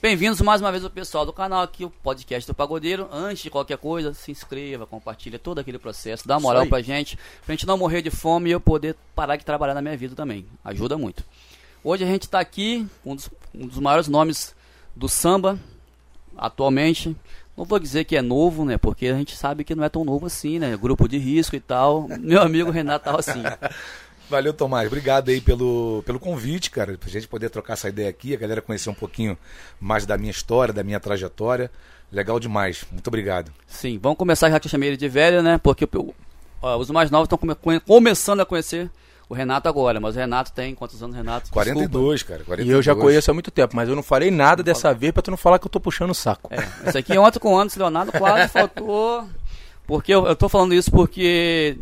Bem-vindos mais uma vez ao pessoal do canal aqui, o podcast do Pagodeiro. Antes de qualquer coisa, se inscreva, compartilha todo aquele processo, dá moral pra gente, pra gente não morrer de fome e eu poder parar de trabalhar na minha vida também. Ajuda muito. Hoje a gente tá aqui com um dos, um dos maiores nomes do samba atualmente. Não vou dizer que é novo, né? Porque a gente sabe que não é tão novo assim, né? Grupo de risco e tal. Meu amigo Renato Rossinho. Valeu, Tomás. Obrigado aí pelo, pelo convite, cara, pra gente poder trocar essa ideia aqui, a galera conhecer um pouquinho mais da minha história, da minha trajetória. Legal demais. Muito obrigado. Sim, vamos começar já que eu chamei ele de velho, né? Porque eu- ó, os mais novos estão come- começando a conhecer o Renato agora. Mas o Renato tem quantos anos, Renato? 42, cara. 42. E eu já conheço há muito tempo, mas eu não falei nada dessa vez pra tu não falar que eu tô puxando o saco. É, isso aqui ontem com o Anderson Leonardo quase faltou. Porque eu, eu tô falando isso porque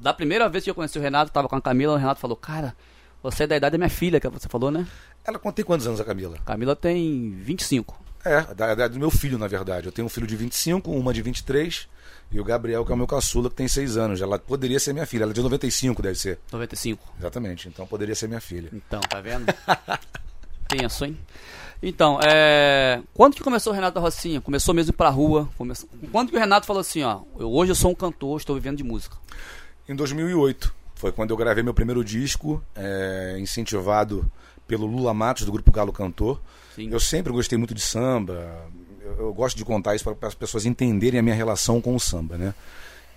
da primeira vez que eu conheci o Renato, tava com a Camila, o Renato falou, cara, você é da idade da minha filha, que você falou, né? Ela contei quantos anos a Camila? Camila tem 25. É, da idade do meu filho, na verdade. Eu tenho um filho de 25, uma de 23 e o Gabriel, que é o meu caçula, que tem 6 anos. Ela poderia ser minha filha. Ela é de 95, deve ser. 95. Exatamente. Então poderia ser minha filha. Então, tá vendo? Tenso, hein? Então, é... quando que começou o Renato da Rocinha? Começou mesmo pra rua? Começou... Quando que o Renato falou assim, ó, eu, hoje eu sou um cantor, estou vivendo de música? Em 2008, foi quando eu gravei meu primeiro disco, é, incentivado pelo Lula Matos, do grupo Galo Cantor. Sim. Eu sempre gostei muito de samba. Eu, eu gosto de contar isso para as pessoas entenderem a minha relação com o samba, né?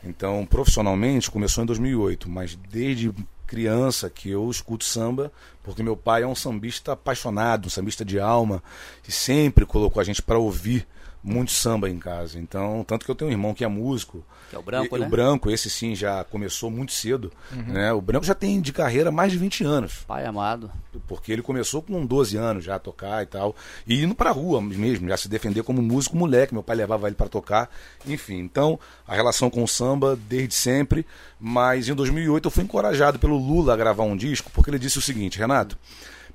Então, profissionalmente, começou em 2008, mas desde criança que eu escuto samba, porque meu pai é um sambista apaixonado, um sambista de alma, e sempre colocou a gente para ouvir muito samba em casa. Então, tanto que eu tenho um irmão que é músico. Que é o Branco, e, né? O Branco, esse sim, já começou muito cedo. Né? O Branco já tem de carreira mais de 20 anos Pai amado. porque ele começou com 12 anos já a tocar e tal, e indo pra rua mesmo, já se defender como músico moleque, meu pai levava ele para tocar, enfim. Então, a relação com o samba desde sempre, mas em 2008 eu fui encorajado pelo Lula a gravar um disco, porque ele disse o seguinte, Renato,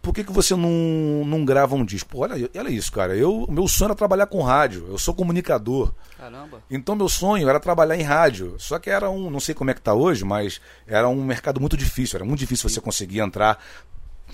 por que, que você não, não grava um disco? Olha, olha isso, cara, eu, meu sonho era trabalhar com rádio, eu sou comunicador, Caramba. então meu sonho era trabalhar em rádio. Só que era um, não sei como é que tá hoje, mas era um mercado muito difícil. Era muito difícil você conseguir entrar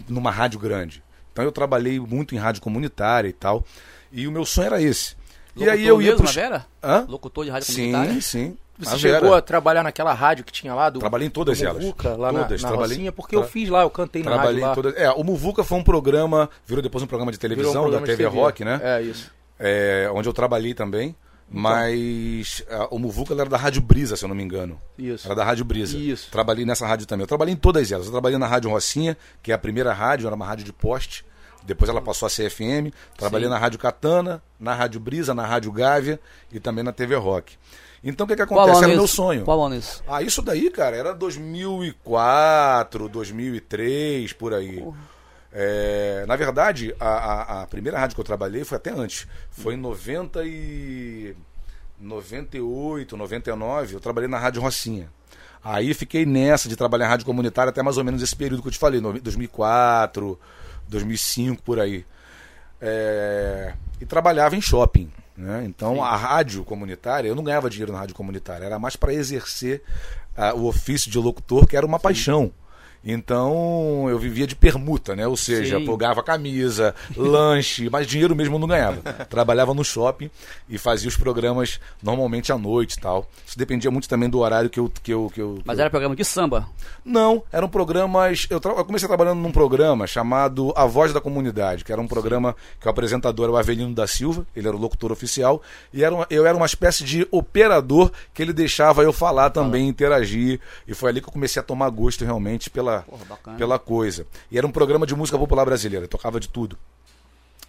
numa rádio grande. Então eu trabalhei muito em rádio comunitária e tal. E o meu sonho era esse. e Locutor aí eu ia mesmo, pros... na Vera? Hã? Locutor de rádio Sim, comunitária? sim. Você A chegou Vera. a trabalhar naquela rádio que tinha lá do Trabalhei em todas do elas. Muvuca, lá na- Todas, na, trabalhei- Rocinha, porque eu fiz lá, eu cantei na rádio Trabalhei lá. em todas. É, o Muvuca foi um programa, virou depois um programa de Virou um televisão programa da TV, TV. Rock, né? É, isso. É, onde eu trabalhei também. Mas ah, o Muvuca era da Rádio Brisa, se eu não me engano. Isso. Era da Rádio Brisa. Isso. Trabalhei nessa rádio também. Eu trabalhei em todas elas. Eu trabalhei na Rádio Rocinha, que é a primeira rádio, era uma rádio de poste. Depois ela passou a ser FM. Trabalhei Sim. na Rádio Catana, na Rádio Brisa, na Rádio Gávea e também na TV Rock. Então o que, que Qual acontece? ano Era meu isso? sonho. Qual ano isso? Ah, isso daí, cara, era 2004, 2003, por aí. É, na verdade, a, a- a primeira rádio que eu trabalhei foi até antes. Foi em 90 e... 98, 99, eu trabalhei na Rádio Rocinha. Aí fiquei nessa de trabalhar em rádio comunitária até mais ou menos esse período que eu te falei, no- 2004, 2005, por aí. É, e trabalhava em shopping. Né? Então a rádio comunitária, eu não ganhava dinheiro na rádio comunitária, era mais para exercer ah, o ofício de locutor, que era uma paixão. Então eu vivia de permuta, né? Ou seja, Sim. pagava camisa, lanche, mas dinheiro mesmo eu não ganhava. Trabalhava no shopping e fazia os programas normalmente à noite e tal. Isso dependia muito também do horário que eu. Que eu, que eu Mas que eu- era programa de samba. não, eram programas. Eu, tra- eu comecei trabalhando num programa chamado A Voz da Comunidade, que era um programa que o apresentador era o Avelino da Silva, ele era o locutor oficial, e era uma- eu era uma espécie de operador que ele deixava eu falar também, interagir. E foi ali que eu comecei a tomar gosto realmente pela, Porra, bacana. pela coisa. E era um programa de música popular brasileira, tocava de tudo.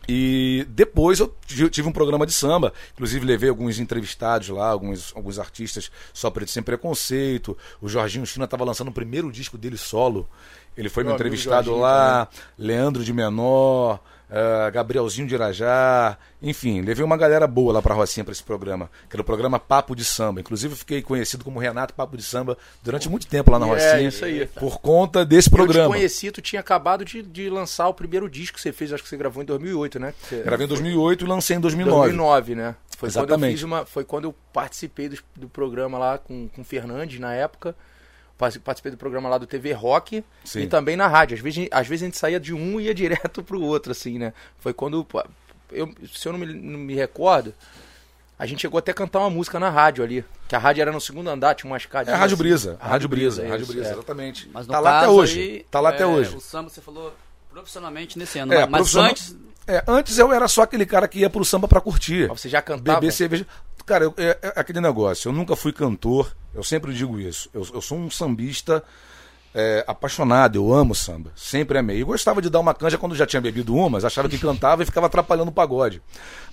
E depois eu ti- tive um programa de samba, inclusive levei alguns entrevistados lá, alguns, alguns artistas só preto sem preconceito. O Jorginho China estava lançando o primeiro disco dele solo. Ele foi meu amigo entrevistado lá, Leandro de Menor, eh, Gabrielzinho de Irajá, enfim, levei uma galera boa lá pra Rocinha pra esse programa, que era o programa Papo de Samba. Inclusive eu fiquei conhecido como Renato Papo de Samba durante muito tempo lá na É, Rocinha. isso aí. Por conta desse Eu te programa. conheci, tu tinha acabado de, de lançar o primeiro disco que você fez, acho que você gravou em 2008, né? Você- Gravei em 2008 e lancei em 2009. 2009, né? Foi quando eu Exatamente. fiz uma, foi quando eu participei do, do programa lá com, com o Fernandes na época. Parti- Participei do programa lá do TV Rock Sim. e também na rádio. Às vezes, às vezes a gente saía de um e ia direto pro outro, assim, né? Foi quando eu, se eu não me, não me recordo, a gente chegou até a cantar uma música na rádio ali. Que a rádio era no segundo andar, tinha umas É escadinhas. a Rádio assim. Brisa. A Rádio Brisa. é Rádio Brisa, é. exatamente. Mas Tá lá até hoje. aí, Tá lá até é, hoje. O samba, você falou profissionalmente nesse ano. É, mas- mas profissional- antes, É, antes eu era só aquele cara que ia pro samba pra curtir. Mas Você já cantava? Beber cerveja. Cara, eu- é, é aquele negócio. Eu nunca fui cantor. Eu sempre digo isso. Eu, eu sou um sambista é, apaixonado. Eu amo samba. Sempre amei. Eu gostava de dar uma canja quando já tinha bebido umas. Achava que cantava e ficava atrapalhando o pagode.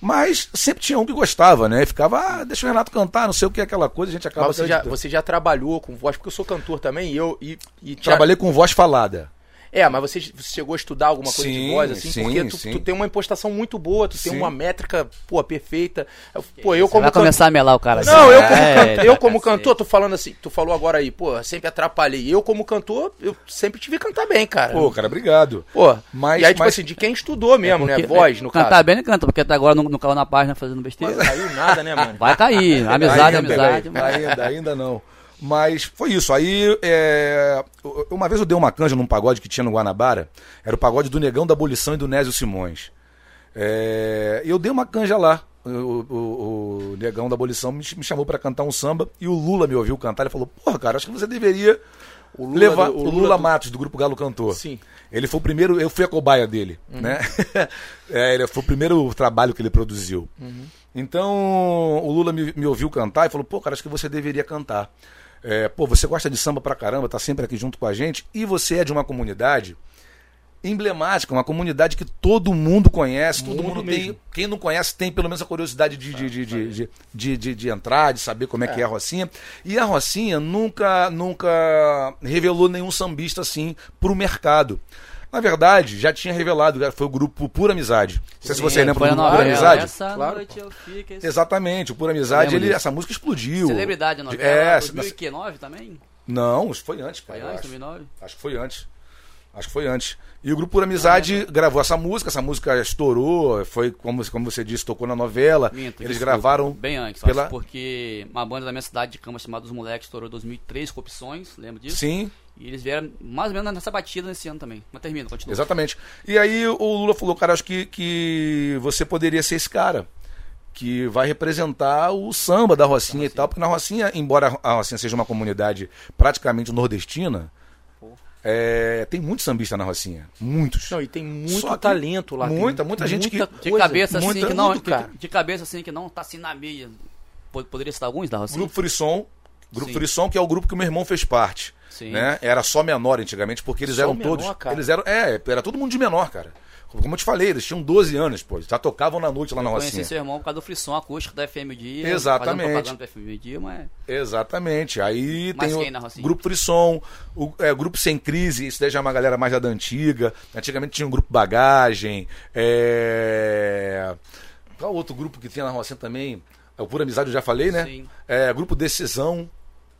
Mas sempre tinha um que gostava, né? E ficava, ah, deixa o Renato cantar, não sei o que, aquela coisa. A gente acaba Mas você já, você já trabalhou com voz, porque eu sou cantor também, e eu. E, e Trabalhei com voz falada. É, mas você, você chegou a estudar alguma coisa de Sim, voz, assim, sim, porque tu, sim. tu tem uma impostação muito boa, tu Sim. tem uma métrica, pô, perfeita. Eu- Pô, eu você como vai cantor. começar a melar o cara. Não, assim. eu como, É, cantor, eu tá como cantor, tô falando assim, tu falou agora aí, pô, sempre atrapalhei. Eu como cantor, eu sempre tive que cantar bem, cara. Pô, cara, obrigado. Pô, Mas- e aí, tipo mas- assim, de quem estudou mesmo, né? Porque- Voz, no Cantar caso. bem ele canta, porque até agora não, não caiu na página fazendo besteira. Não caiu nada, né, mano? Vai cair. Amizade, Ainda, amizade. Ainda, ainda não. Mas foi isso. Aí, é, uma vez eu dei uma canja num pagode que tinha no Guanabara. Era o pagode do Negão da Abolição e do Nésio Simões. É, e eu dei uma canja lá. O, o- o Negão da Abolição me, chamou pra cantar um samba e o Lula me ouviu cantar. Ele falou: Porra, cara, acho que você deveria O Lula levar o Lula, Lula do- Matos, do Grupo Galo Cantor. Sim. Ele foi o primeiro, eu fui a cobaia dele, né? É, ele foi o primeiro trabalho que ele produziu. Então, o Lula me, me ouviu cantar e falou: pô, cara, acho que você deveria cantar. É, pô, você gosta de samba pra caramba, tá sempre aqui junto com a gente, e você é de uma comunidade emblemática, uma comunidade que todo mundo conhece, todo Mundo mundo tem. Quem não conhece tem pelo menos a curiosidade de, de, de, de, de, de, de- de entrar, de saber como é, que é a Rocinha. E a Rocinha nunca, nunca revelou nenhum sambista assim pro mercado. Na verdade, já tinha revelado, foi o grupo Pura Amizade. Não sei se você lembra foi do Pura Amizade. Essa Claro, noite eu fico... esse- Exatamente, o Pura Amizade, ele, essa música explodiu. Celebridade novela. É, 2009 também? não, isso foi antes, cara. Foi antes, acho. 2009? Acho que foi antes. Acho que foi antes. E o Grupo Por Amizade gravou essa música, essa música estourou, foi, como, como você disse, tocou na novela. Minto, Eles desculpa, gravaram. Bem antes, pela- acho, porque uma banda da minha cidade de Campos chamada Os Moleques estourou em 2003 com opções, lembra disso? Sim, E eles vieram mais ou menos nessa batida nesse ano também. Mas termina, continua. exatamente. E aí o Lula falou, cara, acho que, que você poderia ser esse cara. Que vai representar o samba da Rocinha e tal. Porque na Rocinha, embora a Rocinha seja uma comunidade praticamente nordestina, é, tem muitos sambistas na Rocinha. Muitos. Não, e tem muito talento lá. tem muita, muita gente que- De cabeça assim muita- que não, muito, que- cara. de cabeça assim que não tá assim na mídia. Po- Poderia citar alguns da Rocinha? Grupo Frisson. Grupo Sim. Frisson, que é o grupo que o meu irmão fez parte. Sim. Né? Era só menor antigamente, porque eles Só eram menor, todos. cara. Eles eram. É, era todo mundo de menor, cara. Como eu te falei, eles tinham 12 anos, pô. Já tocavam na noite lá na Conheci Rocinha. seu irmão por causa do frisson acústico da FM Dia. Exatamente. Da FM Dia, mas... Exatamente. Aí Mas tem quem o na? Grupo Frisson, o é, Grupo Sem Crise, isso daí já é uma galera mais da antiga. Antigamente tinha um Grupo Bagagem. É... Qual outro grupo que tinha na Rocinha também? É o Pura Amizade, eu já falei, né? Sim. É, Grupo Decisão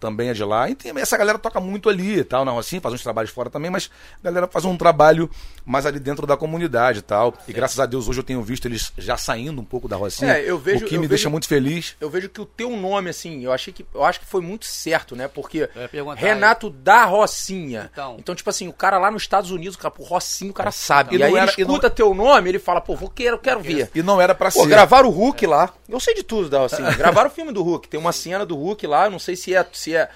também é de lá. E tem- essa galera toca muito ali e tal, na Rocinha, faz uns trabalhos fora também, mas a galera faz um trabalho mais ali dentro da comunidade e tal. E graças a Deus hoje eu tenho visto eles já saindo um pouco da Rocinha. É, eu vejo- o que eu me vejo- deixa muito feliz. Eu vejo que o teu nome, assim, eu achei que. Eu acho que foi muito certo, né? Porque Renato da Rocinha. Então. tipo assim, o cara lá nos Estados Unidos, cara, pro Rocinho, o cara sabe. E E, não aí era- ele e não- escuta teu nome, ele fala, pô, vou quero, quero ver. E não era pra Pô, ser. gravaram o Hulk lá. Eu sei de tudo da Rocinha. gravaram o filme do Hulk. Tem uma cena do Hulk lá. Eu não sei se é, se é.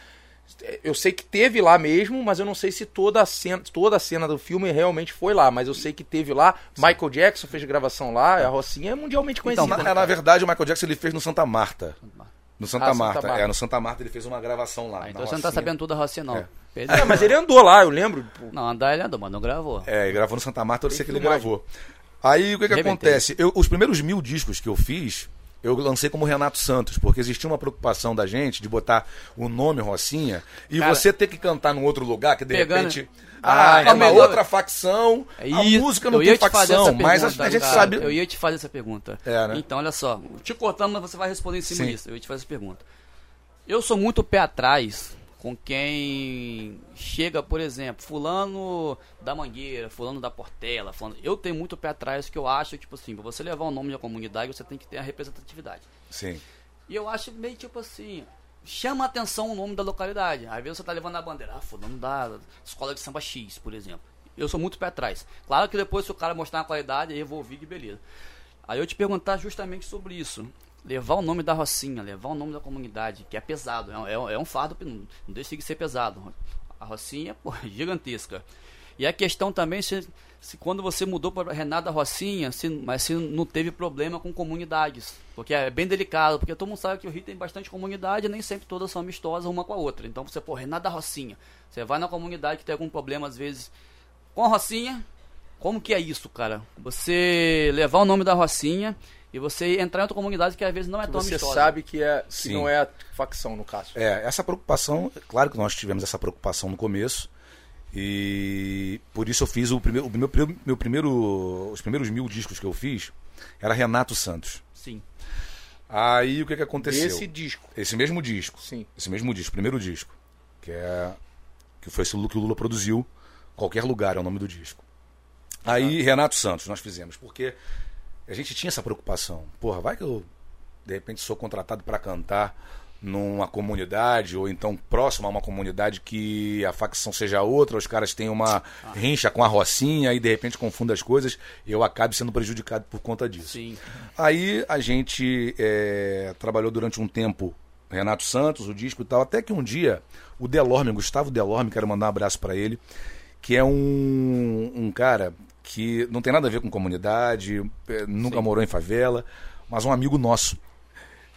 Eu sei que teve lá mesmo, mas eu não sei se toda a cena, toda a cena do filme realmente foi lá. Mas eu sei que teve lá. Michael Jackson fez gravação lá. A Rocinha é mundialmente conhecida. Então, na, né, na verdade, o Michael Jackson ele fez no Santa Marta. No Santa, Ah, Santa Marta. Marta. É, no Santa Marta ele fez uma gravação lá. Ah, então você não tá Rocinha. sabendo tudo da Rocinha, não. É. É, mas ele andou lá, eu lembro. Não, andar ele andou, mas não gravou. É, ele gravou no Santa Marta, eu sei que ele gravou. Aí o que, que acontece? Eu, os primeiros mil discos que eu fiz, eu lancei como Renato Santos, porque existia uma preocupação da gente de botar o nome Rocinha e Cara, você ter que cantar num outro lugar que de pegando- repente. Ah, Ah, é uma então, outra facção. É a música não tem facção, mas a, pergunta, a gente cara. sabe. Eu ia te fazer essa pergunta. É, né? Então, olha só. Te cortando, mas você vai responder em cima Sim. disso. Eu ia te fazer essa pergunta. Eu sou muito pé atrás com quem chega, por exemplo, fulano da Mangueira, fulano da Portela, fulano... Eu tenho muito pé atrás que eu acho, tipo assim, pra você levar o nome da comunidade, você tem que ter a representatividade. Sim. E eu acho meio tipo assim, chama a atenção o nome da localidade. Às vezes você tá levando a bandeira, ah, fulano da escola de samba X, por exemplo. Eu sou muito pé atrás. Claro que depois se o cara mostrar uma qualidade, aí eu vou ouvir e beleza. Aí eu te perguntar justamente sobre isso. Levar o nome da Rocinha, levar o nome da comunidade, que é pesado, é, é, é um fardo, não, deixa de ser pesado. A Rocinha, pô, é gigantesca. E a questão também se, se quando você mudou para Renata Rocinha, se, mas se não teve problema com comunidades. Porque é bem delicado, porque todo mundo sabe que o Rio tem bastante comunidade, nem sempre todas são amistosas uma com a outra. Então você, pô, Renata Rocinha, você vai na comunidade que tem algum problema às vezes com a Rocinha, como que é isso, cara? Você levar o nome da Rocinha e você entrar em outra comunidade que às vezes não é tão Você amistosa. sabe que, é, que Sim. não é a facção, no caso. É, essa preocupação, claro que nós tivemos essa preocupação no começo. E por isso eu fiz o primeiro, o meu, primeiro- meu primeiro, os primeiros mil discos que eu fiz era Renato Santos. Sim. Aí o que que aconteceu? Esse disco. Esse mesmo disco, Sim. esse mesmo disco, primeiro disco, que é que foi esse que o Lula produziu, qualquer lugar é o nome do disco. Aí Renato Santos nós fizemos, porque a gente tinha essa preocupação. Porra, vai que eu de repente sou contratado para cantar numa comunidade ou então próximo a uma comunidade que a facção seja outra, os caras têm uma rincha com a Rocinha e de repente confundem as coisas, eu acabe sendo prejudicado por conta disso. Sim. Aí a gente é, trabalhou durante um tempo Renato Santos, o disco e tal, até que um dia o Delorme, Gustavo Delorme, quero mandar um abraço para ele, que é um, um cara que não tem nada a ver com comunidade, é, nunca Sim. morou em favela, mas um amigo nosso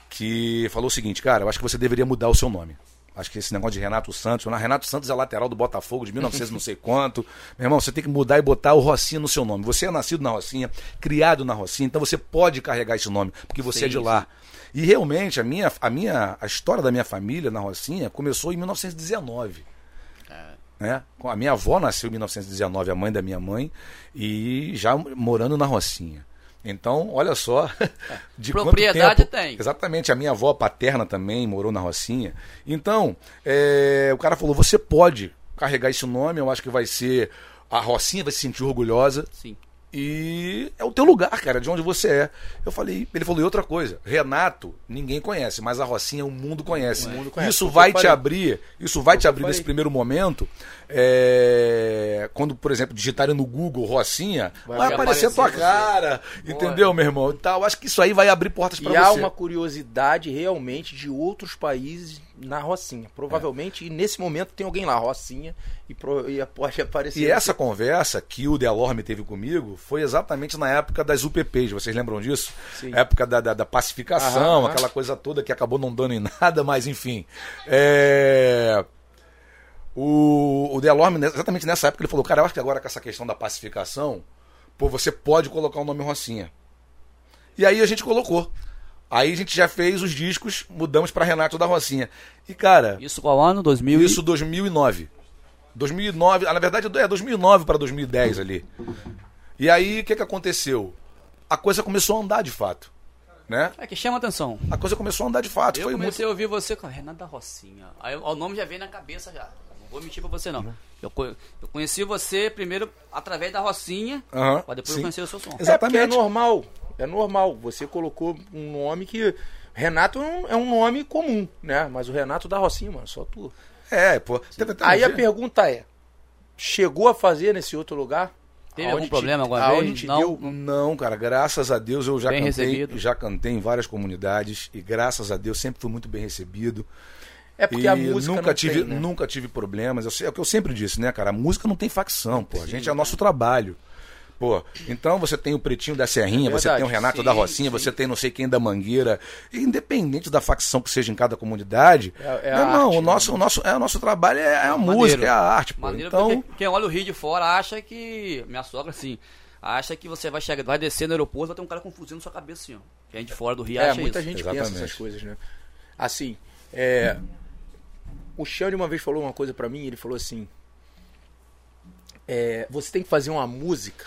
que falou o seguinte, cara, eu acho que você deveria mudar o seu nome. Acho que esse negócio de Renato Santos, Renato Santos é lateral do Botafogo de 1900 não sei quanto. Meu irmão, você tem que mudar e botar o Rocinha no seu nome. Você é nascido na Rocinha, criado na Rocinha, então você pode carregar esse nome, porque você Sim, é de lá. E realmente a minha a minha a história da minha família na Rocinha começou em 1919 né? A minha avó nasceu em 1919, a mãe da minha mãe, e já morando na Rocinha. Então, olha só. De quanto Propriedade tempo- tem. Exatamente, a minha avó paterna também morou na Rocinha. Então, é, o cara falou: você pode carregar esse nome, eu acho que vai ser. A Rocinha vai se sentir orgulhosa. Sim. E é o teu lugar, cara, de onde você é. Eu falei, ele falou, e outra coisa, Renato, ninguém conhece, mas a Rocinha o mundo conhece. O mundo conhece. Isso vai te abrir, isso vai te abrir nesse primeiro momento. é, quando, por exemplo, digitarem no Google Rocinha, vai, Vai aparecer a tua você. cara, entendeu, meu irmão? Então, acho que isso aí vai abrir portas E para há você. uma curiosidade realmente de outros países na Rocinha. Provavelmente, e nesse momento tem alguém lá, Rocinha, e, pro, e pode aparecer. E essa conversa que o Delorme teve comigo foi exatamente na época das UPPs, vocês lembram disso? Sim. Época da, da, da pacificação, Aham, aham. aquela coisa toda que acabou não dando em nada, mas enfim. É... O, o Delorme, exatamente nessa época, ele falou: Cara, eu acho que agora com essa questão da pacificação, pô, você pode colocar o nome Rocinha. E aí a gente colocou. Aí a gente já fez os discos, mudamos para Renato da Rocinha. E cara, Isso qual ano? 2000 e- isso 2009. 2009, ah, na verdade é 2009 para 2010 ali. E aí o que que aconteceu? A coisa começou a andar de fato, né? É que chama atenção. A coisa começou a andar de fato, Eu foi muito comecei a ouvir você com Renato da Rocinha. Aí o nome já veio na cabeça já. Não vou mentir pra você não. Eu, co- eu conheci você primeiro através da Rocinha, Aham, pra depois sim. eu conhecer o seu som. É é Exatamente. normal. É normal. Você colocou um nome que. Renato é um, é nome comum, né? Mas o Renato da Rocinha, mano, só tu. É, pô. Teve até um Aí a pergunta é: chegou a fazer nesse outro lugar? Teve Aonde algum te- problema alguma aonde vez? te Não. deu- Não, cara, graças a Deus eu já Bem cantei, recebido. já cantei em várias comunidades e graças a Deus sempre fui muito bem recebido. É porque e a música nunca não tive, tem, né? nunca tive problemas. Eu sei- é o que eu sempre disse, né, cara? A música não tem facção, pô. A gente é nosso trabalho. Pô, então você tem o Pretinho da Serrinha, É você verdade. tem o Renato Sim, da Rocinha, sim. você tem não sei quem da Mangueira, independente da facção que seja em cada comunidade. É- é irmão, arte, o nosso, né? o nosso, é, o nosso trabalho é, é a Maneiro. música, é a arte, pô. Maneiro Então, porque quem olha o Rio de fora acha que. Minha sogra, assim, acha que você vai chegar, vai descer no aeroporto, vai ter um cara com um fuzil na sua cabeça, assim, ó. Quem é de fora do Rio É, acha muita isso. gente pensa Exatamente. essas coisas, né? Assim, é, o Xande uma vez falou uma coisa pra mim, ele falou assim: é, você tem que fazer uma música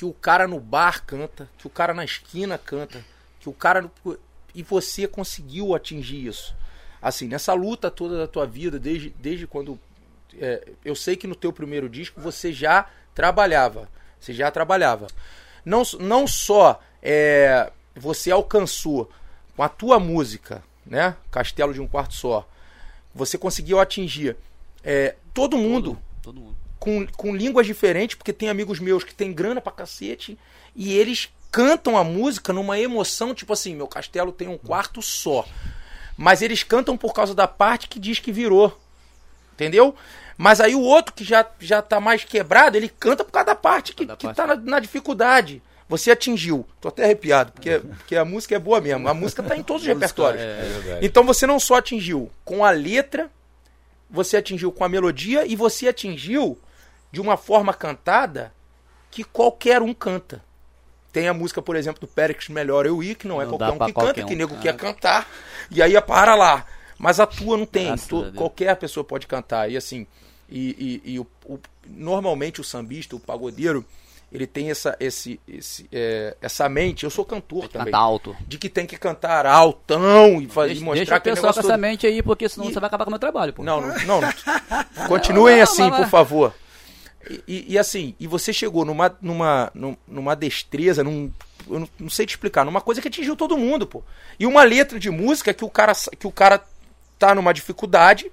que o cara no bar canta, que o cara na esquina canta, que o cara e você conseguiu atingir isso. Assim, nessa luta toda da tua vida, desde, desde quando é, eu sei que no teu primeiro disco você já trabalhava, você já trabalhava. Não, não só é, você alcançou com a tua música, né, Castelo de um Quarto Só, você conseguiu atingir é, todo mundo Todo mundo. Com, com línguas diferentes, porque tem amigos meus que tem grana pra cacete e eles cantam a música numa emoção, tipo assim, meu castelo tem um quarto só. Mas eles cantam por causa da parte que diz que virou. Entendeu? Mas aí o outro que já, já tá mais quebrado, ele canta por causa da parte que, Da que parte. tá na, na dificuldade. Você atingiu. Tô até arrepiado, porque, porque a música é boa mesmo. A música tá em todos os repertórios. É, verdade. Então você não só atingiu com a letra, você atingiu com a melodia e você atingiu de uma forma cantada que qualquer um canta. Tem a música, por exemplo, do Périx Melhor Eu Ir, que não é Não qualquer um que qualquer canta, um. que nego quer cantar. E aí para lá. Mas a tua não tem. Tu- qualquer pessoa pode cantar. E assim, e, e- e o- o- normalmente o sambista, o pagodeiro, ele tem essa, esse, esse, é, essa mente. Eu sou cantor também. Alto. De que tem que cantar altão e, fazer, Deixa, mostrar deixa que pessoal com todo- essa mente aí, porque senão E- você vai acabar com o meu trabalho, pô. não, não, não. Continuem assim, por favor. E, e- assim, e você chegou numa, numa, num- numa destreza, num. Eu não, sei te explicar, numa coisa que atingiu todo mundo, pô. E uma letra de música que o cara, que o cara tá numa dificuldade,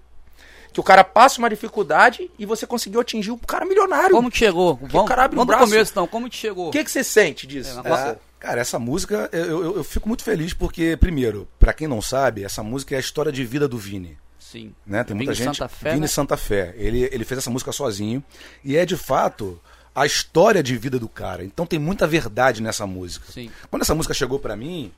que o cara passa uma dificuldade e você conseguiu atingir um cara milionário. Como que chegou? Vamos, cara abre o vamos braço. começo, então. Como que chegou? O que, que você sente disso? É, Ah, cara, essa música, eu, eu, eu fico muito feliz porque, primeiro, pra quem não sabe, essa música é a história de vida do Vini. Sim. Né? Tem muita Vini gente. Santa Fé, Vini né? Santa Fé. Ele, ele fez essa música sozinho. E é de fato a história de vida do cara. Então tem muita verdade nessa música. Sim. Quando essa música chegou pra mim,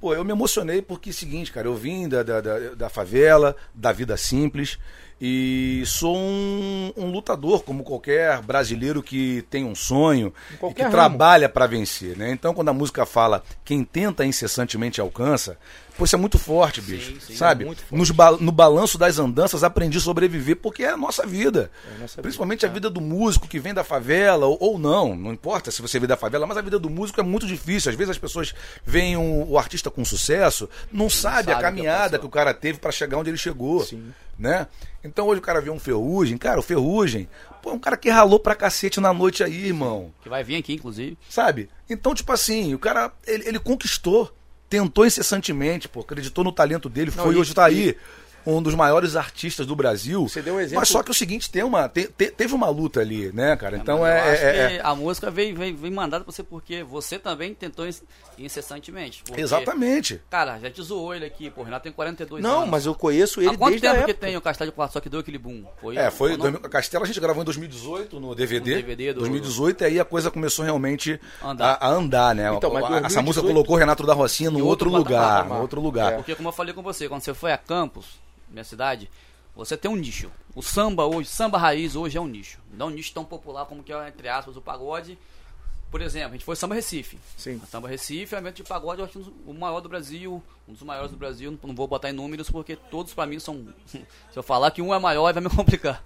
pô, eu me emocionei porque é o seguinte, cara, eu vim da, da, da, da favela, da vida simples. E sou um, um lutador, como qualquer brasileiro que tem um sonho e que ramo. trabalha pra vencer, né? Então, quando a música fala quem tenta incessantemente alcança, pô, isso é muito forte, bicho. sim, sabe? é muito forte. Nos ba- no balanço das andanças, aprendi a sobreviver porque é a nossa vida. É a nossa Principalmente vida, a vida do músico que vem da favela ou, ou não, não importa se você vem da favela, mas a vida do músico é muito difícil. Às vezes as pessoas veem o, o artista com sucesso, não sabe, sabe o a que caminhada passou. que o cara teve pra chegar onde ele chegou, Sim. Né? Então hoje o cara vê um Ferrugem, cara, o Ferrugem, pô, é um cara que ralou pra cacete na noite aí, irmão. Que vai vir aqui, inclusive. Sabe? Então, tipo assim, o cara, ele, ele conquistou, tentou incessantemente, pô, acreditou no talento dele, Não, foi e- hoje tá aí. Um dos maiores artistas do Brasil. Você deu um exemplo- Mas só que o seguinte, tem uma, te- te- teve uma luta ali, né, cara? Então Mas é. é- é- que a música veio, veio, veio mandada pra você porque você também tentou inc- incessantemente. porque, Exatamente. Cara, já te zoou ele aqui, pô. O Renato tem 42 Não, anos. mas eu conheço ele Há quanto desde a tempo que época. tem o Castelo de Quarto só que deu aquele boom? Foi, É, foi. dois mil- Castelo a gente gravou em 2018 no DVD. No DVD do- 2018, e aí a coisa começou realmente Andar. A, a andar, né? Então, mas A- Essa 2018 música colocou o Renato da Rocinha no outro, outro lugar. No outro lugar. Porque como eu falei com você, quando você foi a Campos, minha cidade, você tem um nicho. O samba hoje, samba raiz hoje é um nicho. Não é um nicho tão popular como que é, entre aspas, o pagode. Por exemplo, a gente foi Samba Recife. Sim. A Samba Recife é um evento de pagode, eu acho o maior do Brasil, um dos maiores do Brasil. Não- vou botar em números porque todos pra mim são. Se eu falar que um é maior, vai me complicar.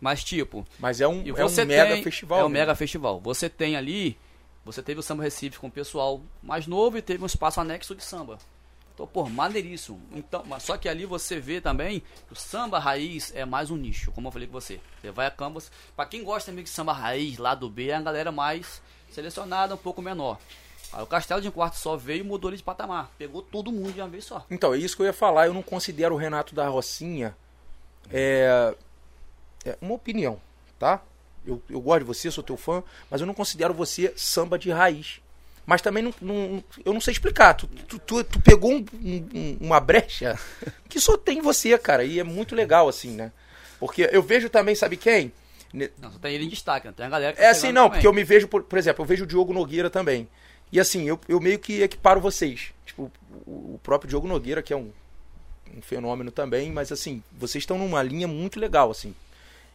Mas tipo, Mas é um, é um você mega tem- festival. É um né? mega festival. Você tem ali, você teve o Samba Recife com o pessoal mais novo e teve um espaço anexo de samba. Então, pô, maneiríssimo. Então, mas só que ali você vê também que o samba raiz é mais um nicho, como eu falei com você. Você vai a Campos, pra quem gosta mesmo de samba raiz, lá do B, é a galera mais selecionada, um pouco menor. Aí o Castelo de um Quarto só veio e mudou ele de patamar. Pegou todo mundo de uma vez só. Então, é isso que eu ia falar. Eu não considero o Renato da Rocinha é, é uma opinião, tá? Eu, eu gosto de você, sou teu fã, mas eu não considero você samba de raiz. Mas também não, não- eu não sei explicar. Tu, tu, tu- tu pegou um- um- uma brecha que só tem você, cara. E é muito legal, assim, né? Porque eu vejo também, sabe quem? Não, só tem ele em destaque, não tem a galera que É tá assim, não, também. porque eu me vejo, por, por exemplo, eu vejo o Diogo Nogueira também. E assim, eu, eu meio que equiparo vocês. Tipo, o, o próprio Diogo Nogueira, que é um, um fenômeno também, mas assim, vocês estão numa linha muito legal, assim.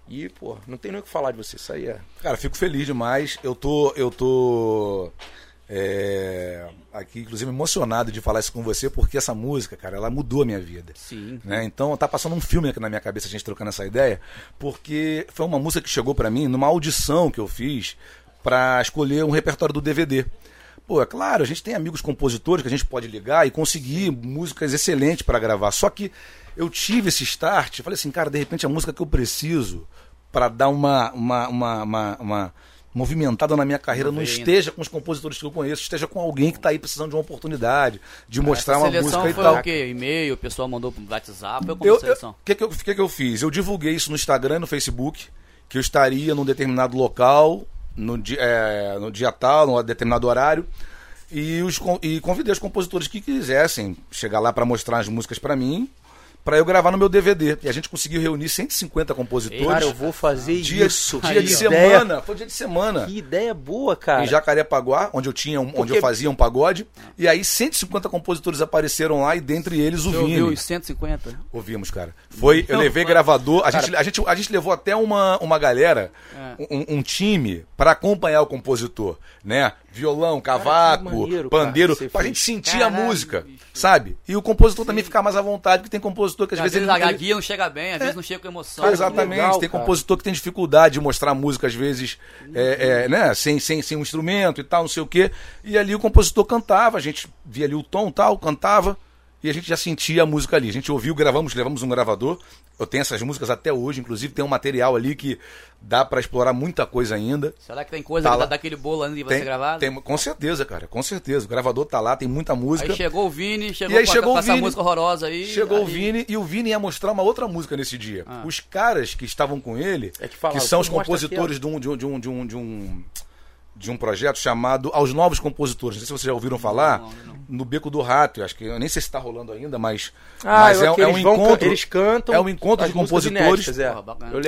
E, pô, não tem nem o que falar de vocês. Isso aí é. Cara, fico feliz demais. Eu tô. Eu tô. É, aqui, inclusive, emocionado de falar isso com você, porque essa música, cara, ela mudou a minha vida. Sim. né? Então tá passando um filme aqui na minha cabeça a gente trocando essa ideia, porque foi uma música que chegou pra mim numa audição que eu fiz pra escolher um repertório do DVD. Pô, é claro, a gente tem amigos compositores que a gente pode ligar e conseguir músicas excelentes pra gravar. Só que eu tive esse start, falei assim, cara, de repente a música que eu preciso pra dar uma, uma, uma, uma, uma movimentada na minha carreira não esteja com os compositores que eu conheço, esteja com alguém que tá aí precisando de uma oportunidade, de mostrar Essa uma música e tal. o quê? E-mail, o pessoal mandou pro WhatsApp, eu como seleção. que que eu, que que eu fiz? Eu divulguei isso no Instagram e no Facebook, que eu estaria num determinado local, no dia, é, no dia tal, num determinado horário. E, os, e convidei os compositores que quisessem chegar lá para mostrar as músicas para mim, para eu gravar no meu DVD. E a gente conseguiu reunir 150 compositores. Cara, eu vou fazer dia, isso. dia Que de ideia- semana. Foi dia de semana. Que ideia boa, cara. Em Jacarepaguá, onde eu tinha, um- onde Porque- eu fazia um pagode. E aí 150 compositores apareceram lá e dentre eles o Você ouviu Vini. os 150? Ouvimos, cara. Foi, eu levei gravador. A gente, a gente, a gente levou até uma, uma galera, É. um, um time, para acompanhar o compositor, né? Violão, cavaco, maneiro, cara, pandeiro, que você pra fez. gente sentir Caralho, a música, bicho. sabe? E o compositor também ficar mais à vontade, porque tem compositor que às Às vezes vezes ele, a guia não chega bem, às vezes não chega com emoção. Cara, Exatamente, legal, tem cara. compositor que tem dificuldade de mostrar a música, às vezes, é, é, né, sem, sem, sem um instrumento e tal, não sei o quê. E ali o compositor cantava, a gente via ali o tom e tal, cantava, e a gente já sentia a música ali. A gente ouviu, gravamos, levamos um gravador. Eu tenho essas músicas até hoje, inclusive tem um material ali que dá pra explorar muita coisa ainda. Será que tem coisa Tá da- lá. daquele bolo ainda que vai Tem, ser gravado? tem- com certeza, cara, com certeza. O gravador tá lá, tem muita música. Aí chegou o Vini, chegou E aí com, a- chegou com o essa Vini. música horrorosa aí. Chegou o aí- Vini e o Vini ia mostrar uma outra música nesse dia. Ah. Os caras que estavam com ele, É que fala, são os compositores de um, de, um, de, um, de, um, de, um, de um projeto chamado Aos Novos Compositores. Não sei se vocês já ouviram falar. não, não. No Beco do Rato. Eu Acho que eu nem sei se está rolando ainda, mas, Ah, mas é, é um eles vão can- encontro. eles cantam é um encontro de compositores. inéditas, é.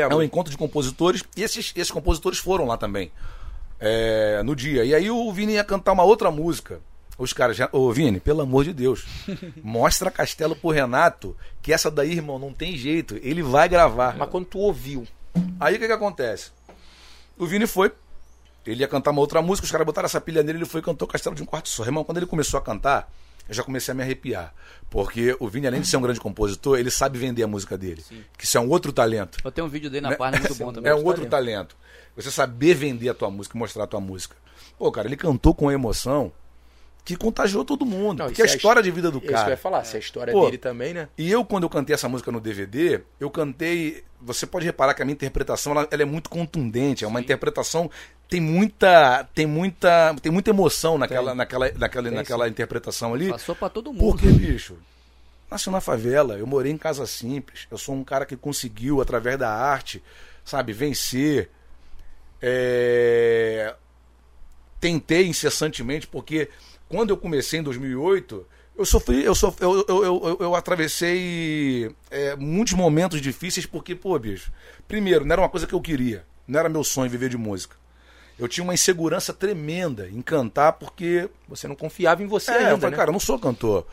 Eu É um encontro de compositores e esses, esses compositores foram lá também. é, no dia. E aí o Vini ia cantar uma outra música. Os caras já. Ô, Vini, pelo amor de Deus. Mostra Castelo pro Renato que essa daí, irmão, não tem jeito. Ele vai gravar. Mas quando tu ouviu, Aí o que, que acontece? O Vini foi. Ele ia cantar uma outra música, os caras botaram essa pilha nele, ele foi e cantou Castelo de um Quarto Só. Irmão, quando ele começou a cantar, eu já comecei a me arrepiar. Porque o Vini, além de ser um grande compositor, ele sabe vender a música dele. Que isso é um outro talento. Eu tenho um vídeo dele na página muito bom também. É um outro talento. Você saber vender a tua música, mostrar a tua música. Pô, cara, ele cantou com emoção que contagiou todo mundo. Não, porque isso a é a história de vida do é isso que eu ia cara. falar. Se a história Pô, dele também, né? E eu, quando eu cantei essa música no DVD, eu cantei. Você pode reparar que a minha interpretação ela, ela é muito contundente. É uma interpretação. Tem muita. Tem muita. Tem muita emoção naquela, Tem. naquela, naquela, Tem, naquela interpretação ali. Passou pra todo mundo. Porque, bicho, nasci na favela, eu morei em casa simples. Eu sou um cara que conseguiu, através da arte, sabe, vencer. É, Tentei incessantemente, porque quando eu comecei em 2008, eu sofri, eu, sofri, eu, eu, eu, eu, eu atravessei é, muitos momentos difíceis, porque, pô, bicho, primeiro, não era uma coisa que eu queria, não era meu sonho viver de música. Eu tinha uma insegurança tremenda em cantar, porque Você não confiava em você é, eu ainda, falei, né? cara, eu não sou cantor.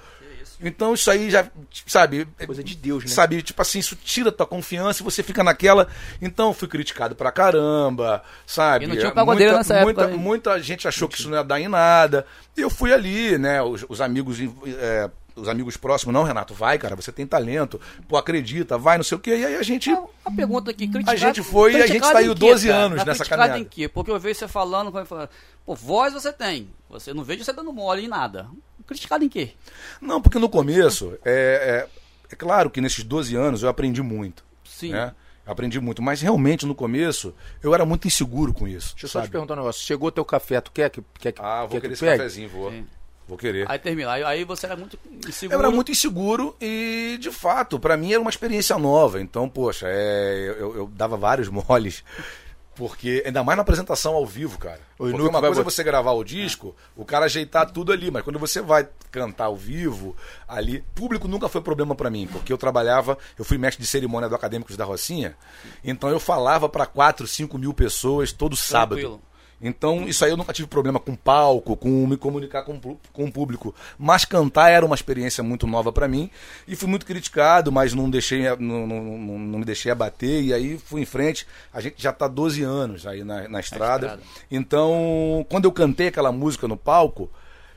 Então isso aí já, sabe, Coisa de Deus, né? sabe, tipo assim, isso tira tua confiança e você fica naquela. Então eu fui criticado pra caramba, sabe? E não tinha um pagodeiro muita, nessa época, muita, muita gente achou que isso não ia dar em nada. E eu fui ali, né? Os, os amigos. é, os amigos próximos, não, Renato, vai, cara, você tem talento, pô, acredita, vai, não sei o quê. E aí a gente. A pergunta aqui, criticado, A gente foi e a gente saiu em quê, 12 cara? anos Tá nessa criticado caminhada. em quê? Porque eu vejo você falando, eu falo, pô, voz você tem. Você não vejo você dando mole em nada. Criticado em quê? Não, porque no começo, é, é, é claro que nesses 12 anos eu aprendi muito. Sim. né? Aprendi muito, mas realmente no começo eu era muito inseguro com isso. Deixa eu só te perguntar um negócio. Chegou teu café, tu quer que, quer que, Ah, vou quer querer que esse pegue? cafezinho, vou. Sim. Vou querer. Aí termina. Aí, você era muito inseguro. Eu era muito inseguro e, de fato, pra mim era uma experiência nova. Então, poxa, é, eu, eu dava vários moles. Porque, ainda mais na apresentação ao vivo, cara. O Porque uma coisa é você gravar o disco, o cara ajeitar tudo ali, mas quando você vai cantar ao vivo, ali, público nunca foi problema pra mim, porque eu trabalhava, eu fui mestre de cerimônia do Acadêmicos da Rocinha, então eu falava pra 4, 5 mil pessoas todo sábado. Então, isso aí eu nunca tive problema com palco, com me comunicar com, com o público. Mas cantar era uma experiência muito nova pra mim. E fui muito criticado, mas não, deixei, não, não, não, me deixei abater. E aí fui em frente. A gente já tá 12 anos aí na, na estrada. estrada. Então, quando eu cantei aquela música no palco,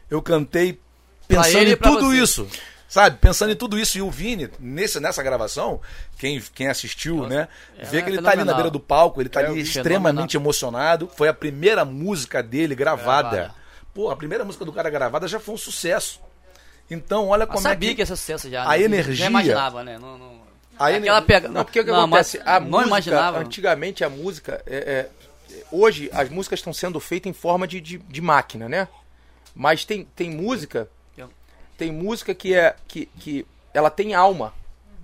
eu cantei pensando em tudo você. isso. Sabe, pensando em tudo isso. E o Vini, nesse, nessa gravação, quem, quem assistiu, né, é vê que ele tá ali na fenomenal. beira do palco, ele tá É, ali fenomenal. extremamente emocionado. Foi a primeira música dele gravada. Gravada. Pô, a primeira música do cara gravada já foi um sucesso. Então, olha Eu como sabia é que que. ia ser sucesso já. a né? energia- Já imaginava, né? Não, não... A Aquela energia- pega... Não, porque o que não, acontece? mas A não música, imaginava. antigamente a música, é, é, hoje as músicas estão sendo feitas em forma de, de, de máquina, né? Mas tem, tem música, tem música que é que, que ela tem alma.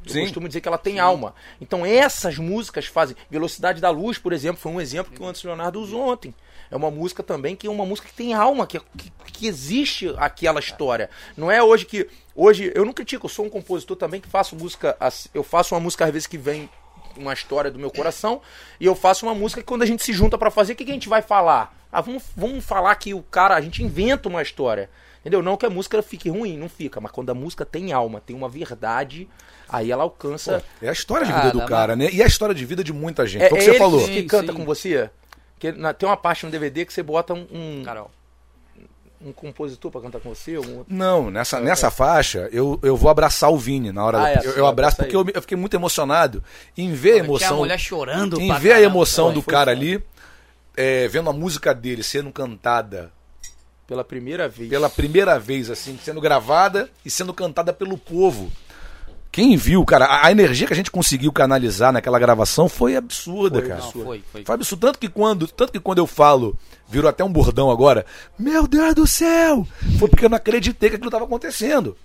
Eu Sim. costumo dizer que ela tem alma. Então essas músicas fazem. Velocidade da Luz, por exemplo, foi um exemplo que o Anderson Leonardo usou ontem. É uma música também que é uma música que tem alma, que, que, que existe aquela história. Não é hoje que. Hoje, eu não critico, eu sou um compositor também que faço música. Eu faço uma música às vezes que vem uma história do meu coração, e eu faço uma música que quando a gente se junta pra fazer, o que, que a gente vai falar? Ah, vamos, vamos falar que o cara, a gente inventa uma história. Entendeu? Não que a música fique ruim, não fica, mas quando a música tem alma, tem uma verdade, aí ela alcança. É a história de vida do Cara, cara, né? E é a história de vida de muita gente. É, Foi o é que você ele falou. que Sim, canta sim. com você? Porque na- tem uma parte no DVD que você bota um, um, Carol. um compositor pra cantar com você, outro. Não, nessa, nessa faixa eu, eu vou abraçar o Vini na hora Ah, da- é, eu, eu abraço essa aí. porque eu, eu fiquei muito emocionado em ver a Tinha a emoção. mulher chorando Em ver a caramba. emoção Foi, do foi cara foda. ali, é, vendo a música dele sendo cantada Pela primeira vez. pela primeira vez, assim, sendo gravada e sendo cantada pelo povo. Quem viu, cara, a, energia que a gente conseguiu canalizar naquela gravação foi absurda, Foi, cara. Não, foi, foi. Foi absurdo. Tanto que quando, tanto que quando eu falo, virou até um bordão agora, meu Deus do céu! Foi porque eu não acreditei que aquilo estava acontecendo.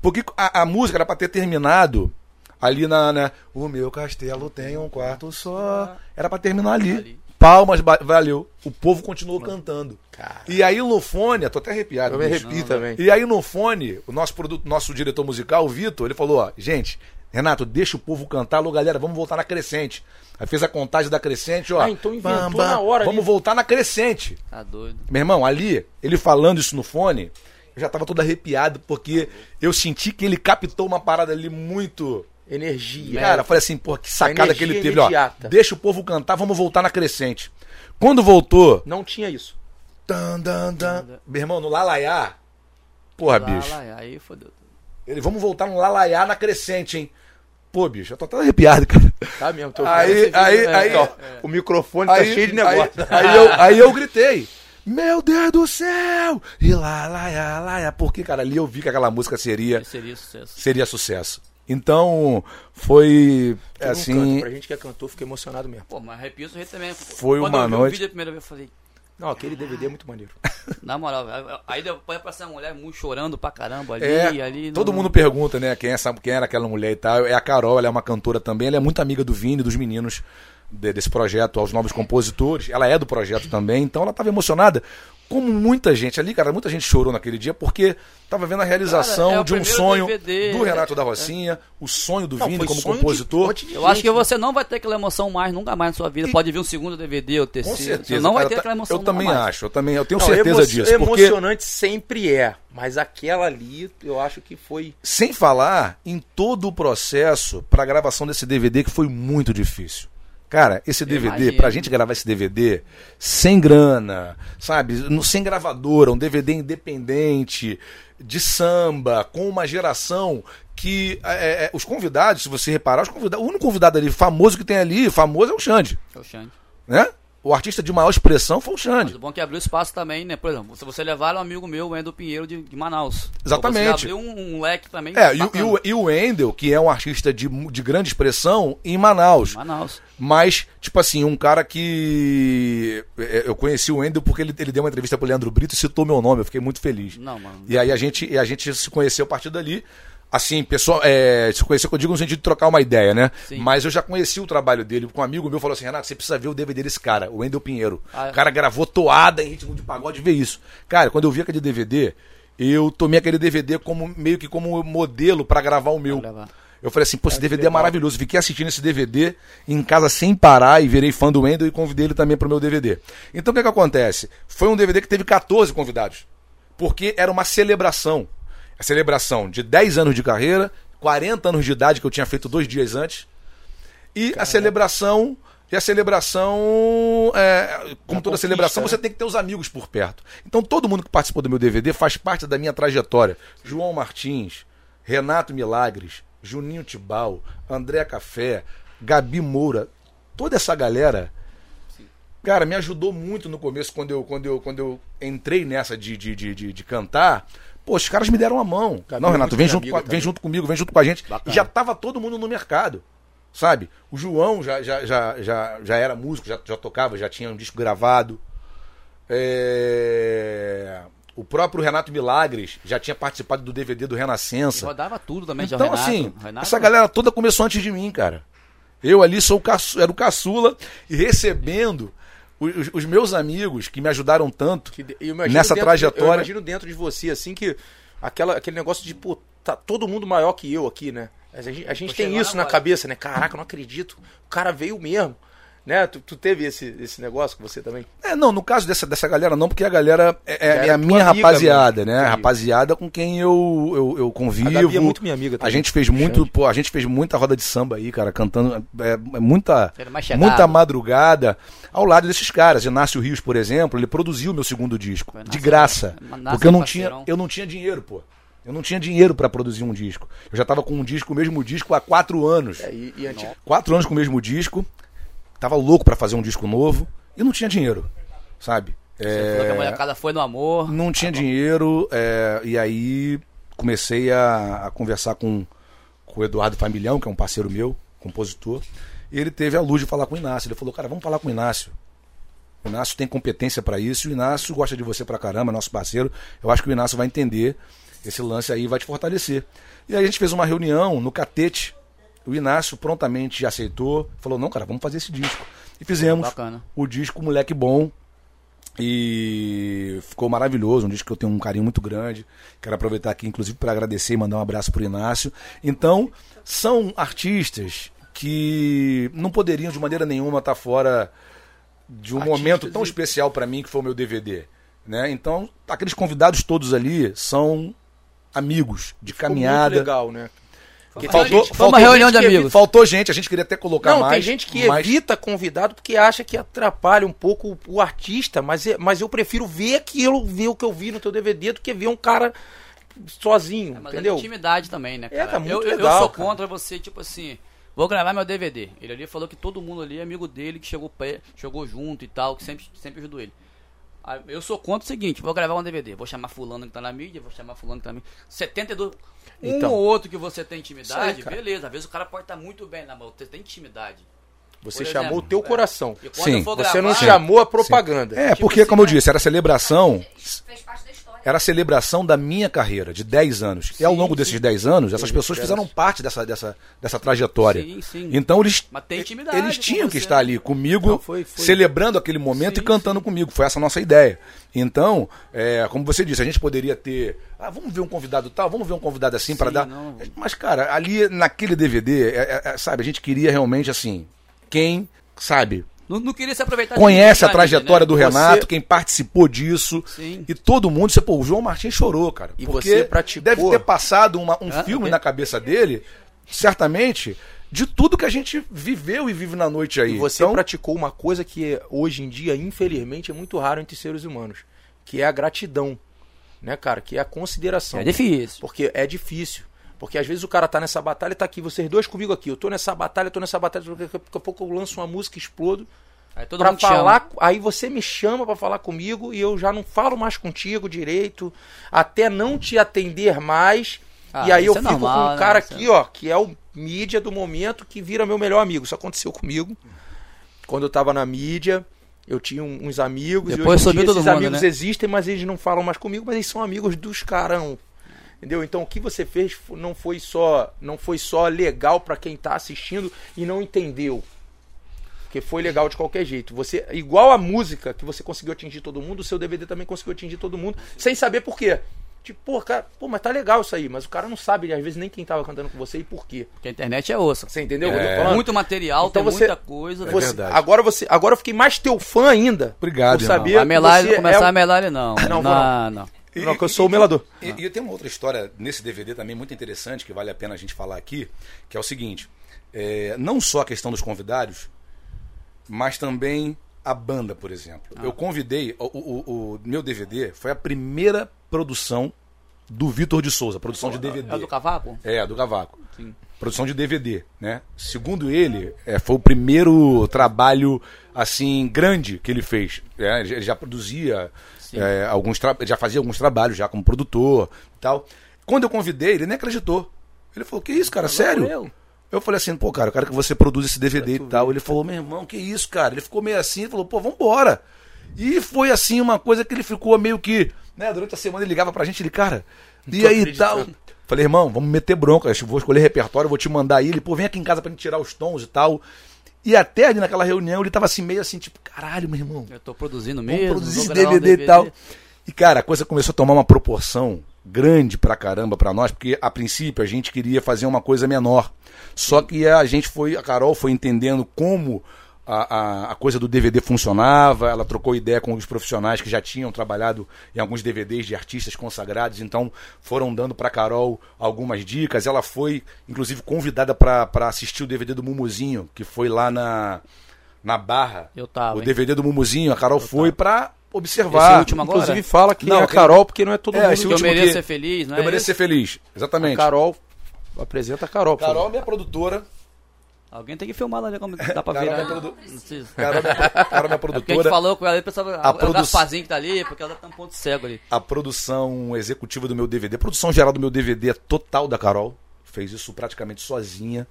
Porque a, a música era pra ter terminado ali na, na- O meu castelo tem um quarto só. Era pra terminar ali. Palmas, valeu. O povo continuou cantando. Cara. E aí no fone, eu tô até arrepiado. Eu me arrepio também. E aí no fone, o nosso produto, nosso diretor musical, o Vitor, ele falou, ó, gente, Renato, deixa o povo cantar, alô galera, vamos voltar na crescente. Aí fez a contagem da crescente, ó. Ah, então inventou na hora Vamos ali. voltar na crescente. Tá doido. Meu irmão, ali, ele falando isso no fone, eu já tava todo arrepiado, porque eu senti que ele captou uma parada ali muito. Energia. Cara, eu falei assim, pô, que sacada que ele teve, ó. imediata. Deixa o povo cantar, vamos voltar na crescente. Quando voltou, Não tinha isso. tan, dan, dan, meu irmão, no Lalaiá. Porra, Lá, bicho. aí fodeu. Ele, vamos voltar no Lalaiá na crescente, hein? Pô, bicho, eu tô até arrepiado, cara. Tá mesmo? Tô Aí, aí, né? aí, Ó, O microfone tá cheio de negócio. Aí, aí eu, aí eu gritei. Meu Deus do céu! E lá, lá, lá, lá, lá. Porque, cara, ali eu vi que aquela música seria, seria sucesso. seria sucesso. Então, foi um assim. canto. Pra gente que é cantor, fiquei emocionado mesmo. Pô, mas arrepio isso aí também. Foi Quando uma eu vi noite- o vídeo a primeira vez, eu falei, Não, aquele DVD é muito maneiro. na moral, aí- depois aparece uma mulher muito chorando pra caramba ali, É, ali. todo não- mundo pergunta, né, quem, é essa, quem era aquela mulher e tal. É a Carol, ela é uma cantora também. Ela é muito amiga do Vini, dos meninos de- desse projeto, aos novos compositores. Ela é do projeto também, então ela tava emocionada. Como muita gente ali, cara, muita gente chorou naquele dia porque tava vendo a realização Cara, é de um sonho DVD, do Renato é, da Rocinha, o sonho do Não, Vini como compositor. de Eu acho que né? você não vai ter aquela emoção mais, nunca mais na sua vida. E- Pode vir um segundo DVD ou Com terceiro. certeza. Você não vai cara, ter tá- aquela emoção eu nunca também mais. acho, eu também, eu tenho Não, certeza emo- disso. Porque Emocionante sempre é, mas aquela ali, eu acho que foi. Sem falar em todo o processo para a gravação desse DVD que foi muito difícil. Cara, esse DVD, imagino. pra gente gravar esse DVD sem grana, sabe? No- Sem gravadora, um DVD independente, de samba, com uma geração que é, é, os convidados, se você reparar, os convidados, o único convidado ali famoso que tem ali, famoso é o Xande, É o Xande. né? O artista de maior expressão foi o Mas Xande. o bom é que abriu espaço também, né? Por exemplo, se você levar um amigo meu, o Wendel Pinheiro de, de Manaus. Exatamente. Então abriu um, um leque também. É, e, o- e o, Wendel, que é um artista de, de grande expressão em Manaus. Manaus. Mas, tipo assim, um cara que. é, Eu conheci o Wendel porque ele, ele deu uma entrevista pro Leandro Brito e citou meu nome, eu fiquei muito feliz. Não, mano. E aí a gente, a gente se conheceu a partir dali. Assim, pessoal, é, se conheceu, que eu digo no sentido de trocar uma ideia, né? Sim. Mas eu já conheci o trabalho dele. Com um amigo meu falou assim: Renato, você precisa ver o DVD desse cara, o Wendel Pinheiro. Ah, é? O cara gravou toada em ritmo de pagode, vê isso. Cara, quando eu vi aquele DVD, eu tomei aquele DVD como meio que como modelo pra gravar o meu. Eu falei assim, pô, esse DVD é maravilhoso. Fiquei assistindo esse DVD em casa sem parar e virei fã do Wendel e convidei ele também pro meu DVD. Então o que, que acontece? Foi um DVD que teve 14 convidados. Porque era uma celebração. A celebração de 10 anos de carreira, 40 anos de idade que eu tinha feito dois dias antes. E a celebração. E a celebração, é, como toda celebração, né? você tem que ter os amigos por perto. Então todo mundo que participou do meu DVD faz parte da minha trajetória. João Martins, Renato Milagres, Juninho Tibal, André Café, Gabi Moura, toda essa galera, cara, me ajudou muito no começo quando eu, quando eu, quando eu entrei nessa de, de, de, de, de cantar. Pô, os caras me deram a mão. Não, Renato, vem junto, amiga com vem junto comigo, vem junto com a gente. Bacana. E já tava todo mundo no mercado. Sabe? O João já, já, já, já, já era músico, já, já tocava, já tinha um disco gravado. É, O próprio Renato Milagres já tinha participado do DVD do E Renascença. rodava tudo também, já Então, Renato, assim, Renato- essa galera toda começou antes de mim, cara. Eu ali sou o caçu, era o caçula e recebendo os, os- meus amigos que me ajudaram tanto Que de- eu imagino nessa dentro- trajetória. Eu imagino dentro de você, assim, que aquela, aquele negócio de, pô, tá todo mundo maior que eu aqui, né? A gente, a gente tem isso na agora. cabeça, né? Caraca, eu não acredito. O cara veio mesmo. Né? Tu, tu teve esse, esse negócio com você também? É, não, no caso dessa, dessa galera não, porque a galera é, é- é a minha amiga, rapaziada, mano. né? A rapaziada com quem eu, eu, eu convivo. A Gabi é muito minha amiga A também. gente fez muito, pô, a gente fez muita roda de samba aí, cara, cantando é, é muita, muita madrugada ao lado desses caras. Inácio Rios, por exemplo, ele produziu o meu segundo disco de graça, porque eu não parceirão. tinha, eu não tinha dinheiro, pô. Eu não tinha dinheiro pra produzir um disco. Eu já tava com um disco, o mesmo disco há quatro anos. É, e, e Quatro anos com o mesmo disco. Tava louco pra fazer um disco novo e não tinha dinheiro, sabe? Você falou que a É, molecada foi no amor. não tinha dinheiro, é, e aí comecei a, a conversar com, com o Eduardo Familhão, que é um parceiro meu, compositor, e ele teve a luz de falar com o Inácio. Ele falou, cara, vamos falar com o Inácio. O Inácio tem competência pra isso, e o Inácio gosta de você pra caramba, é nosso parceiro. Eu acho que o Inácio vai entender esse lance aí e vai te fortalecer. E aí a gente fez uma reunião no Catete. O Inácio prontamente aceitou, falou, não, cara, vamos fazer esse disco. E fizemos Bacana. o disco Moleque Bom. E ficou maravilhoso, um disco que eu tenho um carinho muito grande. Quero aproveitar aqui, inclusive, para agradecer e mandar um abraço pro Inácio. Então, são artistas que não poderiam de maneira nenhuma estar fora de um Artistas momento tão e- especial para mim que foi o meu DVD. Né? Então, aqueles convidados todos ali são amigos de ficou caminhada. muito legal, né? Tem Faltou, gente- Foi uma faltou reunião gente de que- amigos. Faltou gente, a gente queria até colocar Não, mais. tem gente que mas- evita convidado porque acha que atrapalha um pouco o, o artista, mas, é- mas eu prefiro ver aquilo, ver o que eu vi no teu DVD do que ver um cara sozinho, É, mas entendeu? é intimidade também, né, É, cara? tá muito eu, eu- eu legal, sou cara. contra você, tipo assim, vou gravar meu DVD. Ele ali falou que todo mundo ali é amigo dele, que chegou, pé, chegou junto e tal, que sempre, sempre ajudou ele. Eu sou contra o seguinte, vou gravar um DVD, vou chamar fulano que tá na mídia, vou chamar fulano que tá na mídia. 72. Um Então. ou outro que você tem intimidade, aí, beleza. Às vezes o cara pode estar muito bem na mão, você tem intimidade. Você Por chamou exemplo, o teu é. coração. Sim. for Você gravar, não chamou a propaganda. É, Tipo porque, assim, como eu né? disse, era a celebração. Fez parte da história. Era a celebração da minha carreira, de 10 anos. e ao Sim, longo desses sim. 10 anos, essas Sim, pessoas era- fizeram parte dessa, dessa, dessa trajetória. Sim, sim. Então eles, eles tinham que estar né? ali comigo, Não, foi- foi. celebrando aquele momento Sim, e cantando comigo. Foi essa a nossa ideia. Então, é, como você disse, a gente poderia ter. Ah, vamos ver um convidado tal, vamos ver um convidado assim para Sim, dar. não. Mas, cara, ali naquele DVD, é, é, é, sabe, a gente queria realmente assim. Quem, sabe, Não, não queria se aproveitar conhece a trajetória né? do Você- Renato, quem participou disso. Sim. E todo mundo, você, pô, o João Martins chorou, cara. E porque você praticou- deve ter passado uma- um Hã? filme O quê? na cabeça dele, certamente, de tudo que a gente viveu e vive na noite aí. E você Então, praticou uma coisa que hoje em dia, infelizmente, é muito raro entre seres humanos, que é a gratidão, né, cara? Que é a consideração. É difícil. Porque é difícil. Porque às vezes o cara tá nessa batalha e tá aqui, vocês dois comigo aqui. Eu tô nessa batalha, eu tô nessa batalha, daqui a pouco eu lanço uma música, explodo. Aí todo pra mundo te chama. falar, aí você me chama pra falar comigo e eu já não falo mais contigo direito, até não te atender mais. Ah, e aí eu é fico normal, com um né? cara Isso é- aqui, ó, que é o mídia do momento que vira meu melhor amigo. Isso aconteceu comigo. Quando eu tava na mídia, eu tinha uns amigos Depois e hoje subiu dia todo esses mundo, amigos né? existem, mas eles não falam mais comigo, mas eles são amigos dos carão. Entendeu? Então o que você fez não foi só não foi só legal pra quem tá assistindo e não entendeu. Porque foi legal de qualquer jeito. Você igual a música que você conseguiu atingir todo mundo, o seu DVD também conseguiu atingir todo mundo, sem saber por quê. Tipo, pô, cara, pô, mas tá legal isso aí, mas o cara não sabe, às vezes, nem quem tava cantando com você e por quê. Porque a internet é osso. Você entendeu? É. Muito material, Então tem você- muita coisa. É Você- verdade. agora você, agora eu fiquei mais teu fã ainda. Obrigado, por saber a Melari que não você começar é a Melari, não. Não, Não, não. não. Não, que eu sou o melador. E, e tem uma outra história nesse DVD também muito interessante que vale a pena a gente falar aqui, que é o seguinte: é, não só a questão dos convidados, mas também a banda, por exemplo. Ah. Eu convidei o, o- o meu DVD foi a primeira produção do Vitor de Souza, produção de DVD. É do cavaco? É, do Cavaco. Sim. Produção de DVD, né? Segundo ele, é, foi o primeiro trabalho assim grande que ele fez. É, ele já produzia é, alguns, já fazia alguns trabalhos já como produtor, e tal. Quando eu convidei, ele nem acreditou. Ele falou: "Que isso, cara? Sério?" eu. Eu falei assim, pô, cara, eu quero que você produza esse DVD e tal. Ele falou, meu irmão, que isso, cara? Ele ficou meio assim, falou, pô, vambora. E foi assim uma coisa que ele ficou meio que né, durante a semana ele ligava pra gente, ele, cara, e aí tal? Falei, irmão, vamos meter bronca, vou escolher repertório, vou te mandar aí. Ele, pô, vem aqui em casa pra gente tirar os tons e tal. E até ali naquela reunião ele tava assim, meio assim, tipo, caralho, meu irmão, Eu tô produzindo vamos mesmo. produzir vou esse gravar um DVD, e tal. E, cara, a coisa começou a tomar uma proporção grande pra caramba pra nós, porque a princípio a gente queria fazer uma coisa menor. Só que a gente foi, a Carol foi entendendo como a, a, a coisa do DVD funcionava, ela trocou ideia com os profissionais que já tinham trabalhado em alguns DVDs de artistas consagrados, então foram dando pra Carol algumas dicas. Ela foi, inclusive, convidada pra assistir o DVD do Mumuzinho, que foi lá na, na Barra. Eu tava, O hein? DVD do Mumuzinho, a Carol foi pra Esse observar. último agora? Inclusive fala que Não, é a Carol, porque não é todo É, mundo. esse Eu último mereço que- ser feliz, não é? Eu mereço ser feliz, A exatamente. Carol, apresenta a Carol. Carol, favor. minha produtora. Alguém tem que filmar lá, ver como dá pra virar. produ-. Carol, minha, Carol, minha É porque a gente produtora. falou com ela, ele pensava, A a produ- o Gasparzinho que tá ali, porque ela tá um ponto cego ali. A produção executiva do meu DVD, a produção geral do meu DVD é total da Carol. Fez isso praticamente sozinha.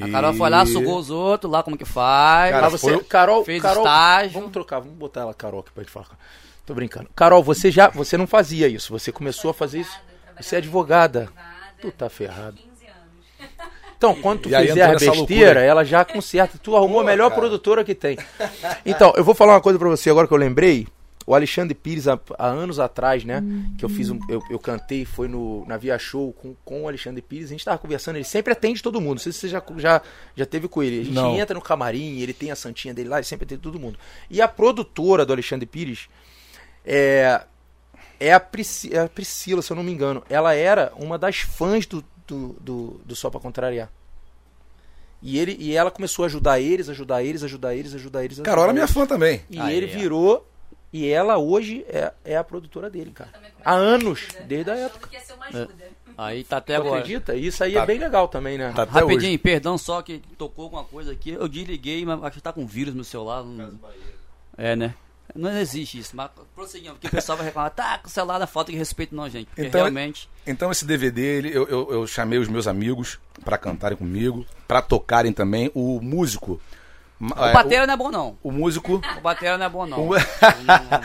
A Carol foi lá, sugou os outros, lá como que faz. Cara, Mas você, foi- Carol, fez Carol, estágio. Vamos trocar, vamos botar ela Carol aqui pra gente falar. Tô brincando. Carol, você já, você não fazia isso, você começou a fazer isso. Você é advogada. Tu tá ferrado. 15 anos. Então, quando tu E fizer a besteira, ela já conserta. Tu arrumou Pô, a melhor cara. produtora que tem. Então, eu vou falar uma coisa pra você agora que eu lembrei. O Alexandre Pires, há, há anos atrás, né? Que eu fiz um. Eu, eu cantei, foi no, na Via Show com, com o Alexandre Pires. A gente tava conversando, ele sempre atende todo mundo. Não sei se você já, já, já teve com ele. A gente Não. entra no camarim, ele tem a santinha dele lá, ele sempre atende todo mundo. E a produtora do Alexandre Pires é. É a, é a Priscila, se eu não me engano. Ela era uma das fãs do, do, do, do Só Pra Contrariar. E, ele, e ela começou a ajudar eles, ajudar eles, ajudar eles, ajudar eles. Carol era ajudar minha fã também. E Aí, ele ó. virou. E ela hoje é, é a produtora dele, cara. Há anos, desde a época. Que ia ser uma ajuda. Aí tá até Tu agora. acredita? Isso aí Tá. é bem legal também, né? Tá Rapidinho, hoje. perdão só que tocou alguma coisa aqui. Eu desliguei, mas acho que tá com vírus no celular. Não... É, né? Não existe isso, mas prosseguindo, porque o pessoal vai reclamar, tá com o celular da falta de respeito, não, gente. Porque Então, realmente. Então esse DVD, ele, eu, eu, eu chamei os meus amigos pra cantarem comigo, pra tocarem também. O músico. O batera não é bom, não. o, o músico. O batera não é bom, não. O-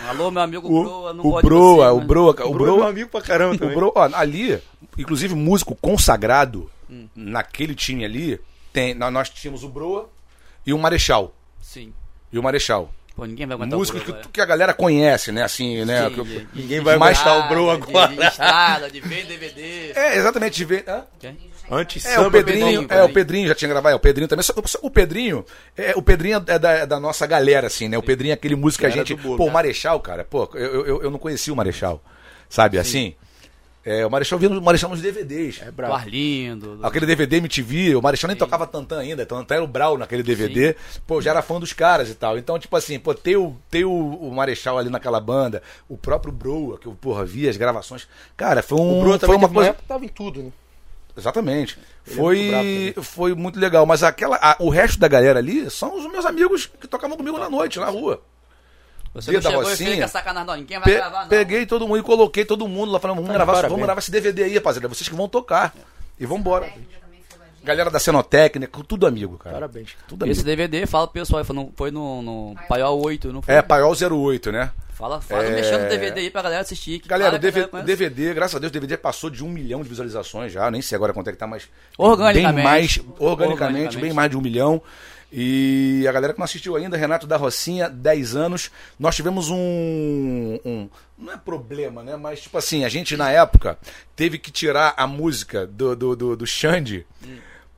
Alô, meu amigo O, Broa, não o gosto de Broa, você, o mas- Broa, o Bruno é Broa, meu amigo pra caramba O também. Bro, ó, ali, inclusive músico consagrado, Hum. naquele time ali, tem, nó- nós tínhamos o Broa e o Marechal. Sim. E o Marechal. Pô, ninguém vai aguentar Músicos o que, é. que a galera conhece, né? Assim, né? Sim, de- de- Ninguém vai Mas- aguentar o Bro agora. De, de estrada, de ver DVD. É, exatamente, de ver. hã? Quem? Antes É, o Pedrinho, Pedrinho, é, o Pedrinho. Já tinha gravado, é, o Pedrinho também. Só, só- o Pedrinho, é, o Pedrinho é da, é da nossa galera, assim, né? O Pedrinho é aquele músico que a gente. pô, o né? Marechal, cara, pô, eu, eu, eu não conhecia o Marechal, sabe? Assim, é, o Marechal via o Marechal nos DVDs. É bravo. Arlindo. do- Aquele DVD MTV, o Marechal nem tocava Tantan ainda, Tantan era o Brau naquele DVD. Pô, já era fã dos caras e tal. Então, tipo assim, pô, ter o, ter o, o Marechal ali naquela banda, o próprio Broa, que eu, porra, vi as gravações. Cara, foi um. O Bro foi também uma coisa. época tava em tudo, né? Exatamente. Ele é muito Foi, foi muito legal. Mas aquela, a- o resto da galera ali são os meus amigos que tocavam comigo na noite, na rua. Você Dia não da chegou e Rocinha. Ninguém vai Pe- gravar, não. peguei todo mundo e coloquei todo mundo lá falando, vamos, Tá de gravar, vamos gravar esse DVD aí, rapaziada. Vocês que vão tocar. E vambora. Galera da Cenotécnica, tudo amigo, cara. Parabéns. Tudo amigo. Esse DVD, fala pro pessoal, foi no, foi no, no Paiol 8, não foi? É, Paiol 08, né? Fala, fala É. mexendo no DVD aí pra galera assistir. que Galera, o galera DVD, graças a Deus, o DVD passou de um milhão de visualizações já. Nem sei agora quanto é que tá, mas. Organicamente. Bem mais, organicamente, Organicamente. bem mais de um milhão. E a galera que não assistiu ainda, Renato da Rocinha, 10 anos. Nós tivemos um, um- Não é problema, né? Mas, tipo assim, a gente na época teve que tirar a música do, do, do, do Xande.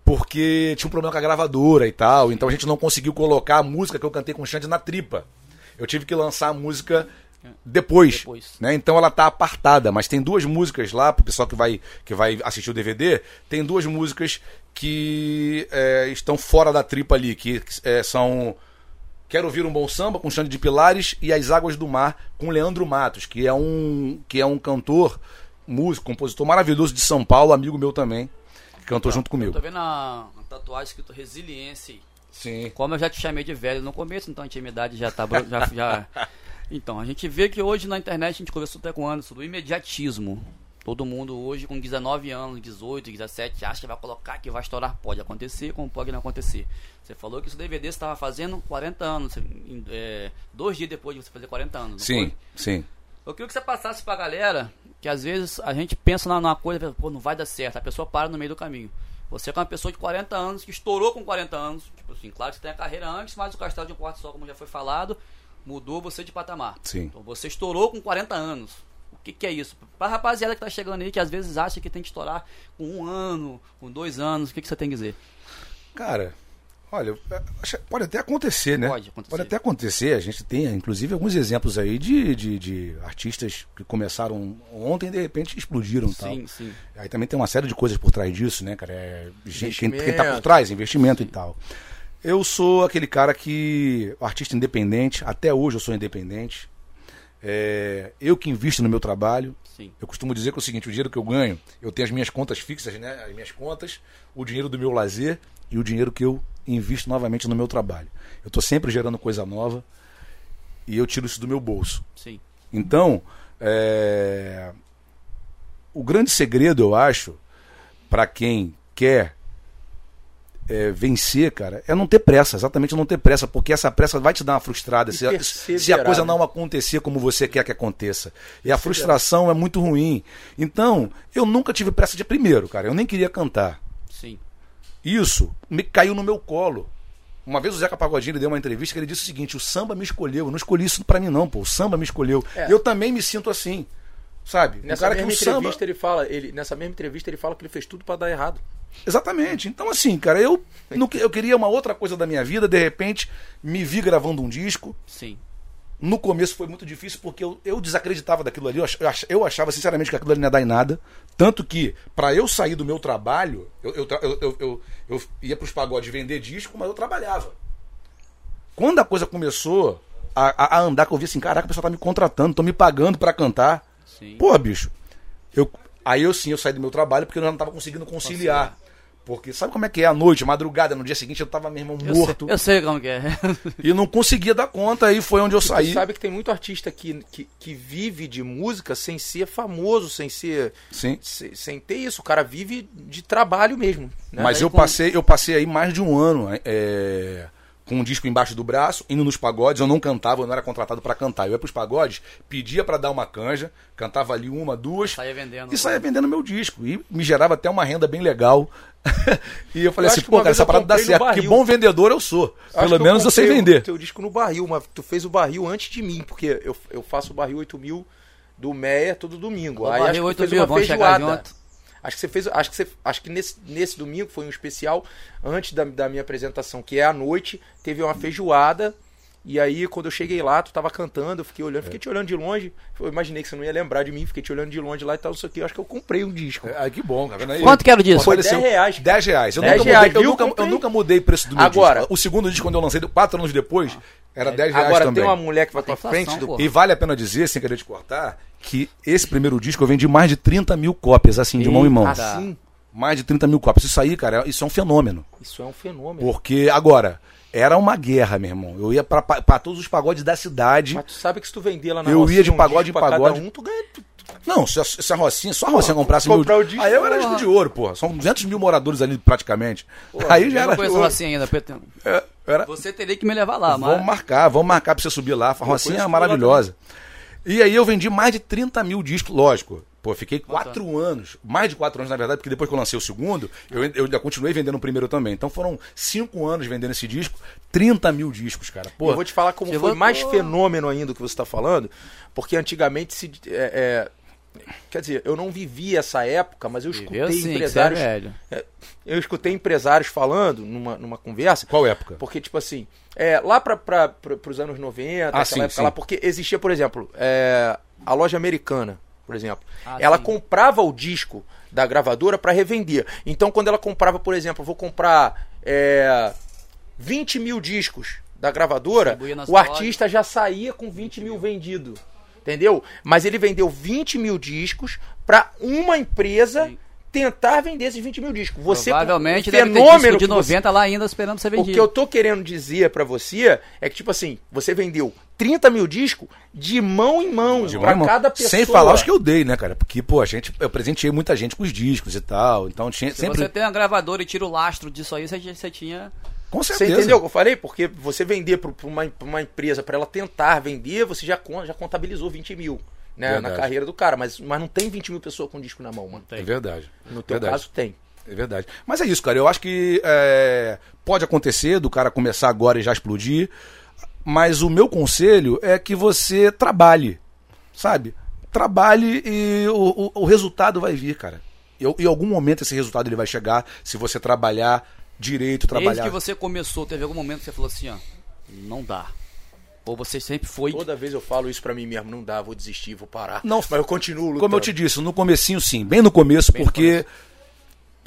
Porque tinha um problema com a gravadora e tal. Então a gente não conseguiu colocar a música que eu cantei com o Xande na tripa. Eu tive que lançar a música depois. Depois. né? Então ela tá apartada, mas tem duas músicas lá, pro pessoal que vai, que vai assistir o DVD, tem duas músicas que é, estão fora da tripa ali, que é, são Quero Ouvir um Bom Samba, com Xande de Pilares, e As Águas do Mar, com Leandro Matos, que é um, que é um cantor, músico, compositor maravilhoso de São Paulo, amigo meu também, que cantou junto Eu comigo. tô vendo a, tatuagem escrito resiliência. Sim. Como eu já te chamei de velho no começo, então a intimidade já tá. Já, já... Então, a gente vê que hoje na internet, a gente conversou até com o Anderson, do imediatismo. Todo mundo hoje com 19 anos, 18, 17, acha que vai colocar que vai estourar. Pode acontecer, como pode não acontecer. Você falou que esse DVD você estava fazendo 40 anos, é, dois dias depois de você fazer 40 anos. não Sim, foi? sim. Eu queria que você passasse pra galera que às vezes a gente pensa numa coisa, pô, não vai dar certo, a pessoa para no meio do caminho. Você é uma pessoa de 40 anos, que estourou com 40 anos, tipo assim, claro que você tem a carreira antes, mas o castelo de um quarto só, como já foi falado, mudou você de patamar. Sim. Então você estourou com 40 anos. O que, que é isso? Pra rapaziada que tá chegando aí, que às vezes acha que tem que estourar com um ano, com dois anos, o que, que você tem que dizer? Cara, olha, pode até acontecer, né? Pode acontecer. até acontecer. A gente tem, inclusive, alguns exemplos aí de, de, de artistas que começaram ontem e de repente explodiram e tal. Sim, sim. Aí também tem uma série de coisas por trás disso, né, cara? É, gente, quem, quem tá por trás, investimento e tal. Eu sou aquele cara que. artista independente, até hoje eu sou independente. É, eu que invisto no meu trabalho. Sim. Eu costumo dizer que é o seguinte: o dinheiro que eu ganho, eu tenho as minhas contas fixas, né? As minhas contas, o dinheiro do meu lazer e o dinheiro que eu invisto novamente no meu trabalho. Eu estou sempre gerando coisa nova e eu tiro isso do meu bolso. Sim. Então, é, o grande segredo, eu acho, para quem quer é, vencer, cara, é não ter pressa, exatamente não ter pressa, porque essa pressa vai te dar uma frustrada se, a- se a coisa não acontecer como você quer que aconteça. E a frustração é muito ruim. Então, eu nunca tive pressa de primeiro, cara, eu nem queria cantar. Sim. Isso me caiu no meu colo. Uma vez o Zeca Pagodinho deu uma entrevista que ele disse o seguinte: o samba me escolheu. Eu não escolhi isso pra mim, não, pô. O samba me escolheu. É. Eu também me sinto assim. Sabe? Um Nessa cara que mesma samba. entrevista ele fala, ele, nessa mesma entrevista ele fala que ele fez tudo pra dar errado. Exatamente. Então, assim, cara, eu, que- eu queria uma outra coisa da minha vida, de repente, me vi gravando um disco. Sim. No começo foi muito difícil porque eu, eu desacreditava daquilo ali. Eu ach- eu ach- eu achava, sinceramente, que aquilo ali não ia dar em nada. Tanto que, pra eu sair do meu trabalho, eu, eu, eu, eu, eu, ia pros pagodes vender disco, mas eu trabalhava. Quando a coisa começou a, a- a andar, que eu vi assim, caraca, o pessoal tá me contratando, estão me pagando pra cantar. Sim. Pô, bicho, eu, aí eu sim, eu saí do meu trabalho porque eu não tava conseguindo conciliar. Porque sabe como é que é? À noite, madrugada, no dia seguinte eu tava, meu irmão, Eu morto. sei, eu sei como que é. E não conseguia dar conta, aí foi onde eu saí. sabe que tem muito artista que, que, que vive de música sem ser famoso, sem ser. Sim. Sem, sem ter isso. O cara vive de trabalho mesmo. né? Mas Aí eu com- passei, eu passei aí mais de um ano é, com um disco embaixo do braço, indo nos pagodes. Eu não cantava, eu não era contratado pra cantar. Eu ia pros pagodes, pedia pra dar uma canja, cantava ali uma, duas, Saía vendendo. e saía vendendo meu disco. E me gerava até uma renda bem legal. e eu falei Eu assim, que pô, uma cara, essa eu parada dá certo. Que barril. bom vendedor eu sou. Acho Pelo que menos eu sei comprei vender. O teu disco no barril, mas tu fez o barril antes de mim, porque eu, eu faço o barril 8000 do Meia todo domingo. O Aí barril acho que tu 8000, fez uma vamos chegar feijoada. Acho que você fez, acho que você, acho que nesse, nesse domingo foi um especial antes da, da minha apresentação, que é à noite, teve uma feijoada. E aí, quando eu cheguei lá, tu tava cantando, eu fiquei olhando, fiquei te olhando de longe. Eu imaginei que você não ia lembrar de mim, fiquei te olhando de longe lá e tal, não sei o que. Eu acho que eu comprei um disco. Ai, que bom, tá vendo aí? Quanto que era o disco? Foi Fortaleceu 10 reais. 10 reais. Eu, 10 nunca, reais, mudei, eu, nunca, eu nunca mudei o preço do meu Agora- disco. O segundo disco, quando eu lancei, quatro anos depois, era 10 reais Agora também. tem uma mulher que vai pra Inflação, frente do. E vale a pena dizer, sem querer te cortar, que esse primeiro disco eu vendi mais de 30 mil cópias, assim, de mão em mão. Assim, Mais de 30 mil cópias. Isso aí, cara, isso é um fenômeno. isso é um fenômeno. Porque, agora, era uma guerra, meu irmão. Eu ia pra, todos os pagodes da cidade. Mas tu sabe que se tu vender lá na Eu Rocinha ia de um pagode em pagode. um, tu ganha. tu- Não, se a, se a Rocinha, só a Rocinha comprasse comprar mil. o disco, aí eu era porra. disco de ouro, porra. São 200 mil moradores ali, praticamente. aí já Eu era. não conheço assim ainda. Pedro. É, era Você teria que me levar lá, mas... Vamos marcar, vamos marcar pra você subir lá. A Rocinha é maravilhosa. E aí eu vendi mais de 30 mil discos, lógico. Pô, fiquei quatro anos, mais de quatro anos na verdade, porque depois que eu lancei o segundo, eu, eu ainda continuei vendendo o primeiro também. Então foram cinco anos vendendo esse disco, 30 mil discos, cara. Pô, eu vou te falar como foi mais fenômeno ainda o que você está falando, porque antigamente se. é, é, quer dizer, eu não vivi essa época, mas eu escutei é empresários. velho. é, eu escutei empresários falando numa, numa conversa. qual época? Porque, tipo assim, é, lá para os anos 90, Ah, aquela sim, época sim. lá, porque existia, por exemplo, é, a loja americana, por exemplo. Ah, ela sim. comprava o disco da gravadora para revender. Então, quando ela comprava, por exemplo, vou comprar é, 20 mil discos da gravadora, o lojas. artista já saía com 20 mil vendido. Entendeu? Mas ele vendeu 20 mil discos para uma empresa Sim. Tentar vender esses 20 mil discos. Você, Provavelmente o fenômeno disco de que você- 90 lá ainda esperando ser o vendido. que eu tô querendo dizer pra você é que, tipo assim, você vendeu 30 mil discos de mão em mão De pra mão cada pessoa. Sem falar os que eu dei, né, cara? Porque, pô, a gente, eu presenteei muita gente com os discos e tal. Então tinha Se sempre. você tem uma gravadora e tira o lastro disso aí, você, você tinha... Com Você certeza. entendeu o que eu falei? Porque você vender pra pra uma, pra uma empresa pra ela tentar vender, você já, já contabilizou 20 mil. Né, na carreira do cara. Mas, mas não tem 20 mil pessoas com disco na mão, mano. É verdade. No teu Verdade. caso, tem. É verdade. Mas é isso, cara. Eu acho que é, pode acontecer do cara começar agora e já explodir. Mas o meu conselho é que você trabalhe. Sabe? Trabalhe e o, o, o resultado vai vir, cara. Eu, em algum momento esse resultado ele vai chegar se você trabalhar direito, trabalhar. Desde que você começou, teve algum momento que você falou assim, ó, não dá. Ou você sempre foi. Toda vez eu falo isso pra mim mesmo, não dá, vou desistir, vou parar. Não, mas eu continuo lutando. Como eu te disse, no comecinho sim, bem no começo, Bem no porque.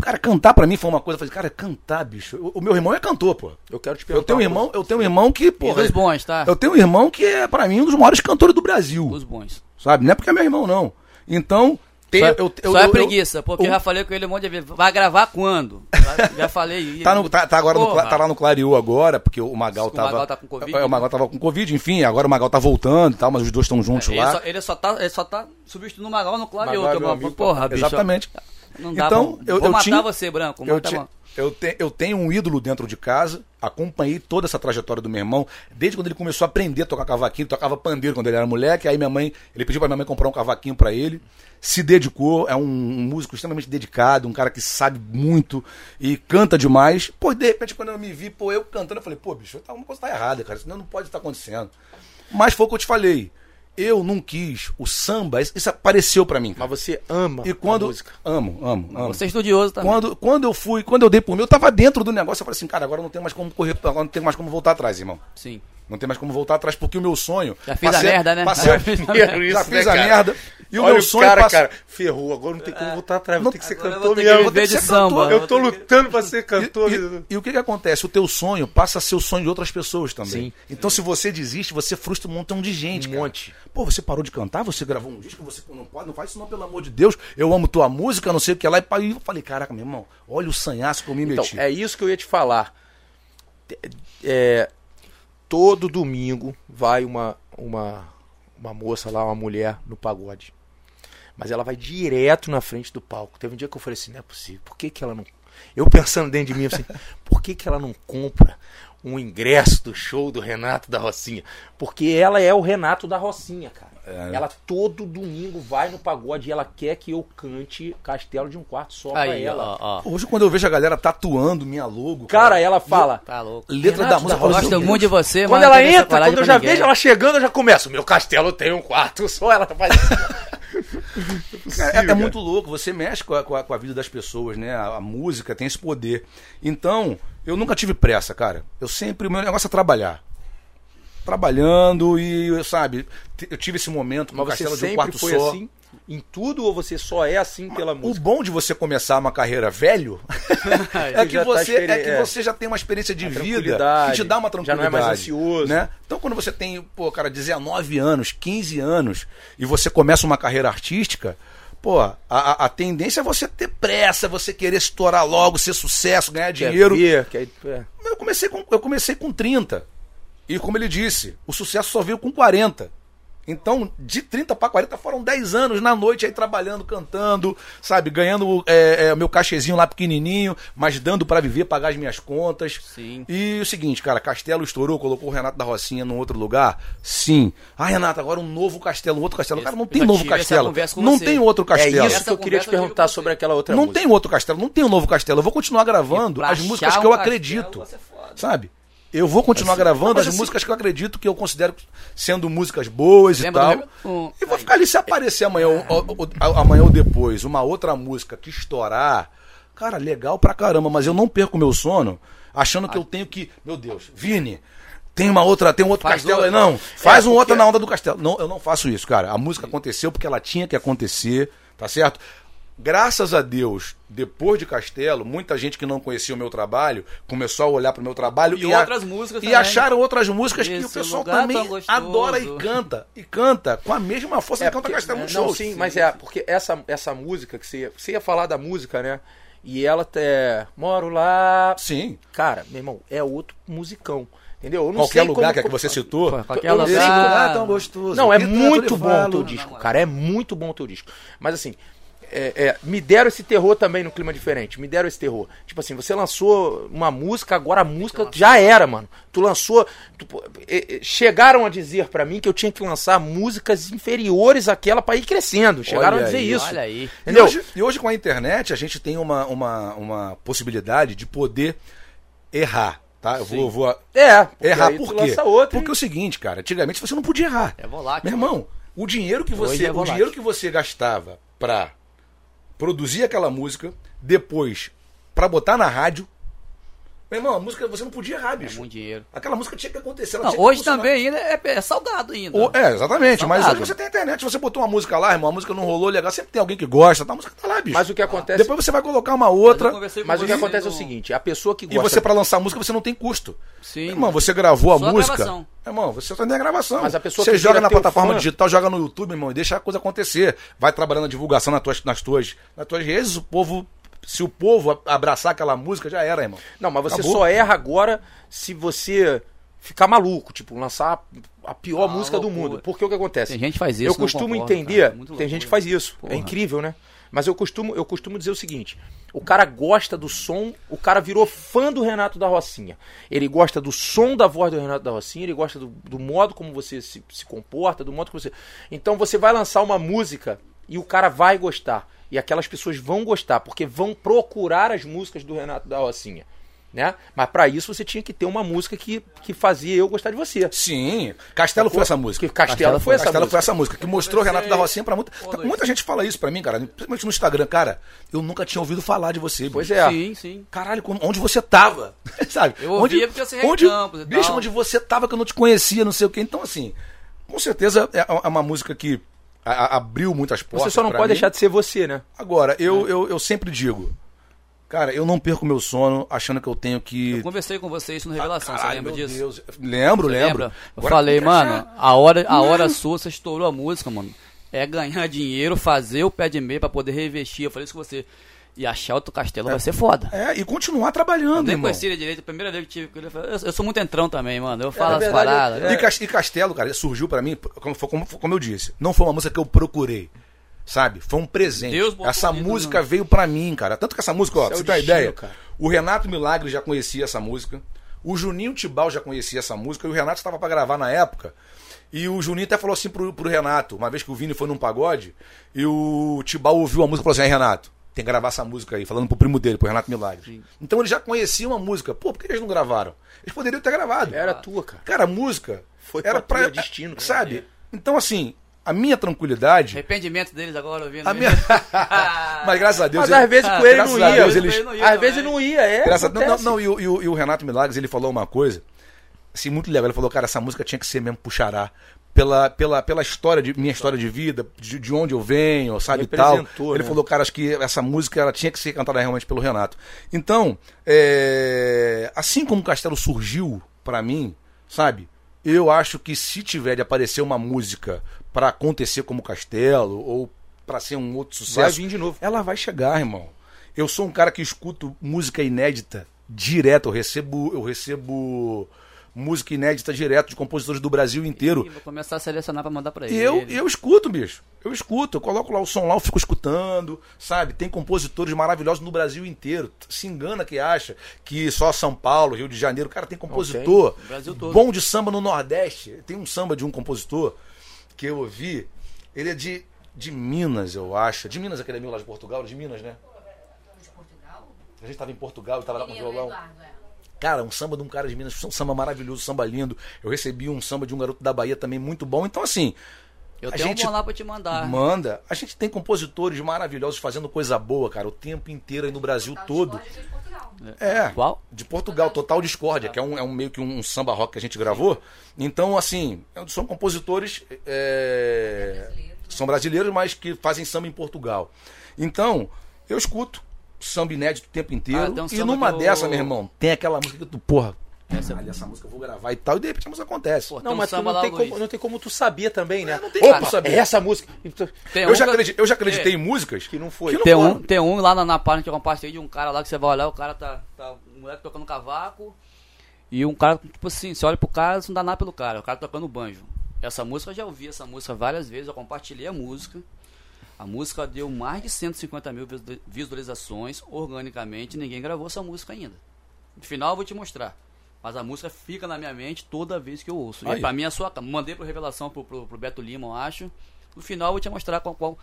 Cara, cantar pra mim foi uma coisa. Eu falei, cara, cantar, bicho. O, o meu irmão é cantor, pô. Eu quero te Eu perguntar. tenho um irmão, eu tenho um irmão que, E porra. dos bons, tá? Eu tenho um irmão que é, pra mim, um dos maiores cantores do Brasil. Os bons. Sabe? Não é porque é meu irmão, não. Então, Só, eu, eu, só eu- é eu- preguiça, porque o- eu já falei com ele um monte de vezes. Vai gravar quando? Já- falei. Tá, no- tá- tá agora no, tá lá no Clareou agora, porque o Magal O tava. Magal tá com Covid, É, o Magal tava com Covid, enfim, agora o Magal tá voltando e tal, mas os dois estão juntos Ele lá. só, ele, só tá, ele só tá substituindo o Magal no Clareou. Magal é que eu meu falo, amigo, Porra, bicho. Exatamente. Não dá Então, pra, eu- vou matar tinha- você, Branco. Eu, mata- ti- eu, te- eu tenho um ídolo dentro de casa, acompanhei toda essa trajetória do meu irmão, desde quando ele começou a aprender a tocar cavaquinho, tocava pandeiro quando ele era moleque, aí minha mãe, ele pediu pra minha mãe comprar um cavaquinho pra ele, se dedicou, é um, um músico extremamente dedicado, um cara que sabe muito e canta demais. Pô, de repente quando eu me vi, pô, eu cantando, eu falei, pô, bicho, tá- uma coisa tá errada, cara, isso não pode estar acontecendo. Mas foi o que eu te falei. Eu não quis o samba, isso apareceu pra mim. cara. Mas você ama E quando a música. amo, amo, amo. Você é estudioso também. Quando, quando eu fui, quando eu dei por mim, eu tava dentro do negócio, eu falei assim, cara, agora não tem mais como correr, agora não tem mais como voltar atrás, irmão. Sim. Não tem mais como voltar atrás, porque o meu sonho. Já fiz a merda, né? Passei, Já já fiz fiz a a, merda. merda. E o Olha meu o sonho cara, passa- cara, ferrou, agora não tem como voltar atrás, vou ter que ser Agora cantor mesmo. vou ter que de ser samba. cantor. Eu tô lutando pra ser cantor. E, e o que que acontece? O teu sonho passa a ser o sonho de outras pessoas também. Sim. Então, se você desiste, você frustra um montão de gente. Um cara. monte. Pô, você parou de cantar, você gravou um disco, você não pode, não faz isso não, pelo amor de Deus. Eu amo tua música, não sei o que lá. E e eu falei, caraca, meu irmão, olha o sanhaço que eu me Então, meti. é isso que eu ia te falar. É, todo domingo vai uma, uma, uma moça lá, uma mulher, no pagode. Mas ela vai direto na frente do palco. Teve um dia que eu falei assim, não é possível. Por que, que ela não. Eu pensando dentro de mim assim, por que, que ela não compra um ingresso do show do Renato da Rocinha? Porque ela é o Renato da Rocinha, cara. É. Ela todo domingo vai no pagode e ela quer que eu cante Castelo de um Quarto só pra ela. ó, ó. Hoje, quando eu vejo a galera tatuando minha logo. Cara, ela fala. Tá louco. Letra Renato da música. eu Gosto muito de você, Quando ela entra, quando eu já ninguém. vejo ela chegando, eu já começo. Meu castelo tem um quarto, só ela faz isso. É, é muito louco, você mexe com a, com a- com a vida das pessoas, né? A, a música tem esse poder. Então, eu nunca tive pressa, cara. Eu sempre, o meu negócio é trabalhar. Trabalhando e, sabe, eu tive esse momento com o Mas você Castelo de um Quarto foi Só. assim em tudo ou você só é assim pela O música? bom de você começar uma carreira velho é que, Já tá você, é experi- que é. você já tem uma experiência de vida tranquilidade, que te dá uma já não tranquilidade. é mais ansioso. Né? Então, quando você tem, pô, cara, 19 anos, 15 anos, e você começa uma carreira artística, pô, a, a- tendência é você ter pressa, você querer estourar logo, ser sucesso, ganhar Quer dinheiro. ver, quer- é. Eu comecei, com, eu comecei com 30. E como ele disse, o sucesso só veio com 40. Então, de 30 para 40 foram 10 anos na noite aí trabalhando, cantando, sabe, ganhando é, é, meu cachezinho lá pequenininho, mas dando para viver, pagar as minhas contas. Sim. E o seguinte, cara, Castelo estourou, colocou o Renato da Rocinha num outro lugar? Sim. Ah, Renato, agora um novo castelo, um outro castelo. Cara, não tem novo castelo. Não você. tem outro É castelo. isso Essa que eu queria te perguntar sobre aquela outra Não música. tem outro castelo, não tem um novo castelo. Eu vou continuar gravando as músicas que eu castelo acredito. foda. Sabe? Eu vou continuar gravando mas as assim- músicas que eu acredito que eu considero sendo músicas boas e tal. um- E vou ficar ali se aparecer amanhã ou, ou- ou- amanhã ou depois uma outra música que estourar. Cara, legal pra caramba, mas eu não perco meu sono achando que eu tenho que. Meu Deus, Vini. Tem uma outra, tem um outro Faz castelo aí, outra. não. Faz É, um outro na onda do castelo. Não, eu não faço isso, cara. A música aconteceu porque ela tinha que acontecer, tá certo? Graças a Deus, depois de Castelo, muita gente que não conhecia o meu trabalho começou a olhar pro meu trabalho E a- outras músicas e também. acharam outras músicas que o Esse pessoal também gostoso. adora e canta. E canta com a mesma força que canta porque- Castelo no não, show. sim, mas é, porque essa, essa música que você ia, você ia falar da música, né? E ela até. Moro lá. Sim. Cara, meu irmão, é outro musicão. Entendeu? Eu não Qualquer sei lugar como- que, é que você citou. Pô, qualquer Eu Esse lugar. lugar é tão gostoso. Não, é Que muito bom o teu disco, cara. É muito bom o teu disco. Mas assim, é, é, me deram esse terror também no clima diferente. Me deram esse terror. Tipo assim, você lançou uma música, agora a música já era, mano. Tu lançou. tu- é, é, chegaram a dizer pra mim que eu tinha que lançar músicas inferiores àquela pra ir crescendo. Chegaram Olha a dizer aí, isso. Olha aí. E Entendeu? hoje, e hoje com a internet a gente tem uma, uma, uma possibilidade de poder errar, tá? Eu vou, vou É, errar por quê? lança outra Porque é o seguinte, cara, antigamente você não podia errar. É volátil. Meu irmão, o dinheiro que você, é o dinheiro que você gastava pra produzir aquela música, depois pra botar na rádio, meu irmão, a música você não podia errar, É bicho. muito dinheiro. Aquela música tinha que acontecer. ela Não, hoje funcionar. também ainda é, é salgado ainda. O- é, exatamente. Mas Salgado. hoje você tem a internet, você botou uma música lá, irmão, a música não rolou legal, sempre tem alguém que gosta, tá? a música tá lá, bicho. Mas o que acontece. Depois você vai colocar uma Mas outra. conversei com Mas o que acontece é o seguinte: a pessoa que E gosta. você, pra lançar a música, você não tem custo. Sim. Irmão, você gravou a Só a música. gravação. Irmão, você só tem a gravação. Mas a pessoa você que joga na plataforma fã- digital, joga no YouTube, irmão, e deixa a coisa acontecer. Vai trabalhando a divulgação nas tuas, nas tuas, nas tuas redes, o povo. Se o povo abraçar aquela música, já era, irmão. Não, mas você Acabou. só erra agora se você ficar maluco, tipo, lançar a pior Ah, música do loucura. mundo. Porque o que acontece? Tem gente que faz isso, Eu costumo concordo, entender, cara. É tem gente que faz isso. Porra. É incrível, né? Mas eu costumo, eu costumo dizer o seguinte: o cara gosta do som, o cara virou fã do Renato da Rocinha. Ele gosta do som da voz do Renato da Rocinha, ele gosta do, do modo como você se, se comporta, do modo que você. Então você vai lançar uma música e o cara vai gostar. E aquelas pessoas vão gostar, porque vão procurar as músicas do Renato da Rocinha. Né? Mas pra isso você tinha que ter uma música que, que fazia eu gostar de você. Sim. Castelo foi essa música. Que Castelo, Castelo foi essa Castelo música. foi essa música, que mostrou o Renato da Rocinha pra muita. Pô, Luiz. Muita gente fala isso pra mim, cara. Principalmente no Instagram. Cara, eu nunca tinha ouvido falar de você. Pois bicho. é. Sim, sim. Caralho, como- onde você tava? Sabe? Eu onde, ouvia porque você onde, recampos e Bicho, tal. onde você tava que eu não te conhecia, não sei o quê. Então, assim, com certeza é é uma música que a- a- abriu muitas portas. Você só não pode mim. deixar de ser você, né? Agora, eu, eu, eu sempre digo, cara, eu não perco meu sono achando que eu tenho que. Eu conversei com você isso no Revelação, você Caralho, lembra meu disso? Deus. Lembro, Você lembro. lembra? Eu Agora falei, mano, a hora, a hora sua, você estourou a música, mano. É ganhar dinheiro, fazer o pé de meia pra poder revestir. Eu falei isso com você. E achar outro castelo vai ser foda. É, e continuar Eu trabalhando, nem irmão. conheci ele direito, a primeira vez que tive com ele, eu falei, eu, eu sou muito entrão também, mano. Eu falo as verdade, paradas. é. E, Cas- Castelo, cara, surgiu pra mim, como, como, como eu disse, não foi uma música que eu procurei. Sabe? Foi um presente. Deus essa música veio pra mim, cara. Tanto que essa música, ó, pra é você ter ideia, cara. o Renato Milagre já conhecia essa música. O Juninho Tibal já conhecia essa música. E o Renato estava pra gravar na época. E o Juninho até falou assim pro, pro Renato, uma vez que o Vini foi num pagode, e o Tibal ouviu a música e falou assim: "Aí, Renato, tem que gravar essa música aí, falando pro primo dele, pro Renato Milagre. Sim. Então eles já conheciam a música. Pô, por que eles não gravaram? Eles poderiam ter gravado. Era tua, cara. Cara, a música Foi era pra pra. tua, destino, cara. Sabe? Então, assim, a minha tranquilidade. Arrependimento deles agora ouvindo. A minha... Mas graças a Deus. Mas ele- às vezes com ele graças não ia. Deus, Com eles- ele não ia Às também. vezes não ia, é. Graças a. Não, não, e, o- e o, e o Renato Milagres, ele falou uma coisa, assim, muito legal. Ele falou, cara, essa música tinha que ser mesmo puxará. Pela, pela, pela história de minha história de vida, de, de onde eu venho, sabe, tal. Ele né? falou, cara, acho que essa música ela tinha que ser cantada realmente pelo Renato. Então, é, assim como o Castelo surgiu pra mim, sabe? Eu acho que se tiver de aparecer uma música pra acontecer como Castelo ou pra ser um outro sucesso, Vai vir de novo. ela vai chegar, irmão. Eu sou um cara que escuto música inédita direto. Eu recebo, eu recebo música inédita direto de compositores do Brasil inteiro. Ih, Vou começar a selecionar pra mandar pra ele. E eu, eu escuto, bicho. Eu escuto, eu coloco lá o som lá, eu fico escutando, sabe? Tem compositores maravilhosos no Brasil inteiro. Se engana que acha que só São Paulo, Rio de Janeiro, cara, tem compositor. O Brasil todo. Bom de samba no Nordeste. Tem um samba de um compositor que eu ouvi. Ele é de, de Minas, eu acho. De Minas, aquele amigo lá de Portugal, de Minas, né? De Portugal? A gente tava em Portugal, eu tava lá com o Menino, violão. Eduardo, é. Cara, um samba de um cara de Minas, um samba maravilhoso, samba lindo. Eu recebi um samba de um garoto da Bahia também muito bom. Então, assim, Eu a tenho gente um bom lá pra te mandar. manda. A gente tem compositores maravilhosos fazendo coisa boa, cara, o tempo inteiro aí no Brasil Total todo. De Portugal. É. Qual? De Portugal, Total Discórdia, que é um, é um meio que um, samba rock que a gente gravou. Então, assim, são compositores é, Brasileiros, né? são brasileiros, mas que fazem samba em Portugal. Então, eu escuto samba inédito o tempo inteiro. Ah, tem um e numa eu- dessa, meu irmão, tem aquela música que tu, porra, Essa- caralho, essa música eu vou gravar e tal, e de repente a música acontece. Pô, Não, Tem um mas tu não lá, tem, Luiz. como, não tem como tu saber também, né? não tem Opa, como saber. é essa música. Tem eu, um já que- acreditei, eu já acreditei É. em músicas Que não foi. que Tem foram. um, tem um lá na, na página que eu compartilhei de um cara lá que você vai olhar, o cara tá. tá um moleque tocando cavaco. E um cara, tipo assim, você olha pro cara, você não dá nada pelo cara, o cara tocando banjo. Essa música eu já ouvi essa música várias vezes, eu compartilhei a música. A música deu mais de 150 mil visu- visualizações organicamente, ninguém gravou essa música ainda. No final eu vou te mostrar. Mas a música fica na minha mente toda vez que eu ouço. Aí. E pra mim é a sua. Mandei pro Revelação pro, pro, pro Beto Lima, eu acho. No final eu vou te mostrar qual. qual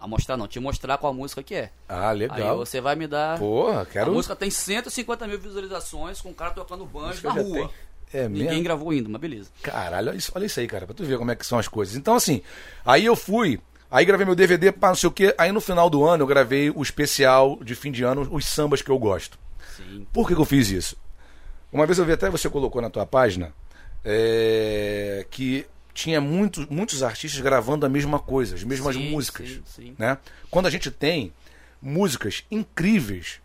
a mostrar não, te mostrar qual música que é. Ah, Aí legal. você vai me dar. Porra, A quero. música tem 150 mil visualizações com o cara tocando banjo na rua. É Ninguém mesmo? gravou ainda, mas beleza. Caralho, olha isso, olha isso aí, cara, pra tu ver como é que são as coisas. Então, assim, aí eu fui, aí gravei meu DVD, pá, não sei o quê. Aí no final do ano eu gravei o especial de fim de ano, os sambas que eu gosto. Sim. Por que, que eu fiz isso? Uma vez eu vi até você colocou na tua página é, que tinha muitos, muitos artistas gravando a mesma coisa, as mesmas Sim, músicas. sim, sim. Né? Quando a gente tem músicas incríveis,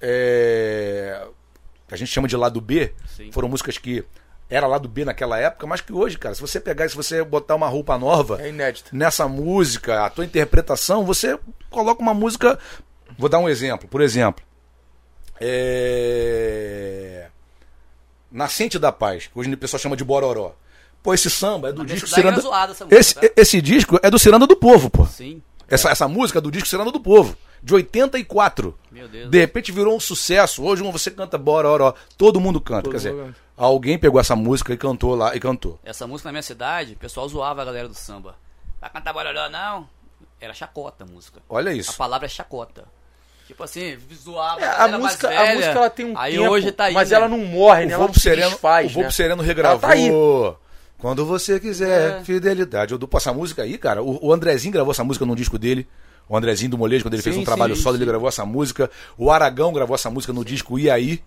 é, que a gente chama de lado B, foram músicas que era lado B naquela época, mas que hoje, cara, se você pegar e se você botar uma roupa nova É inédito. nessa música, a tua interpretação, você coloca uma música. Vou dar um exemplo. Por exemplo, é... Nascente da Paz, que hoje o pessoal chama de Bororó. Pô, esse samba é do Mas disco Ciranda. é zoado, essa música, esse, tá? esse disco é do Ciranda do Povo, pô. Sim. Essa, essa música é do disco Ciranda do Povo, de 84. Meu Deus. De repente virou um sucesso. Hoje você canta Bororó, todo mundo canta. Todo Quer dizer, mundo canta. Alguém pegou essa música e cantou lá e cantou. Essa música na minha cidade, o pessoal zoava a galera do samba. Vai cantar Bororó, não? Era chacota a música. Olha A isso. palavra é chacota. Tipo assim, zoava É, a música, a velha. música ela tem um Aí tempo, hoje tá aí. mas né? ela não morre, O né? Ela não Sereno, desfaz, o Volpo né? Sereno Ela regravou. tá. Quando você quiser, É. fidelidade. Eu dou essa música aí, cara. O, o Andrezinho gravou essa música num disco dele. O Andrezinho do Molejo, quando ele fez Sim, um trabalho sim, solo, ele sim. gravou essa música. O Aragão gravou essa música no disco E aí.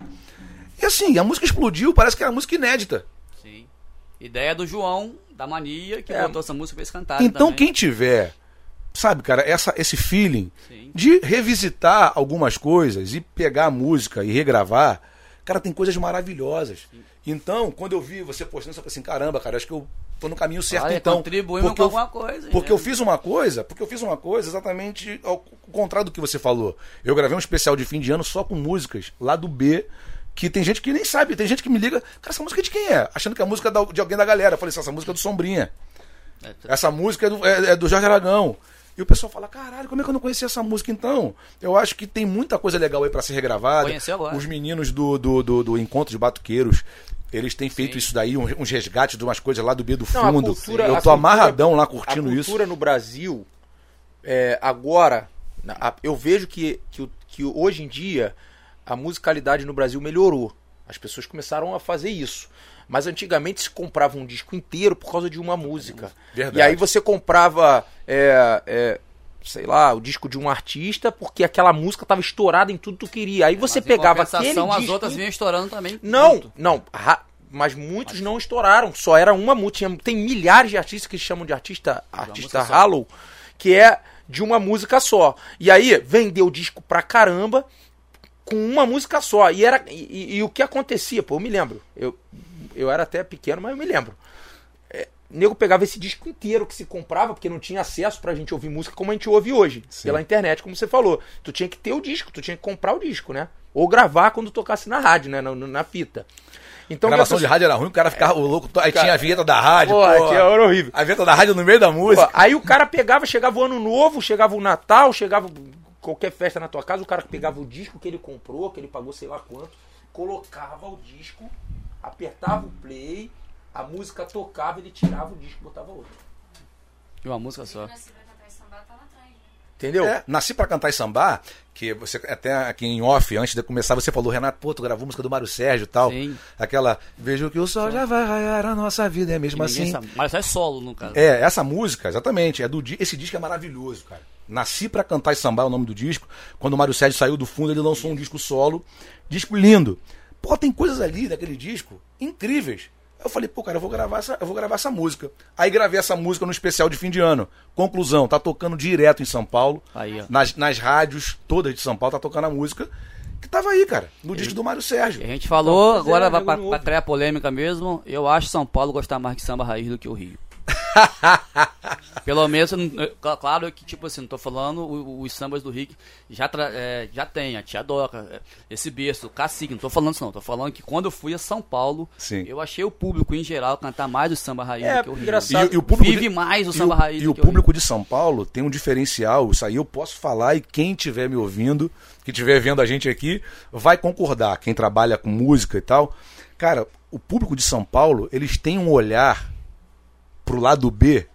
E assim, a música explodiu, parece que era música inédita. Sim. Ideia do João, da Mania, que É. botou essa música pra eles cantarem Então, também. quem tiver, sabe, cara, essa, esse feeling Sim. de revisitar algumas coisas e pegar a música e regravar, cara, tem coisas maravilhosas. Então, quando eu vi você postando, eu falei assim, caramba, cara, acho que eu tô no caminho certo Olha, então. contribuímos porque com eu, alguma coisa. porque né? eu fiz uma coisa, porque eu fiz uma coisa exatamente ao contrário do que você falou. Eu gravei um especial de fim de ano só com músicas lá do B, que tem gente que nem sabe, tem gente que me liga, cara, essa música é de quem é? Achando que é a música da- de alguém da galera. Eu falei assim, essa música é do Sombrinha. É, Essa música é do, é- é do Jorge Aragão. E o pessoal fala, caralho, como é que eu não conhecia essa música então? Eu acho que tem muita coisa legal aí pra ser regravada. Conheceu agora. Os meninos do, do, do, do Encontro de Batuqueiros, eles têm feito Sim. isso daí, um- uns resgates de umas coisas lá do B do Não, a fundo. cultura- eu a tô cultura- amarradão lá A curtindo isso. cultura no Brasil, é, agora, a- eu vejo que, que, que hoje em dia a musicalidade no Brasil melhorou. As pessoas começaram a fazer isso. Mas antigamente se comprava um disco inteiro por causa de uma música. Verdade. E aí você comprava, é, é, sei lá, o disco de um artista porque aquela música estava estourada em tudo que tu queria. Aí você Mas, em pegava aquele compensação, as disco... outras vinham estourando também. Não, junto. não. ra- Mas muitos não estouraram. Só era uma música. Tinha- Tem milhares de artistas que chamam de artista, artista. Hollow, que é de uma música só. E aí vendeu disco pra caramba com uma música só. E, era, e, e- e o que acontecia, pô, eu me lembro. Eu, eu era até pequeno, mas eu me lembro. É, nego pegava esse disco inteiro que se comprava, porque não tinha acesso pra gente ouvir música como a gente ouve hoje, pela internet, como você falou. Tu tinha que ter o disco, tu tinha que comprar o disco, né? Ou gravar quando tocasse na rádio, né? Na, na fita. Então, gravação minha de rádio era ruim, o cara ficava o louco. Aí Cara, tinha a vinheta da rádio. Pô. que era horrível. A vinheta da rádio no meio da Pô, música. aí o cara pegava, chegava o ano novo, chegava o Natal, chegava qualquer festa na tua casa, o cara pegava o disco que ele comprou, que ele pagou sei lá quanto, colocava o disco, apertava o play, a música tocava, ele tirava o disco e botava outro. E uma música só. Entendeu? É, nasci pra cantar e sambar, que você até aqui em off, antes de começar, você falou, Renato, pô, tu gravou música do Mário Sérgio e tal. Sim. Aquela, vejo que o sol já vai raiar a nossa vida, é mesmo assim. sabe. Mas é solo, no caso. É, essa música, exatamente, é do esse disco é maravilhoso, cara. Nasci pra cantar e sambar é o nome do disco. Quando o Mário Sérgio saiu do fundo, ele lançou um disco solo, disco lindo. Pô, tem coisas ali daquele disco incríveis. Eu falei, pô, cara, eu vou gravar essa, eu vou gravar essa música. Aí gravei essa música no especial de fim de ano. Conclusão, tá tocando direto em São Paulo. Aí, ó. Nas, nas rádios todas de São Paulo tá tocando a música que tava aí, cara, no disco do Mário E Sérgio. a gente falou, pois agora é, vai pra, pra polêmica mesmo. Eu acho São Paulo gostar mais de samba raiz do que o Rio. Pelo menos, claro que, tipo assim, não tô falando os sambas do Rick, já, tra- é, já tem, a Tia Doca, é, esse berço, o Cacique, não tô falando isso não, tô falando que quando eu fui a São Paulo, Sim. eu achei o público em geral cantar mais o samba raiz É, do que o Rio. engraçado. E, e o público Vive de- mais o e samba raiz E do o que o público de São Paulo tem um diferencial, isso aí eu posso falar e quem estiver me ouvindo, que estiver vendo a gente aqui, vai concordar. Quem trabalha com música e tal. Cara, o público de São Paulo, eles têm um olhar pro lado B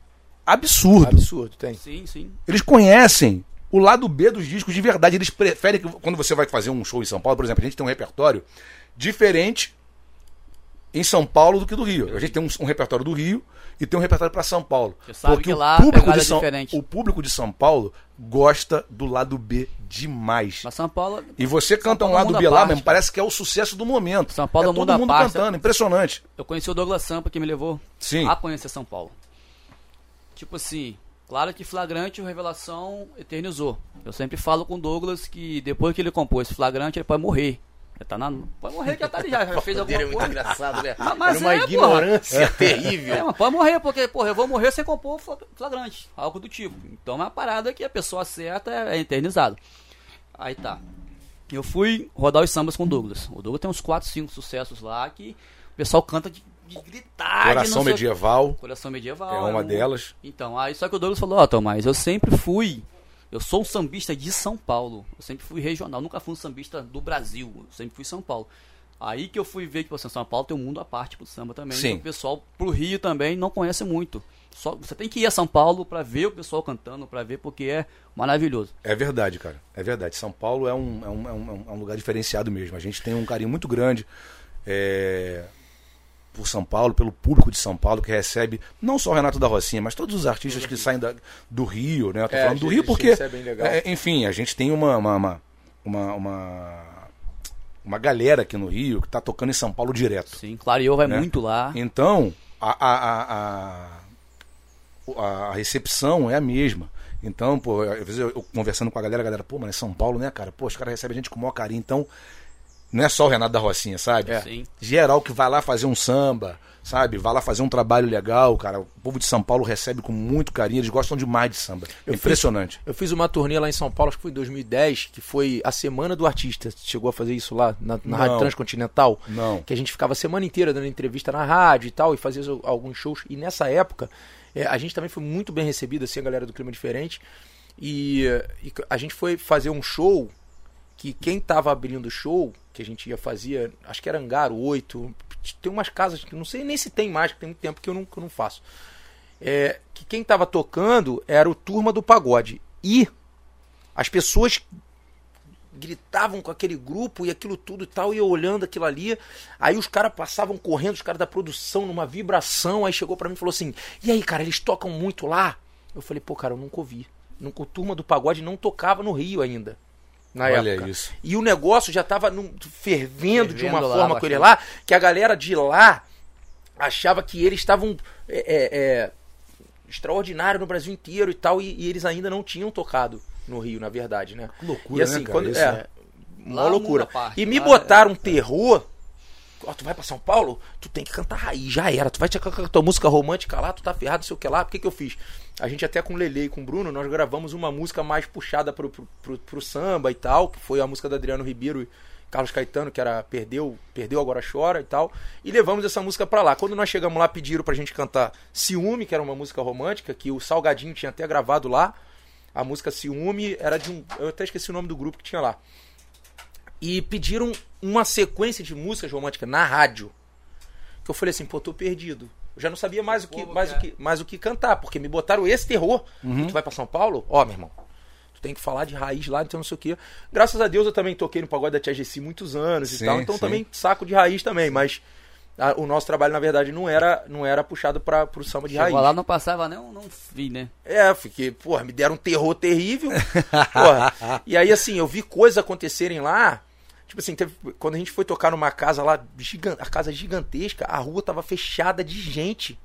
absurdo. Absurdo, tem. Sim, sim. Eles conhecem o lado B dos discos de verdade. Eles preferem que quando você vai fazer um show em São Paulo, por exemplo, a gente tem um repertório diferente em São Paulo do que do Rio. A gente tem um, um repertório do Rio e tem um repertório para São Paulo. Você sabe Porque que o público de é São diferente. o público de São Paulo gosta do lado B demais. Mas São Paulo, E você canta um Paulo é um lado B lá parte, mesmo, parece que é o sucesso do momento. São Paulo é é todo mundo parte. cantando, impressionante. eu conheci o Douglas Sampa que me levou Sim. a conhecer São Paulo. Tipo assim, claro que Flagrante o Revelação eternizou. Eu sempre falo com o Douglas que depois que ele compôs Flagrante, ele pode morrer. Já tá na... Pode morrer que já tá ali, já, já fez alguma Dele é muito coisa. engraçado, né? Mas- mas Era uma é, porra. ignorância terrível. É, mas pode morrer, porque, porra, eu vou morrer sem compor fla- flagrante, algo do tipo. Então é uma parada que a pessoa certa é eternizado. Aí tá. Eu fui rodar os sambas com o Douglas. O Douglas tem uns 4, 5 sucessos lá que o pessoal canta de, de gritar. Coração medieval Coração medieval. é uma um- delas. Então, aí só que o Douglas falou, ó, Tomás, eu sempre fui. Eu sou um sambista de São Paulo. Eu sempre fui regional, nunca fui um sambista do Brasil. Eu sempre fui São Paulo. Aí que eu fui ver que você São Paulo tem um mundo à parte pro samba também. Sim. O pessoal pro Rio também não conhece muito. Só, você tem que ir a São Paulo pra ver o pessoal cantando, pra ver porque é maravilhoso. É verdade, cara. É verdade. São Paulo é um, é um, é um, é um lugar diferenciado mesmo. A gente tem um carinho muito grande é, por São Paulo, pelo público de São Paulo, que recebe não só o Renato da Rocinha, mas todos os artistas que saem da- do Rio, né? Eu tô É, falando do gente, Rio porque, isso é bem legal. é, enfim, a gente tem uma, uma, uma, uma, uma, uma galera aqui no Rio que tá tocando em São Paulo direto. Sim, claro, e eu vai Né? muito lá. Então, a, a, a, a, a recepção é a mesma. Então, pô, às vezes eu, eu conversando com a galera, a galera, pô, mas é São Paulo, né, cara? Pô, os caras recebem a gente com o maior carinho. Então, não é só o Renato da Rocinha, sabe? Sim. Geral que vai lá fazer um samba, sabe? Vai lá fazer um trabalho legal, cara. O povo de São Paulo recebe com muito carinho, eles gostam demais de samba. Eu Impressionante. Eu fiz uma turnê lá em São Paulo, acho que foi em 2010, que foi a Semana do Artista. Chegou a fazer isso lá na, na. Rádio Transcontinental? Não. Que a gente ficava a semana inteira dando entrevista na rádio e tal, e fazia alguns shows. E nessa época, é, a gente também foi muito bem recebido, assim, a galera do Clima Diferente. E, e a gente foi fazer um show que quem tava abrindo o show, que a gente ia fazer, acho que era Angaro 8, tem umas casas que não sei nem se tem mais, que tem muito tempo que eu não, que eu não faço. É, que quem tava tocando era o Turma do Pagode. E as pessoas gritavam com aquele grupo e aquilo tudo e tal, e eu olhando aquilo ali. Aí os caras passavam correndo, os caras da produção, numa vibração. Aí chegou pra mim e falou assim: E aí, cara, eles tocam muito lá? Eu falei: Pô, cara, eu nunca ouvi. Nunca, o Turma do Pagode não tocava no Rio ainda. Na Olha época. isso. E o negócio já tava num- fervendo, de uma Fervendo lá, forma com ele lá, que a galera de lá achava que eles estavam é, é, é, extraordinário no Brasil inteiro e tal, e, e eles ainda não tinham tocado no Rio, na verdade, né? Loucura, e assim, né, cara? quando Isso, é, né? uma loucura. parte, e me lá botaram é- um terror. Ó, tu vai pra São Paulo, tu tem que cantar raiz, já era. Tu vai te a tua música romântica lá, tu tá ferrado, sei o que lá. O que que eu fiz? A gente até com o Lele e com o Bruno, nós gravamos uma música mais puxada pro, pro, pro, pro samba e tal, que foi a música da Adriano Ribeiro e Carlos Caetano, que era Perdeu, Perdeu Agora Chora e tal. E levamos essa música pra lá. Quando nós chegamos lá, pediram pra gente cantar Ciúme, que era uma música romântica, que o Salgadinho tinha até gravado lá. A música Ciúme era de um. Eu até esqueci o nome do grupo que tinha lá. E pediram uma sequência de músicas românticas na rádio. Que eu falei assim, pô, tô perdido. Eu já não sabia mais o que, mais o quer. que, mais o que cantar, porque me botaram esse terror. Uhum. Tu vai pra São Paulo? Ó, meu irmão, tu tem que falar de raiz lá, então não sei o quê. Graças a Deus eu também toquei no pagode da Tia Gessi muitos anos Sim, e tal, então sim. também saco de raiz também, mas a- o nosso trabalho, na verdade, não era, não era puxado para pro samba de Chegou raiz. lá, não passava nem um não vi, né? É, fiquei, porra, me deram um terror terrível. porra. E aí, assim, eu vi coisas acontecerem lá. Tipo assim, teve- quando a gente foi tocar numa casa lá, gigan- a casa gigantesca, a rua tava fechada de gente.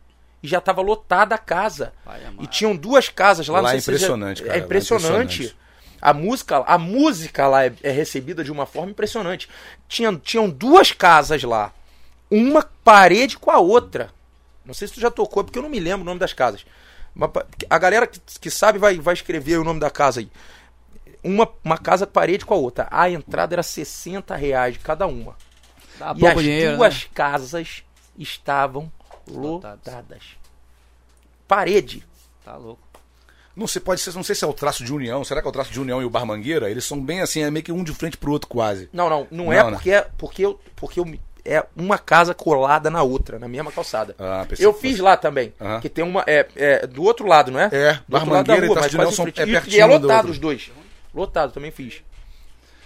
E já tava lotada a casa. Pai amado. E tinham duas casas lá. Lá não é sei se você já- impressionante, cara, lá É é impressionante. impressionante. A música, a música lá é, é recebida de uma forma impressionante. Tinha, tinham duas casas lá. Uma parede com a outra. Não sei se tu já tocou, é porque eu não me lembro o nome das casas. A galera que, que sabe vai, vai escrever o nome da casa aí. Uma, uma casa parede com a outra. A entrada era 60 reais cada uma. Dá e as dinheiro, duas né? casas estavam Lotadas. lotadas. Parede. Tá louco. Não sei, pode ser, não sei se é o traço de união. Será que é o traço de união e o Bar Mangueira? Eles são bem assim, é meio que um de frente pro outro quase. Não, não, não, Não, é né? porque, é porque eu, porque eu é uma casa colada na outra, na mesma calçada. Ah, pensei eu que fiz fosse. lá também, Aham. que tem uma é, é do outro lado, não é? É, do Bar outro lado da Mangueira e rua, Traço de União são- frente. é E- pertinho e é do lotado outro. os dois. Lotado, também fiz.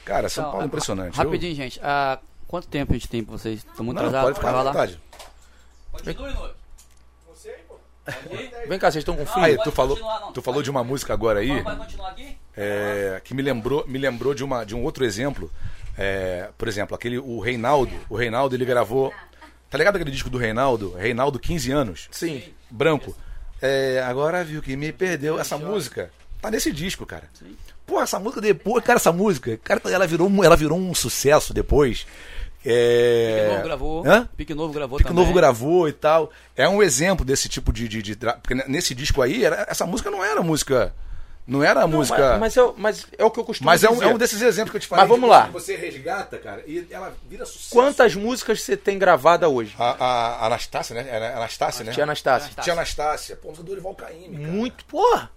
Cara, São Então, Paulo é ah, impressionante. Eu- Rapidinho, gente. Ah, quanto tempo a gente tem pra vocês? Estão muito atrasados? pode ficar à vontade. Continue, Noivo. Vem cá, vocês estão com frio? Aí, tu falou, não. tu falou de uma música agora aí. Vai continuar aqui? é, que me lembrou, me lembrou de, uma, de um outro exemplo. É, por exemplo, aquele o Reinaldo. O Reinaldo ele gravou. Tá ligado aquele disco do Reinaldo? Reinaldo, 15 anos. Sim. Branco. É, agora viu que me perdeu. Essa música tá nesse disco, cara. Pô, essa música depois, cara, essa música, cara, ela virou, um- ela virou um sucesso depois. É... Pique Novo gravou. Hã? Pique Novo gravou Pique também. Novo gravou e tal. É um exemplo desse tipo de. de, de tra- porque nesse disco aí, era- essa música não era música. Não era a Não, música. Mas, mas, é, o- mas é o que eu costumo Mas é um, dizer. é um desses exemplos que eu te falei. Mas vamos que lá. Você resgata, cara, e ela vira sucesso. Quantas músicas você tem gravada hoje? A, a, a Anastácia, né? Anastácia, né? Tia Anastácia. Tia Anastácia. Pô, música do Dorival Caymmi, cara. Muito, porra.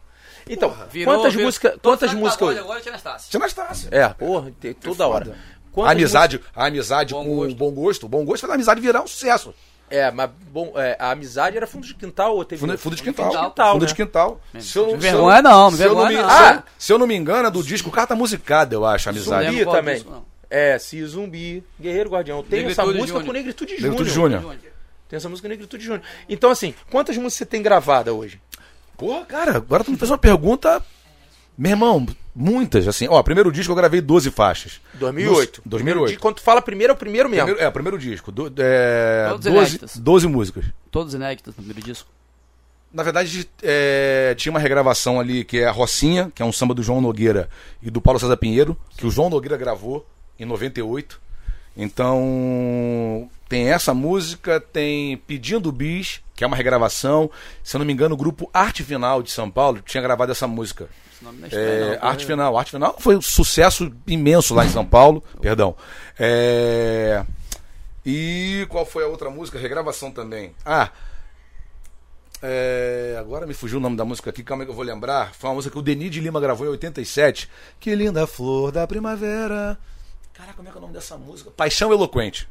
Então, Virou- quantas músicas, quantas músicas hoje? Agora tinha Anastácia. Tia Anastácia. É, porra, tem- toda hora. A Quantas amizade, a amizade Bom com gosto. o bom gosto. O bom gosto fez a amizade virar um sucesso. É, mas bom, é, a amizade era fundo de quintal ou teve Fundo, fundo de quintal. quintal, fundo né? de quintal. Se eu, Me se eu- vergonha não, me se eu vergonha me- não. se eu- Ah! Se eu não me engano, é do disco Carta Musicada, eu acho, a Não amizade. lembro Zumbi também. disco, não. É, Se Zumbi, Guerreiro Guardião. Tem essa música Júnior. com Negritude Júnior. Negritude Júnior. Tem essa música com Negritude Júnior. Então, assim, quantas músicas você tem gravada hoje? Porra, cara, agora tu me fez uma pergunta. Meu irmão, muitas, assim. Ó, primeiro disco eu gravei 12 faixas. 2008. No- 2008. Quando tu fala primeiro, é o primeiro mesmo. Primeiro, é, primeiro disco. Do, é, Todos 12, inéditas. 12 músicas. Todos inéditos no primeiro disco. Na verdade, é, tinha uma regravação ali que é a Rocinha, que é um samba do João Nogueira e do Paulo César Pinheiro, que o João Nogueira gravou em 98. Então, tem essa música, tem Pedindo Bis, que é uma regravação. Se eu não me engano, o grupo Arte Final de São Paulo tinha gravado essa música. Esse nome não é estranho, É, não. Arte Final. Arte Final foi um sucesso imenso lá em São Paulo. Perdão. É, E qual foi a outra música? Regravação também. Ah. é, Agora me fugiu o nome da música aqui, calma aí que eu vou lembrar. Foi uma música que o Denis de Lima gravou em 87. Que linda flor da primavera. Caraca, como é que é o nome dessa música? Paixão Eloquente.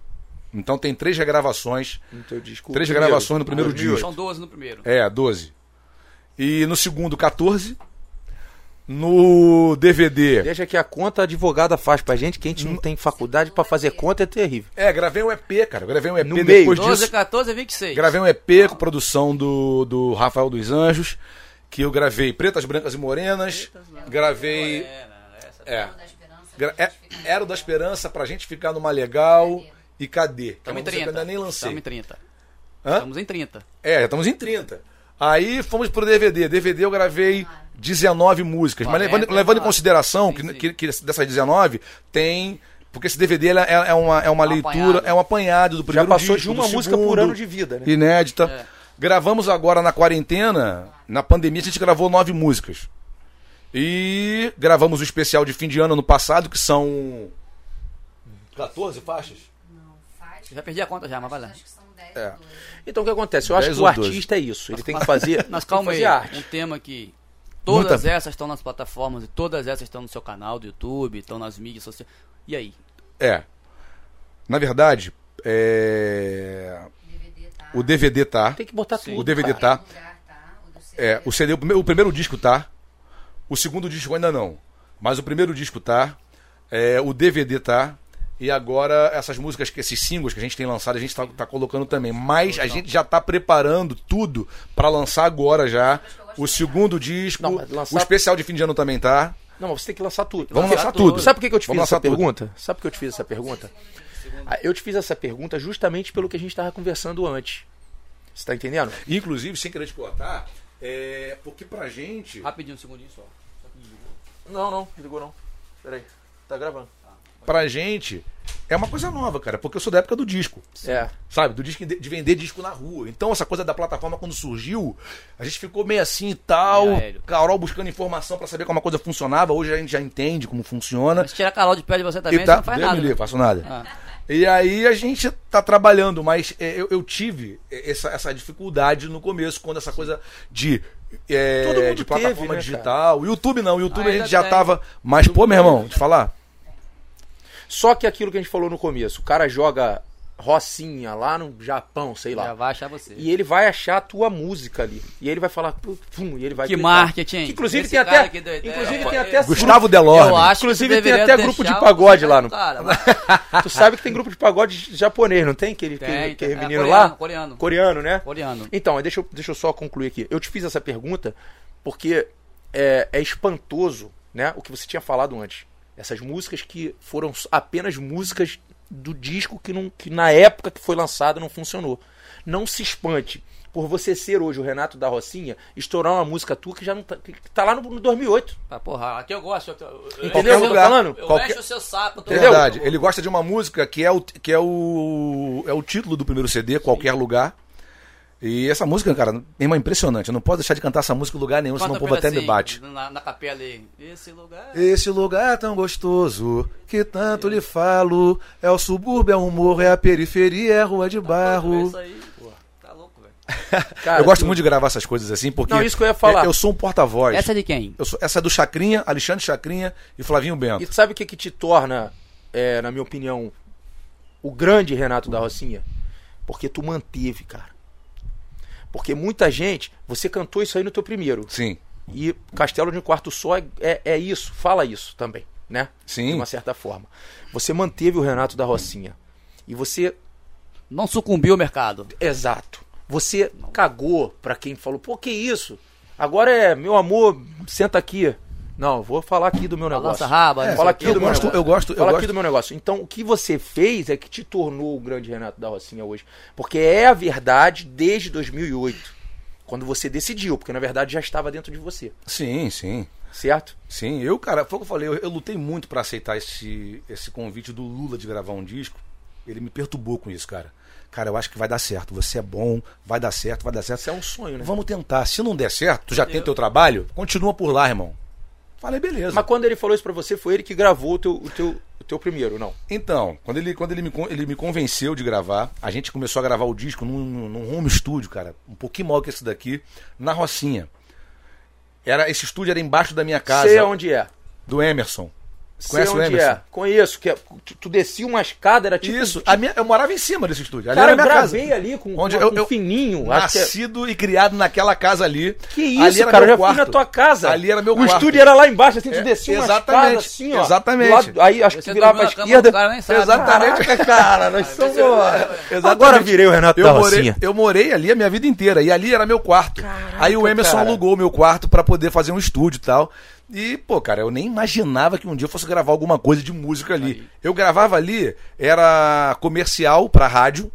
Então tem três regravações. Teu disco. Três primeiro. gravações no primeiro 2008. disco. São 12 no primeiro. É, 12. E no segundo, 14. No DVD. Deixa que a conta a advogada faz pra gente, que a gente não tem faculdade pra fazer conta, é terrível. É, gravei um EP, cara. Gravei um EP No depois meio. 12, disso. 14 e 26. Gravei um EP com produção do, do Rafael dos Anjos. Que eu gravei Pretas, Brancas e Morenas. Gravei. É. da esperança. Gra- é, Era o da Esperança pra gente ficar numa legal. E cadê? Estamos uma em música que eu 30. ainda nem lancei. Estamos em 30. Hã? Estamos em 30. É, já estamos em 30. Aí fomos pro DVD. DVD eu gravei 19 músicas. Mas 40, levando, levando em 19. consideração Sim, que, sim. que, que dessas 19 tem. Porque esse DVD é, é uma, é uma Um leitura, apanhado. é um apanhado do Já primeiro passou disco, de uma música por segundo, ano de vida, né? Inédita. É. Gravamos agora na quarentena, na pandemia, a gente gravou nove músicas. E gravamos o especial de fim de ano no passado, que são 14 faixas. Já perdi a conta já, mas vai lá. Acho que são 10 É. ou 12. Então o que acontece? Eu acho 10 que o ou 12. artista é isso. Ele tem que fazer, que calma aí, arte. um tema que todas Muita- essas estão nas plataformas e todas essas estão no seu canal do YouTube, estão nas mídias sociais. E aí? É. Na verdade, é... DVD tá. o DVD tá. Tem que botar Sim. tudo. O DVD tá. lugar, tá? É, o CD, o primeiro, o primeiro disco tá. O segundo disco ainda não. Mas o primeiro disco tá. É, o DVD tá. E agora essas músicas, que esses singles que a gente tem lançado, a gente tá, tá colocando também. Mas a gente já tá preparando tudo pra lançar agora já. O segundo disco. Não, lançar- O especial de fim de ano também tá. Não, mas você tem que lançar tudo. Vamos Porque- lançar tudo. Sabe por que eu te fiz Vamos essa lançar tudo. pergunta? Sabe por que eu te fiz essa pergunta? Ah, Eu te fiz essa pergunta justamente pelo que a gente estava conversando antes. Você tá entendendo? Inclusive, sem querer te cortar, é, porque pra gente. Rapidinho, um segundinho só. Não, não, ligou não. Peraí. Tá gravando. Pra gente é uma coisa nova, cara, porque eu sou da época do disco. É. Sabe? Do disco de de vender disco na rua. Então, essa coisa da plataforma, quando surgiu, a gente ficou meio assim e tal. É. Carol buscando informação pra saber como a coisa funcionava. Hoje a gente já entende como funciona. Se tirar Carol de pé de você também, E tá- você não faz Deus nada. me livre, faço nada. Ah. E aí a gente tá trabalhando, mas é, eu, eu tive essa, essa dificuldade no começo, quando essa coisa de, é, de plataforma teve, né, digital. O YouTube não, o YouTube a Ainda gente já tem. tava. Mas, pô, meu irmão, te falar. Só que aquilo que a gente falou no começo, o cara joga Rocinha lá no Japão, sei Já lá. vai achar você. E ele vai achar a tua música ali. E ele vai falar, pum, e ele vai Que clicar. marketing. Que, inclusive Esse tem até, deu ideia. inclusive É, tem é, até Gustavo Eu Delorme. acho Inclusive tem até grupo de pagode lá no- Cara, mas- Tu sabe que tem grupo de pagode japonês, não tem? Aquele, Tem, aquele, aquele tem. É, menino coreano, lá? coreano. Coreano, né? Coreano. Então, deixa eu, deixa eu só concluir aqui. Eu te fiz essa pergunta porque é, é espantoso né, o que você tinha falado antes. Essas músicas que foram apenas músicas do disco que, não, que na época que foi lançado não funcionou. Não se espante por você ser hoje o Renato da Rocinha, estourar uma música tua que já não tá, que tá lá no, no 2008. Ah, porra, aqui eu gosto. Eu, o que eu tô lugar. falando? Eu Qualquer- encho o seu saco. eu tô-? Verdade. Ele gosta de uma música que é o, que é o, é o título do primeiro CD, Qualquer Lugar. E essa música, cara, é impressionante. Eu não posso deixar de cantar essa música em lugar nenhum, senão Canta o povo até me pedacinho bate. Na, na capela aí. Esse lugar. Esse lugar tão gostoso que tanto lhe falo. É o subúrbio, é o morro, é a periferia, é a rua de barro. Isso aí, pô. Tá louco, velho. Cara, eu gosto tu- muito de gravar essas coisas assim, porque Não, isso que eu ia falar. eu sou um porta-voz. Essa é de quem? Eu sou- essa é do Chacrinha, Alexandre Chacrinha e Flavinho Bento. E tu sabe o que, que te torna, é, na minha opinião, o grande Renato da Rocinha? Porque tu manteve, cara. Porque muita gente, você cantou isso aí no teu primeiro. Sim, E Castelo de um Quarto Só é, é, é isso, fala isso também, né? Sim. De uma certa forma. Você manteve o Renato da Rocinha. E você. Não sucumbiu ao mercado. Exato. Você cagou pra quem falou, pô, que isso? Agora é, meu amor, senta aqui. Não, eu vou falar aqui do meu negócio. Balança raba. É, Fala aqui quê. do meu gosto- negócio. eu gosto- eu Fala gosto- aqui do meu negócio. Então, o que você fez é que te tornou o grande Renato da Rocinha hoje. Porque é a verdade desde 2008. Quando você decidiu, porque na verdade já estava dentro de você. sim, sim. Certo? Sim, eu, cara, foi o que eu falei, eu, eu lutei muito pra aceitar esse, esse convite do Lula de gravar um disco. Ele me perturbou com isso, cara. Cara, eu acho que vai dar certo. Você é bom, vai dar certo, vai dar certo. Isso é um sonho, né? Vamos tentar. Se não der certo, tu já tem teu trabalho, continua por lá, irmão. Falei, beleza. Mas quando ele falou isso pra você, foi ele que gravou o teu, o teu, o teu primeiro, não? Então, quando ele, quando ele, me, ele me convenceu de gravar, a gente começou a gravar o disco num, num home studio, cara, um pouquinho maior que esse daqui, na Rocinha. Era, esse estúdio era embaixo da minha casa, Sei onde é. do Emerson. Sei Conhece o onde Emerson? é. Conheço. Que é- tu, tu descia uma escada, era tipo. Isso, a minha, eu morava em cima desse estúdio. Ali Cara, eu era minha casa. gravei ali com, Onde com, eu- com eu- fininho. Que é- Nascido e criado naquela casa ali. Que Ali isso, era cara, eu meu já fui quarto. na tua casa. Ali era meu o quarto. estúdio era lá embaixo, assim, tu É, descia uma escada assim, ó. exatamente. do lado- aí acho que Você tu virava pra esquerda. do cara, sabe. Exatamente. Caraca, cara, nós somos... Exatamente. Agora virei o Renato eu morei, eu morei ali a minha vida inteira. E ali era meu quarto. Aí o Emerson cara. alugou o meu quarto pra poder fazer um estúdio e tal. E, pô, cara, eu nem imaginava que um dia eu fosse gravar alguma coisa de música ali. Eu gravava ali, era comercial pra rádio.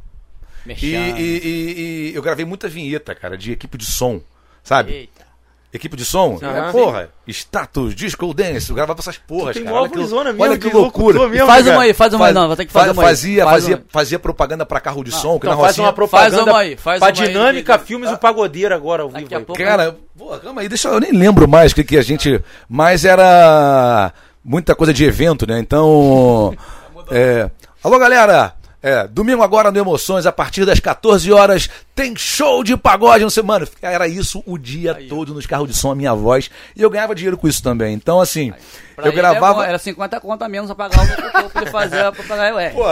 E, e- e- e eu gravei muita vinheta, cara, de equipe de som. Sabe? Eita. Equipe de som? É, porra, status, disco dance, gravava essas porras, tem cara. Olha que, mesmo, olha que loucura. mesmo, Faz cara. uma aí, faz uma aí. Faz- Não, vou ter que fazer fa- uma aí. fazia, Faz fazia, uma- fazia propaganda pra carro de som, que Então na faz uma propaganda Faz uma aí, faz pra uma aí Dinâmica que- Filmes o Pagodeiro agora ao vivo. Daqui a aí. pouco- Cara, porra, calma aí, deixa eu, eu nem lembro mais o que, que a gente. Mas era muita coisa de evento, né? Então. é, alô, galera! É, domingo agora no Emoções, a partir das 14 horas, tem show de pagode, não sei, mano, era isso o dia todo nos carros de som, a minha voz, e eu ganhava dinheiro com isso também. Então, assim, Pra eu ele é gravava. bom, Era 50 conto a menos pra pagar o que eu podia fazer pra pagar o. Pô,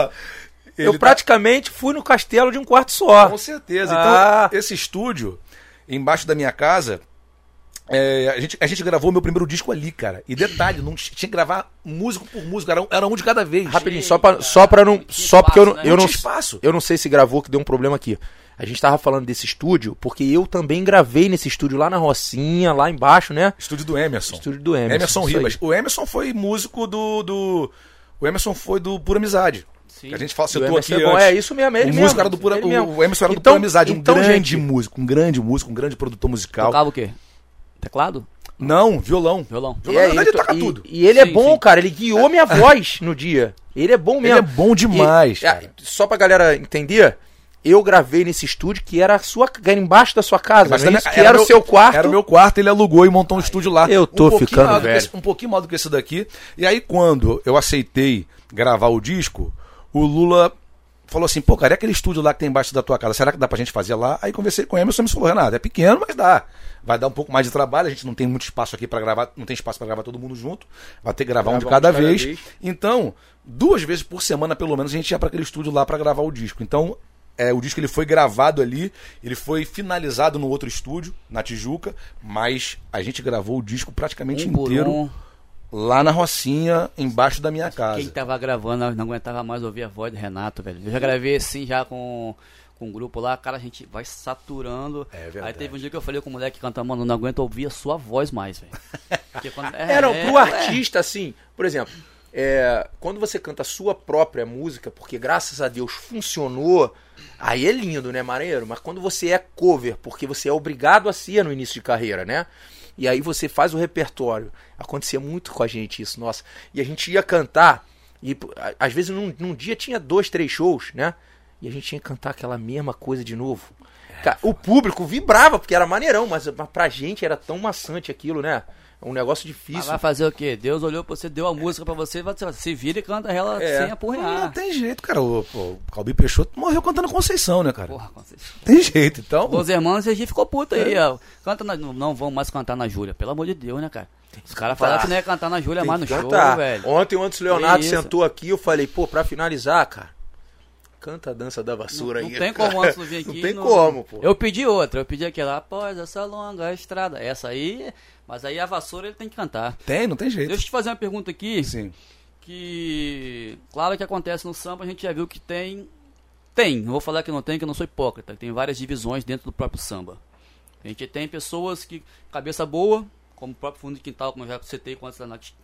Eu ele tá- praticamente fui no castelo de um quarto só. Com certeza. Então, Ah. esse estúdio, embaixo da minha casa, é, a, gente, a gente gravou meu primeiro disco ali, cara. E detalhe, não tinha que gravar músico por músico, era um, era um de cada vez. Rapidinho, só pra, só pra não. Só porque eu não, né? eu, Não espaço. eu não sei se gravou que deu um problema aqui. A gente tava falando desse estúdio, porque eu também gravei nesse estúdio lá na Rocinha, lá embaixo, né? Estúdio do Emerson. Estúdio do Emerson. Emerson. Ribas. O Emerson foi músico do, do. O Emerson foi do Pura Amizade. Sim. Que a gente fala, citou aqui é bom, antes. é isso mesmo, é ele o mesmo, músico era do Pura, ele o, mesmo. o Emerson era do Então- Pura Amizade, um então, grande gente- músico, um grande músico, um grande produtor musical. Tocava o quê? Teclado? Não, violão. Violão. Violão, na verdade, ele to- toca e, tudo. e ele é Sim, bom, sim. cara. Ele guiou minha voz no dia. Ele é bom Ele mesmo. é bom demais, E- cara. é, só pra galera entender, eu gravei nesse estúdio que era a sua, era embaixo da sua casa, Mas é que era, meu- o seu quarto. Era o meu quarto, ele alugou e montou um estúdio lá. Eu tô um ficando velho. esse- um pouquinho maior do que esse daqui. E aí, quando eu aceitei gravar o disco, o Lula falou assim: pô, cara, é aquele estúdio lá que tem embaixo da tua casa, será que dá pra gente fazer lá? Aí conversei com o Emerson e me falou: Renato, é pequeno, mas dá. Vai dar um pouco mais de trabalho, a gente não tem muito espaço aqui pra gravar, não tem espaço pra gravar todo mundo junto, vai ter que gravar um de cada, de cada vez. vez. Então, duas vezes por semana, pelo menos, a gente ia pra aquele estúdio lá pra gravar o disco. Então, é, o disco ele foi gravado ali, ele foi finalizado no outro estúdio, na Tijuca, mas a gente gravou o disco praticamente Um por inteiro um. Lá na Rocinha, embaixo da minha casa. Quem tava gravando não aguentava mais ouvir a voz do Renato, velho. Eu já gravei assim, já com, com um grupo lá, cara, a gente vai saturando. É verdade. Aí teve um dia que eu falei com o moleque que canta, mano, não aguento ouvir a sua voz mais, velho. Quando- É, não, pro é, artista, assim, por exemplo, é, quando você canta a sua própria música, porque graças a Deus funcionou, aí é lindo, né, maneiro? Mas quando você é cover, porque você é obrigado a ser no início de carreira, né? E aí você faz o repertório. Acontecia muito com a gente isso, nossa. E a gente ia cantar, e às vezes num, num dia tinha dois, três shows, né? E a gente tinha que cantar aquela mesma coisa de novo. Ca- o público vibrava, porque era maneirão, mas mas pra gente era tão maçante aquilo, né? É um negócio Mas difícil. vai fazer o quê? Deus olhou pra você, deu a música pra você, vai se vira e canta ela É. sem Não, apurrear. tem jeito, cara. O, o Calbi Peixoto morreu cantando Conceição, né, cara? Porra, Conceição. Tem jeito, então. Os irmãos, a gente ficou puto aí, É. ó. Canta na, não, não vão mais cantar na Júlia, pelo amor de Deus, né, cara? Os caras falaram que não ia cantar na Júlia Tem mais no show, velho. Ontem o Antes Leonardo isso. sentou aqui eu falei, pô, pra finalizar, cara, canta a dança da vassoura Não aí. tem como antes não vir aqui. Não tem como, pô. Eu pedi outra, eu pedi aquela, após essa longa estrada. Essa aí, mas aí a vassoura ele tem que cantar. Tem, não tem jeito. Deixa eu te fazer uma pergunta aqui, Sim. que claro que acontece no samba, a gente já viu que tem tem, não vou falar que não tem, que eu não sou hipócrita, tem várias divisões dentro do próprio samba. A gente tem pessoas que cabeça boa, como o próprio fundo de quintal, como eu já citei quando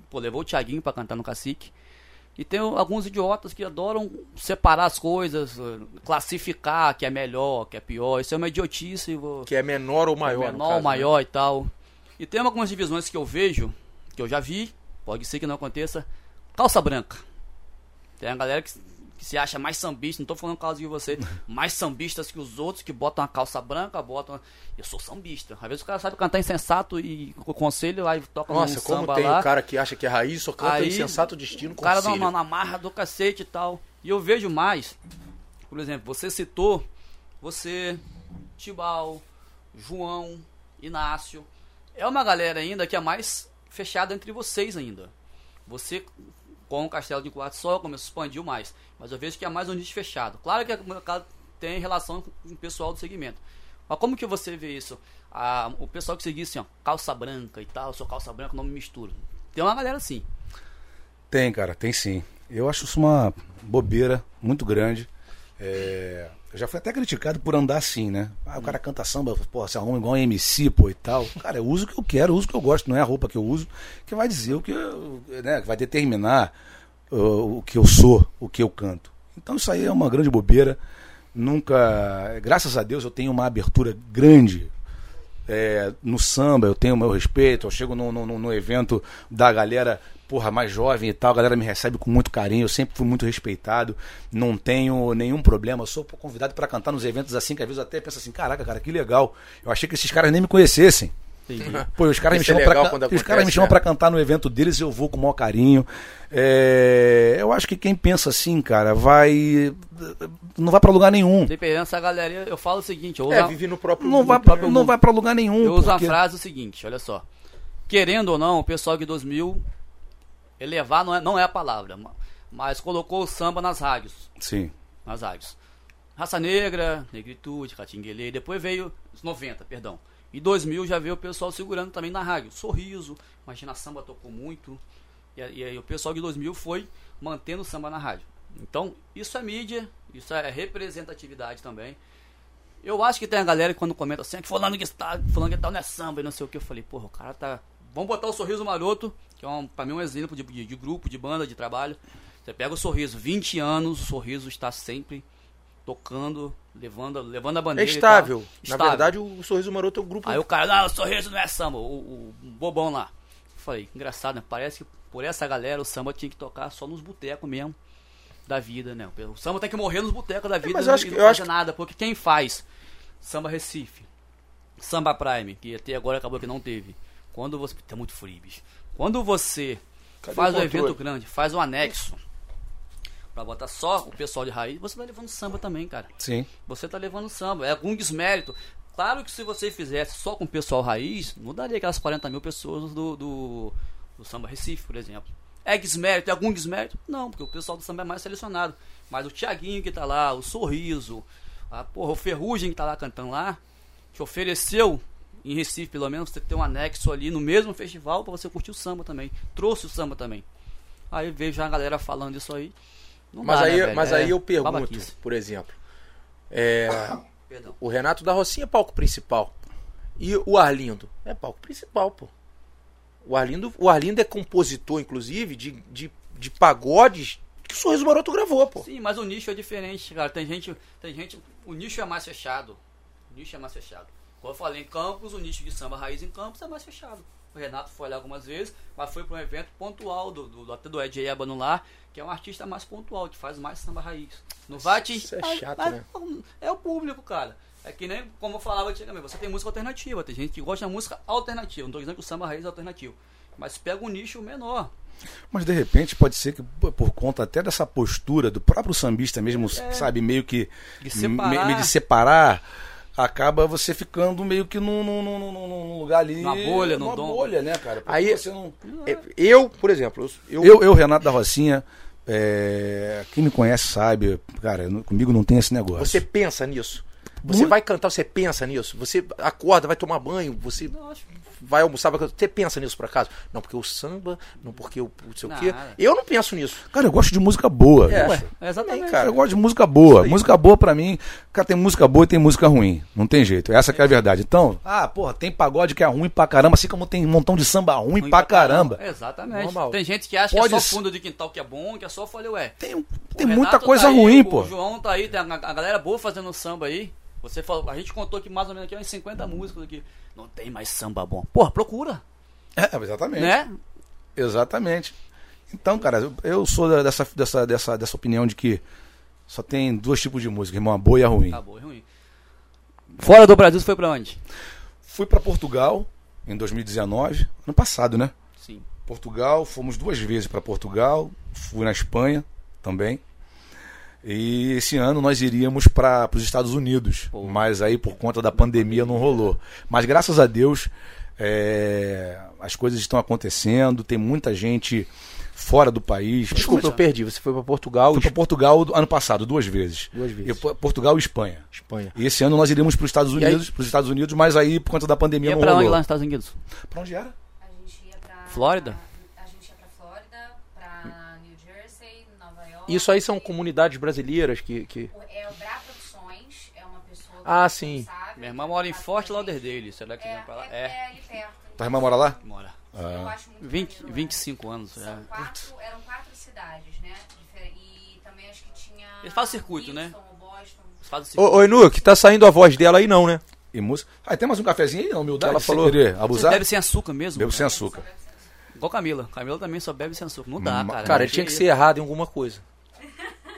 pô, levou o Thiaguinho pra cantar no Cacique. E tem alguns idiotas que adoram separar as coisas, classificar que é melhor, que é pior. Isso é uma idiotice. Que é menor ou maior, é no menor, caso, né? maior e tal. E tem algumas divisões que eu vejo, que eu já vi, pode ser que não aconteça, calça branca. Tem a galera que, que se acha mais sambista, não tô falando por causa de você, mais sambistas que os outros, que botam a calça branca, botam. Eu sou sambista. Às vezes o cara sabe cantar insensato e o conselho lá e toca Nossa, um como samba tem lá. o cara que acha que é raiz, só canta Aí, insensato destino O cara conselho. na, na marra do cacete e tal. E eu vejo mais, por exemplo, você citou, você, Tibal, João, Inácio. É uma galera ainda que é mais fechada entre vocês ainda. Você, com o Castelo de Quarto Sol, começou, expandiu mais. Mas eu vejo que é mais um nicho fechado. Claro que o mercado tem relação com o pessoal do segmento. Mas como que você vê isso? Ah, o pessoal que seguia assim, ó, calça branca e tal, sou calça branca, não me misturo. Tem uma galera assim. Tem, cara, tem sim. Eu acho isso uma bobeira muito grande. É, já fui até criticado por andar assim, né? Ah, o cara canta samba, pô, se arruma igual um MC, pô, e tal. Cara, eu uso o que eu quero, uso o que eu gosto, não é a roupa que eu uso que vai dizer o que eu, né, que vai determinar uh, o que eu sou, o que eu canto. Então isso aí é uma grande bobeira. Nunca, graças a Deus, eu tenho uma abertura grande é, no samba, eu tenho o meu respeito, eu chego no, no, no evento da galera, porra, mais jovem e tal, a galera me recebe com muito carinho, eu sempre fui muito respeitado, não tenho nenhum problema, eu sou convidado para cantar nos eventos assim, que às vezes eu até penso assim, caraca, cara, que legal, eu achei que esses caras nem me conhecessem. Entendi. Pô, os caras me é chamam pra, can- os acontece, caras me chamam né? pra cantar no evento deles, eu vou com o maior carinho. É, eu acho que quem pensa assim, cara, vai não vai pra lugar nenhum. Dependendo dessa galera, eu falo o seguinte, eu uso, É, a- vive no próprio Não mundo. vai, próprio não mundo. vai para lugar nenhum. eu uso porque- a frase o seguinte, olha só. Querendo ou não, o pessoal de 2000 elevar não é, não é a palavra, ma- mas colocou o samba nas rádios, Sim. nas rádios. Raça Negra, Negritude, Catinguelê, depois veio os 90, perdão. E 2000 já veio o pessoal segurando também na rádio. Sorriso, Imagina Samba tocou muito. E, e aí o pessoal de 2000 foi mantendo o samba na rádio. Então, isso é mídia, isso é representatividade também. Eu acho que tem a galera que quando comenta assim, que fulano que está, fulano que tal não é samba e não sei o que. Eu falei, porra, o cara tá. Vamos botar o sorriso maroto, que é um, pra mim um exemplo de, de, de grupo, de banda, de trabalho. Você pega o sorriso, 20 anos, o sorriso está sempre tocando, levando, levando a É bandeira. e estável. Na Estável. verdade, o Sorriso Maroto é o grupo. Aí o cara, não, o sorriso não é samba, o, o bobão lá. Falei, engraçado, né? Parece que por essa galera o samba tinha que tocar só nos botecos mesmo da vida, né? O samba tem que morrer nos botecos da vida mas eu acho que- não eu acho nada, porque quem faz samba Recife, samba Prime, que até agora acabou que não teve. Quando você. Tá muito frio, bicho. Quando você Cadê faz um evento grande, faz um anexo pra botar só o pessoal de raiz, você tá levando samba também, cara Sim. você tá levando samba. É algum desmérito. Claro que se você fizesse só com o pessoal raiz, não daria aquelas 40 mil pessoas do, do, do samba Recife, por exemplo. É desmérito? É algum desmérito? Não, porque o pessoal do samba é mais selecionado. Mas o Tiaguinho que tá lá, o Sorriso, a, porra, o Ferrugem que tá lá cantando lá, te ofereceu, em Recife pelo menos, você ter um anexo ali no mesmo festival pra você curtir o samba também. Trouxe o samba também. Aí vejo a galera falando isso aí. Não Mas dá, aí, né, mas É aí eu pergunto, babaquice. por exemplo. é, o Renato da Rocinha é palco principal. E o Arlindo? É palco principal, pô. O Arlindo, o Arlindo é compositor, inclusive, de, de, de pagodes que o Sorriso Maroto gravou, pô. Sim, mas o nicho é diferente, cara. Tem gente, tem gente, o nicho é mais fechado. O nicho é mais fechado. Como eu falei, em Campos, o nicho de samba raiz em Campos é mais fechado. O Renato foi lá algumas vezes, mas foi para um evento pontual do, do, até do Ed Eba no Lar, que é um artista mais pontual, que faz mais samba raiz. Não vai te. Isso é chato, ah, né? É o público, cara. É que nem como eu falava antigamente, você tem música alternativa, tem gente que gosta de música alternativa. Não tô dizendo que o samba raiz é alternativo. Mas pega um nicho menor. Mas de repente pode ser que por- conta até dessa postura do próprio sambista mesmo, sabe, meio que De me- meio de separar, acaba você ficando meio que num, num, num- num- num lugar ali, Numa bolha, num numa dom. bolha, né, cara? Porque Aí- você não É, Eu, por exemplo, eu, eu, eu, Renato da Rocinha, é, quem me conhece sabe, cara, comigo não tem esse negócio. você pensa nisso. Você Muito. vai cantar, você pensa nisso. Você acorda, vai tomar banho, você Eu acho. Vai almoçar, vai. Você pensa nisso por acaso? Não porque o samba, não porque o não sei o quê. Eu não penso nisso. Cara, eu gosto de música boa. É, Ué, É exatamente. Cara. Eu gosto de música boa. Música boa pra mim, cara, tem música boa e tem música ruim. Não tem jeito. Essa que é a verdade. Então, ah, porra, tem pagode que é ruim pra caramba, assim como tem um montão de samba ruim, Ruim pra caramba. Exatamente. Normal. Tem gente que acha Pode que é só fundo de quintal que é bom, que é só folha, ué. Tem, O tem muita tá coisa aí, ruim, o pô. João tá aí, tem a, a galera boa fazendo samba aí. Você falou, a gente contou aqui mais ou menos aqui umas 50 músicas aqui. Não tem mais samba bom. Porra, procura, É, exatamente. né? Exatamente. Então, cara, eu- sou dessa, dessa, dessa, dessa opinião de que só tem dois tipos de música, irmão, a boa e a ruim. Acabou, é ruim. Fora do Brasil, você foi pra onde? Fui pra Portugal em 2019, ano passado, né? Sim. Portugal, fomos duas vezes para Portugal, fui na Espanha também. E esse ano nós iríamos para os Estados Unidos, Pô. mas aí por conta da pandemia não rolou. Mas graças a Deus é, as coisas estão acontecendo, tem muita gente fora do país. Desculpa, eu perdi. Você foi pra Portugal Fui para Portugal ano passado duas vezes. Duas vezes. Eu, Portugal e Espanha. Espanha. E esse ano nós iríamos para os Estados Unidos, para os Estados Unidos, mas aí por conta da pandemia Ia não pra onde rolou. lá nos Estados Unidos? Pra onde era? A gente ia pra. Flórida? A gente ia pra Flórida, pra New Jersey, Nova York. Isso aí são comunidades brasileiras que. que... É o Bra Produções, é uma pessoa Ah, sim. responsável Minha irmã mora em Fort. Lauderdale. Será que É, vem pra lá? é, É. é ali perto. Tua irmã mora lá? Mora. Eu acho muito 20, maneiro lá. 25 anos. Já. São quatro, eram quatro cidades, né? E também acho que tinha. Eles fazem circuito, né? Houston, ou Boston. Eles fazem assim. Ô, ô Enuque, tá saindo a voz dela aí não, né? E música. Ah, tem mais um cafezinho aí, não? Humildade, Ela falou- querer Você abusar? bebe sem açúcar mesmo? Bebo sem açúcar. Igual Camila. Camila também só bebe sem açúcar. Não dá, Ma- cara. Cara, tinha que ser errado em alguma coisa.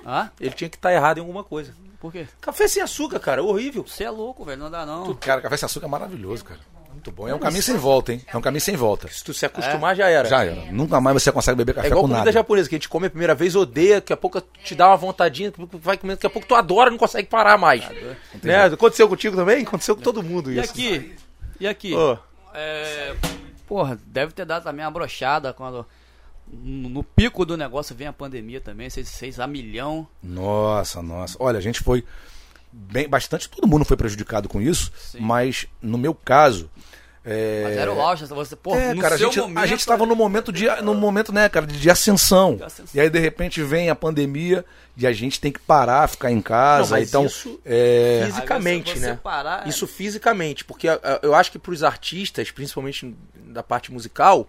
Hã? Ele tinha que estar errado em alguma coisa. Por quê? Café sem açúcar, cara, horrível. Você é louco, velho. Não dá, não. Cara, café sem açúcar é maravilhoso, cara. Muito bom. É um caminho sem volta, hein? É um caminho sem volta. Se tu se acostumar, já era. Já era. Nunca mais você consegue beber É café igual com comida nada. japonesa, que a gente come a primeira vez, odeia, daqui a pouco te dá uma vontadinha, vai comendo, daqui a pouco tu adora e não consegue parar mais. Né? Aconteceu contigo também? Aconteceu com todo mundo E isso. aqui? E aqui? Ô, É, porra, deve ter dado também uma brochada quando. No pico do negócio vem a pandemia também, vocês, vocês a milhão. Nossa, nossa. Olha, a gente foi bem, bastante, todo mundo foi prejudicado com isso, Sim. mas no meu caso, é, Mas era o auge, você, porra, é, no cara, a seu gente, momento. a gente tava no momento de, no momento, né, cara, de, de ascensão. De ascensão. E aí de repente vem a pandemia e a gente tem que parar, ficar em casa. Não, mas então, isso- é, fisicamente, você né? Parar, Isso fisicamente, porque eu acho que pros artistas, principalmente da parte musical,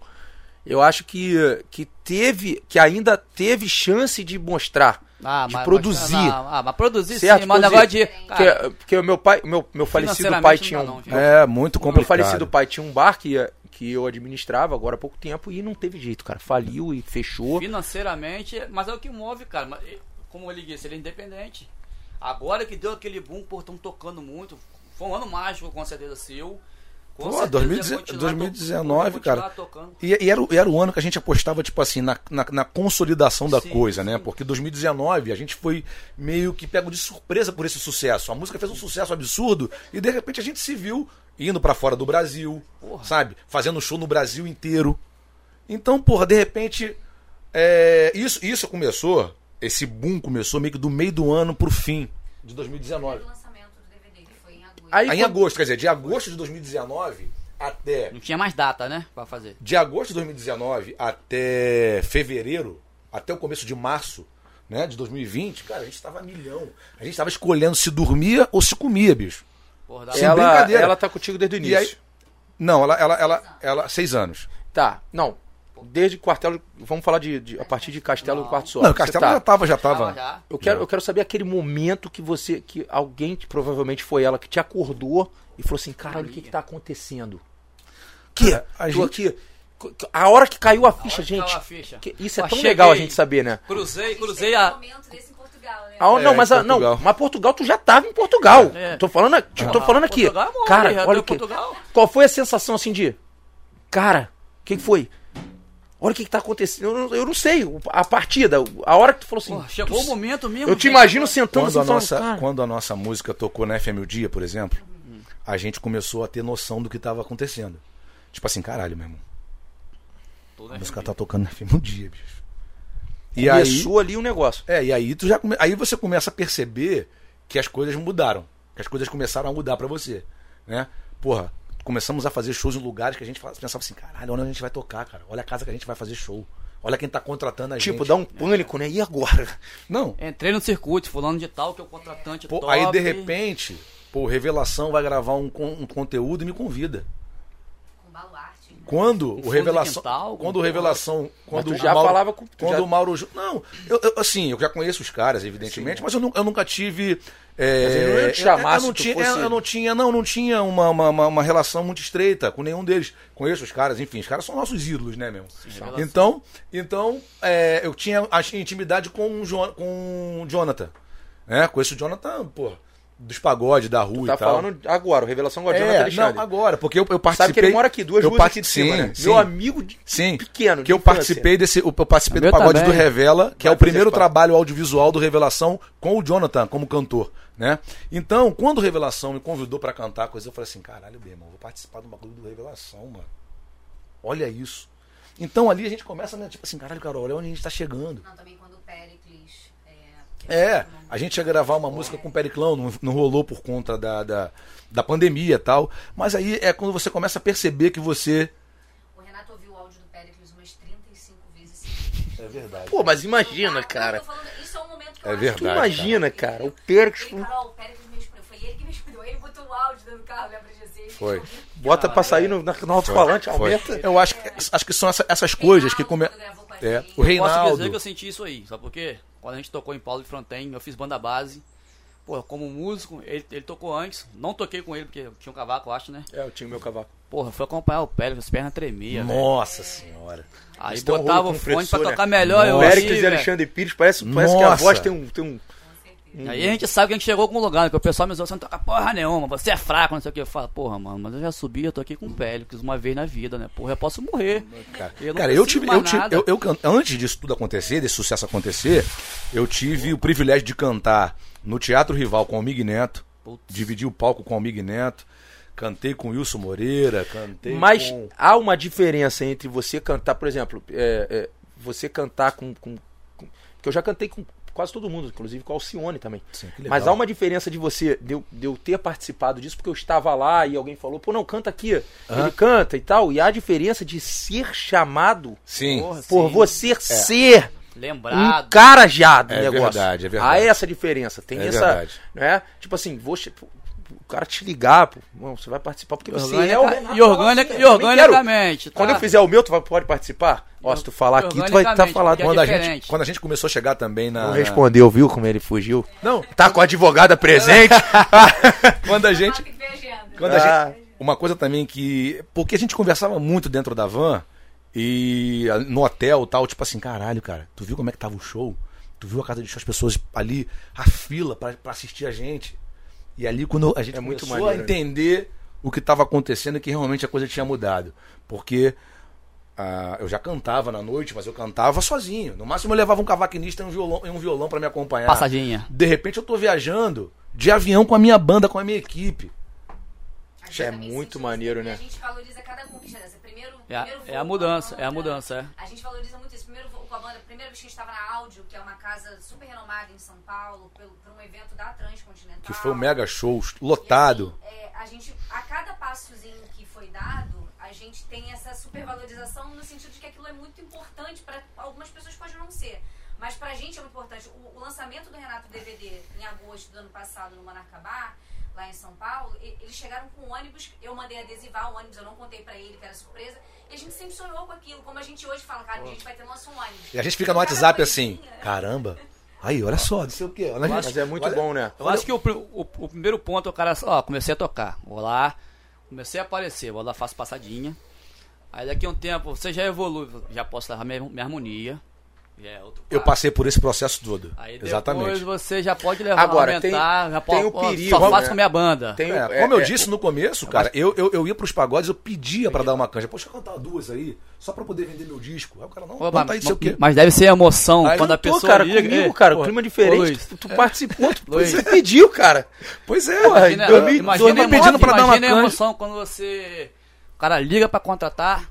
eu acho que, que teve, que ainda teve chance de mostrar. Ah, de mas- produzir. Mas, não, ah, mas produzir Certo, sim, mas produzir. negócio de. Porque, Cara, porque o meu pai, meu, meu falecido pai não tinha um, não. É muito O meu complicado. falecido pai tinha um bar que, que eu administrava agora há pouco tempo e não teve jeito, cara. Faliu e fechou. financeiramente, mas é o que move, cara. Como ele disse, ele é independente. Agora que deu aquele boom, pô, estão tocando muito. Foi um ano mágico, com certeza, seu. Com Pô, certeza 2019, ia continuar to- 2019, continuar cara. E, e era, o- era o ano que a gente apostava, tipo assim, na, na, na consolidação da Sim, coisa, né? sim. Porque 2019 a gente foi meio que pego de surpresa por esse sucesso. A música fez um sucesso absurdo e de repente a gente se viu indo pra fora do Brasil, Porra. sabe? Fazendo show no Brasil inteiro. Então, porra, de repente. é, isso, isso começou, esse boom começou meio que do meio do ano pro fim de 2019. Aí, Aí em agosto, quer dizer, de agosto de 2019 até Não tinha mais data, né? Pra fazer. de agosto de 2019 até fevereiro, até o começo de março, né, de 2020, cara, a gente tava milhão. A gente tava escolhendo se dormia ou se comia, bicho. Porra, dá Sem ela, brincadeira. ela tá contigo desde o E início. aí- Não, ela, ela, ela, ela, seis anos. Tá, não. Desde quartel, vamos falar de, de- a partir de Castelo do Quarto Sol. Não, Castelo tá. já tava, já Tava já. Eu quero, eu quero saber aquele momento que você, que alguém, que provavelmente foi ela, que te acordou e falou assim, caralho, o que que tá acontecendo? Que? Cara, a Tô gente- aqui. A hora que caiu a ficha, que gente. caiu a ficha. que isso é tão cheguei. legal a gente saber, né? Cruzei, cruzei a. momento desse em Portugal, né? Ah, não, É, mas a- não, Portugal. mas Portugal tu já tava em Portugal. É. Tô falando, aqui- tô Ah, falando aqui. Portugal é cara, já olha deu o que. Portugal. Qual foi a sensação assim de, cara, o que que foi? Olha o que, que tá acontecendo. Eu não, eu não sei. a partida, a hora que tu falou assim. Pô, chegou tu- o momento mesmo. Eu te imagino sentando Quando assim a, nossa, cara, quando a nossa música tocou na FM o Dia, por exemplo, a gente começou a ter noção do que tava acontecendo. Tipo assim, caralho, meu irmão. Tudo A música tá tocando na FM o Dia, bicho. E aí, começou ali um negócio. É, e aí tu já come... aí você começa a perceber que as coisas mudaram, que as coisas começaram a mudar pra você, né? Porra, começamos a fazer shows em lugares que a gente pensava assim, caralho, onde a gente vai tocar, cara? Olha a casa que a gente vai fazer show. Olha quem tá contratando a Tipo, gente. dá um pânico, né? E agora? Não. Entrei no circuito, fulano de tal, que é o contratante Pô, top. aí de repente, pô, Revelação vai gravar um, um conteúdo e me convida. Quando fundo o Revelação, quintal, quando o Revelação, quando o já Mauro, falava com- quando já- o Mauro, não, eu, eu- assim, eu já conheço os caras, evidentemente, mas eu, nu- eu nunca tive é, chamar eu, eu não tinha, fosse- eu não tinha, não, não tinha uma, uma, uma- relação muito estreita com nenhum deles. Conheço os caras, enfim, os caras são nossos ídolos, né, mesmo? Então, então é, eu tinha a intimidade com o, Jo- com o Jonathan, né? Conheço o Jonathan, pô, dos pagodes da rua Tá e tal. falando agora, o Revelação Guardião É, não, agora, porque eu, eu participei. Sabe que ele mora aqui, duas eu ruas aqui de cima, sim, né? sim. Meu amigo de- Sim, pequeno, que de eu participei desse, eu participei do pagode também. do Revela, que é Vai o primeiro trabalho audiovisual do Revelação com o Jonathan como cantor, né? Então, quando o Revelação me convidou pra cantar coisa, eu falei assim, caralho, meu irmão, vou participar do bagulho do Revelação, mano. Olha isso. Então ali a gente começa, né, tipo assim, caralho, Carol, olha onde a gente tá chegando. Não, também. É, a gente ia gravar uma música com o Periclão, não, não rolou por conta da, da, da pandemia e tal. Mas aí é quando você começa a perceber que você. O Renato ouviu o áudio do Pericles umas 35 vezes. seguidas. É verdade. Pô, mas imagina, cara. tô falando- isso é um momento que É eu acho verdade. Tu imagina, cara, o Pericles... Carol, o Pericles me respondeu. Foi ele que me respondeu. Ele botou o áudio dentro do carro, né, pra GC. Foi. Bota pra sair no, no alto-falante, aumenta. Eu acho que, acho que são essa- essas coisas que come... É, o Posso Reinaldo. dizer que eu senti isso aí, sabe por quê? Quando a gente tocou em Paulo de Fronten, eu fiz banda base. Pô, como músico, ele, ele tocou antes. Não toquei com ele, porque tinha um cavaco, eu acho, né? É, eu tinha o meu cavaco. Porra, fui acompanhar o Pérez, as pernas tremiam. Nossa senhora. Aí Eles um botava o fone pra né? tocar melhor. Eu Pericles assim, e. Alexandre Pires, parece, parece que a Nossa. voz tem um... Tem um Aí a gente sabe que a gente chegou com um lugar, né? que o pessoal me zoou, você não toca porra nenhuma, você é fraco, não sei o que. Eu falo, porra, mano, mas eu já subi, eu tô aqui com o Pélix uma vez na vida, né? Porra, eu posso morrer. Cara, Eu cara, eu tive. Eu tive eu, eu antes disso tudo acontecer, desse sucesso acontecer, eu tive o privilégio de cantar no Teatro Rival com o Mig Neto. Putz. Dividi o palco com o Mig Neto. Cantei com o Wilson Moreira, cantei Mas com. há uma diferença entre você cantar, por exemplo, é, é, você cantar com, com, com- Que eu já cantei com quase todo mundo, inclusive com a Alcione também. Sim, que legal. Mas há uma diferença de você, de eu, de eu ter participado disso, porque eu estava lá e alguém falou, pô, não, canta aqui. Ele canta e tal. E há a diferença de ser chamado Sim. Porra, por sim. você ser Lembrado. encarajado É negócio. verdade, é verdade. Há essa diferença. Tem É essa. verdade. Né? Tipo assim, vou. O cara te ligar, pô, "Mano, você vai participar porque você Orgânica- é o Renato e, e também quero. organicamente. Quando tá? eu fizer o meu, tu vai- pode participar? Ó, se tu falar aqui, tu vai estar Organicamente, falado. é Quando a, gente, quando a gente começou a chegar também na. Não respondeu, viu como ele fugiu? Não, Tá com a advogada presente. quando a gente. Agenda. Quando a Ah. gente- uma coisa também que. Porque a gente conversava muito dentro da van e no hotel e tal, tipo assim, caralho, cara, tu viu como é que tava o show? Tu viu a casa de show, as pessoas ali, a fila pra assistir a gente. E ali quando a gente É muito começou maneiro, a entender o que tava acontecendo e que realmente a coisa tinha mudado. Porque ah, eu já cantava na noite, mas eu cantava sozinho. No máximo eu levava um cavaquinista e um violão, e um violão para me acompanhar. Passadinha. De repente eu tô viajando de avião com a minha banda, com a minha equipe. A Isso é muito maneiro, né? A gente valoriza cada conquista dessa. Primeiro, É a- primeiro é a voo mudança, é a mudança, é. A gente valoriza muito isso. Primeiro voo com a banda, primeira vez que a gente estava na Áudio, que é uma casa super renomada em São Paulo, pelo, por um evento da Transcontinental. Que foi um mega show lotado. E, assim, é, a gente, a cada passozinho que foi dado, a gente tem essa supervalorização no sentido de que aquilo é muito importante para algumas pessoas pode não ser. Mas pra gente é muito importante. O, o lançamento do Renato DVD em agosto do ano passado no Monarca Bar, lá em São Paulo, e- eles chegaram com um ônibus, eu mandei adesivar o ônibus, eu não contei pra ele que era surpresa, e a gente sempre sonhou com aquilo, como a gente hoje fala, cara, a gente vai ter nosso ônibus. E a gente fica no WhatsApp assim, caramba. Aí, olha só, não sei o quê. Olha, Mas é muito bom, né? Eu acho que o, o- o primeiro ponto é o cara, ó, comecei a tocar, vou lá, comecei a aparecer, vou lá, faço passadinha. Aí daqui a um tempo, você já evolui, já posso levar minha, minha harmonia. É outro Eu passei por esse processo todo. Aí depois Exatamente. você já pode levar Agora, aumentar, tem- já tem pode, o ó, perigo, só faço né? com minha banda. Tem- É, é, como eu é, disse no começo, cara, eu, eu, eu ia pros pagodes, eu pedia pra dar uma canja. Poxa, cantar duas aí, só pra poder vender meu disco. Aí o cara, não, Pô, canta aí, sei o quê. mas deve ser emoção Aí quando a Pô, pessoa cara, liga. comigo, é, cara, o clima diferente. Luiz, tu tu participou, tu, Luiz. você pediu, cara. Pois é, Imagina, mil- imagina, pedindo emoção, pra dar uma canja. emoção quando você. O cara liga pra contratar.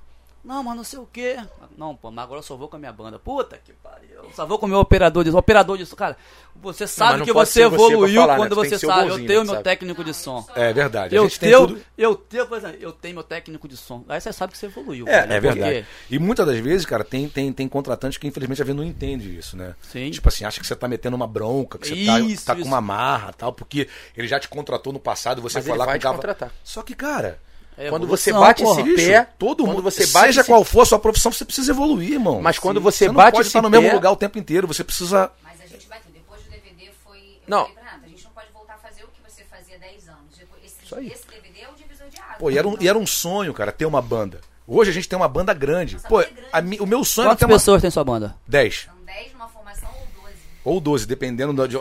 Não, mas não sei o quê. Não, pô, mas agora eu só vou com a minha banda. Puta que pariu. Eu só vou com o meu operador disso. Operador disso, cara. Você sabe não que você ser você pra evoluiu falar, né? quando tem você o sabe. bonzinho, eu tenho né, meu sabe? técnico de som. É verdade. a Eu gente tem tenho, tudo. eu tenho, por exemplo, eu tenho meu técnico de som. Aí você sabe que você evoluiu. É, velho, É porque- verdade. E muitas das vezes, cara, tem, tem, tem contratantes que infelizmente a gente não entende isso, né? Sim. Tipo assim, acha que você tá metendo uma bronca, que você tá- Isso, tá, com isso. uma marra tal, porque ele já te contratou no passado, você Mas foi ele lá vai com te cava- contratar. Só que, cara, É Quando você bate porra. esse bicho, pé, todo mundo, você bate seja esse- qual for a sua profissão, você precisa evoluir, irmão. Mas quando Sim. você não bate pode esse estar no mesmo pé- lugar o tempo inteiro, você precisa Mas a gente vai ter. Depois do DVD foi. Eu Não. falei pra Renata, a gente não pode voltar a fazer o que você fazia há 10 anos. Esse, Isso aí. esse DVD é um divisor de água. Pô, e era, um, e era um sonho, cara, ter uma banda. Hoje a gente tem uma banda grande. Nossa Pô, banda é grande. a o meu sonho era Quantas ter uma... pessoas tem sua banda? 10 São 10 numa formação ou 12. ou 12, dependendo da... de-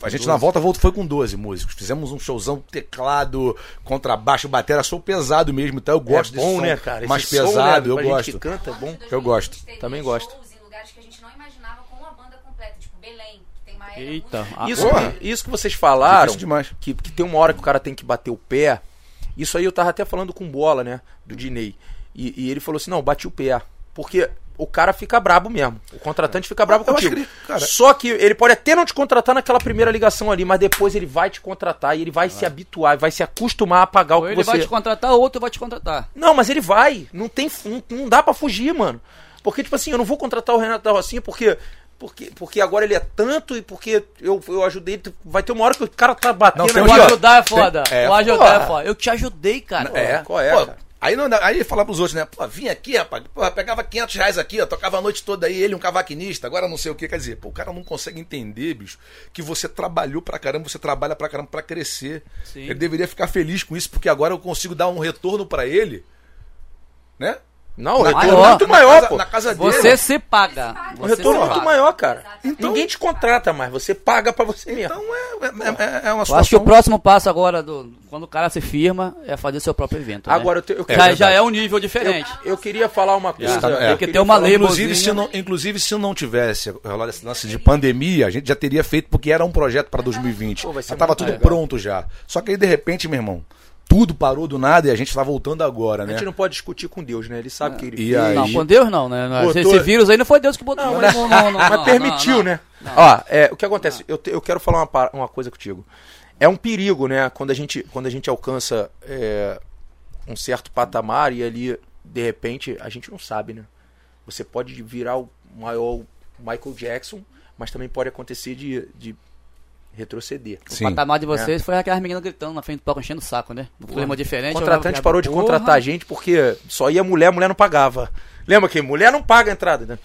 12. A gente na volta voltou, foi com 12 músicos. Fizemos um showzão, teclado, contrabaixo, batera, show pesado mesmo. Então eu gosto é bom, desse som né, cara? mais Esse som, pesado, né, eu pra gente gosto. que canta, é bom. Eu 2020 gosto. Também gosto. em lugares que a gente não imaginava com uma banda completa, tipo Belém, que tem uma área Eita, ah, Isso, isso que vocês falaram, que, que tem uma hora que o cara tem que bater o pé. Isso aí eu tava até falando com bola, né? Do Dinei. E, e ele falou assim: não, bati o pé. Porque o cara fica brabo mesmo. O contratante fica brabo Eu contigo. que ele- cara- Só que ele pode até não te contratar naquela primeira ligação ali, mas depois ele vai te contratar e ele vai se habituar, vai se acostumar a pagar o Ou que ele você. vai te contratar, ou outro vai te contratar. Não, mas ele vai. Não tem, não, não dá pra fugir, mano. Porque tipo assim, eu não vou contratar o Renato da Rocinha porque porque, porque agora ele é tanto e porque eu, eu ajudei. ele. Vai ter uma hora que o cara tá batendo Não, O ó. ajudar é foda. Tem- é, o ajudar porra. é foda. Eu te ajudei, cara. É, qual é, Pô, cara? Aí, não, aí ele falava pros outros, né? Pô, vim aqui, rapaz, pô, pegava 500 reais aqui, ó, tocava a noite toda aí, ele um cavaquinista, agora não sei o que. Quer dizer, pô, o cara não consegue entender, bicho, que você trabalhou pra caramba, você trabalha pra caramba pra crescer. Sim. Ele deveria ficar feliz com isso, porque agora eu consigo dar um retorno pra ele, né? Não, o Na- retorno maior. é muito na maior, casa- pô. Na casa dele. Você se paga. O Você retorno é muito maior, cara. Então- Ninguém te contrata mais, você paga pra você mesmo. Então é, é, é- é uma Eu situação... acho que o próximo passo agora, do, quando o cara se firma, é fazer seu próprio evento. né? Agora eu, te- eu já, queria- já é um nível diferente. eu queria falar uma coisa. Isso tá- é. eu Tem que queria ter uma lei, Inclusive se, não, inclusive, se não tivesse rolado esse lance de pandemia, a gente já teria feito, porque era um projeto para 2020. Pô, já tudo legal. pronto já. Só que aí, de repente, meu irmão, tudo parou do nada e a gente tá voltando agora, A né? gente não pode discutir com Deus, né? Ele sabe que ele E fez. aí? Não, com Deus não, né? Não, Botou- Esse vírus aí não foi Deus que botou. Não, Não, mas, não, não, não, mas permitiu, não, né? Ó, é, o que acontece? Eu, te- eu quero falar uma, uma coisa contigo. É um perigo, né? Quando a gente, quando a gente alcança é, um certo patamar e ali, de repente, a gente não sabe, né? Você pode virar o maior Michael Jackson, mas também pode acontecer de, de retroceder. O Sim. patamar de É. vocês foi aquelas meninas gritando na frente do palco, enchendo o saco, né? O clima diferente. O contratante parou de contratar a gente porque só ia mulher, mulher não pagava. Lembra que mulher não paga a entrada, né?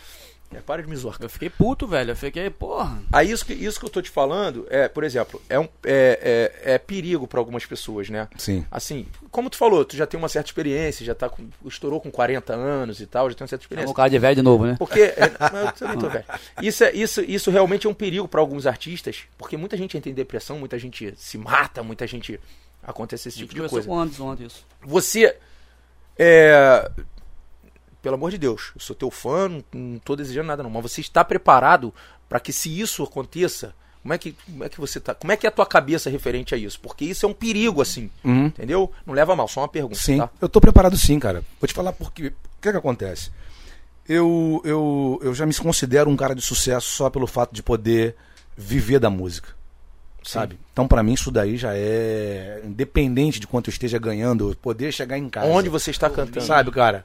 É, para de me zoar. Eu fiquei puto, velho. Eu fiquei, porra. Aí isso que, isso que eu tô te falando, é, por exemplo, é, um, é, é, é perigo para algumas pessoas, né? Sim. Assim, como tu falou, tu já tem uma certa experiência, já tá com, estourou com 40 anos e tal, já tem uma certa É experiência. um cara de velho de novo, né? Porque. é, mas eu também tô velho. Isso, é, isso, isso realmente é um perigo para alguns artistas, porque muita gente entra em depressão, muita gente se mata, muita gente. Acontece esse tipo de coisa. com Anderson ontem isso. Você. É. Pelo amor de Deus, eu sou teu fã, não, não tô desejando nada não, mas você está preparado para que se isso aconteça, como é que, como é que você tá? Como é que é a tua cabeça referente a isso? Porque isso é um perigo assim, Uhum. entendeu? Não leva mal, só uma pergunta, Sim, tá? eu tô preparado sim, cara. Vou te falar porque. O que que acontece? Eu, eu, eu já me considero um cara de sucesso só pelo fato de poder viver da música. Sabe? Então, pra mim, isso daí já é. Independente de quanto eu esteja ganhando, eu poder chegar em casa. Onde você está cantando? Sabe, cara?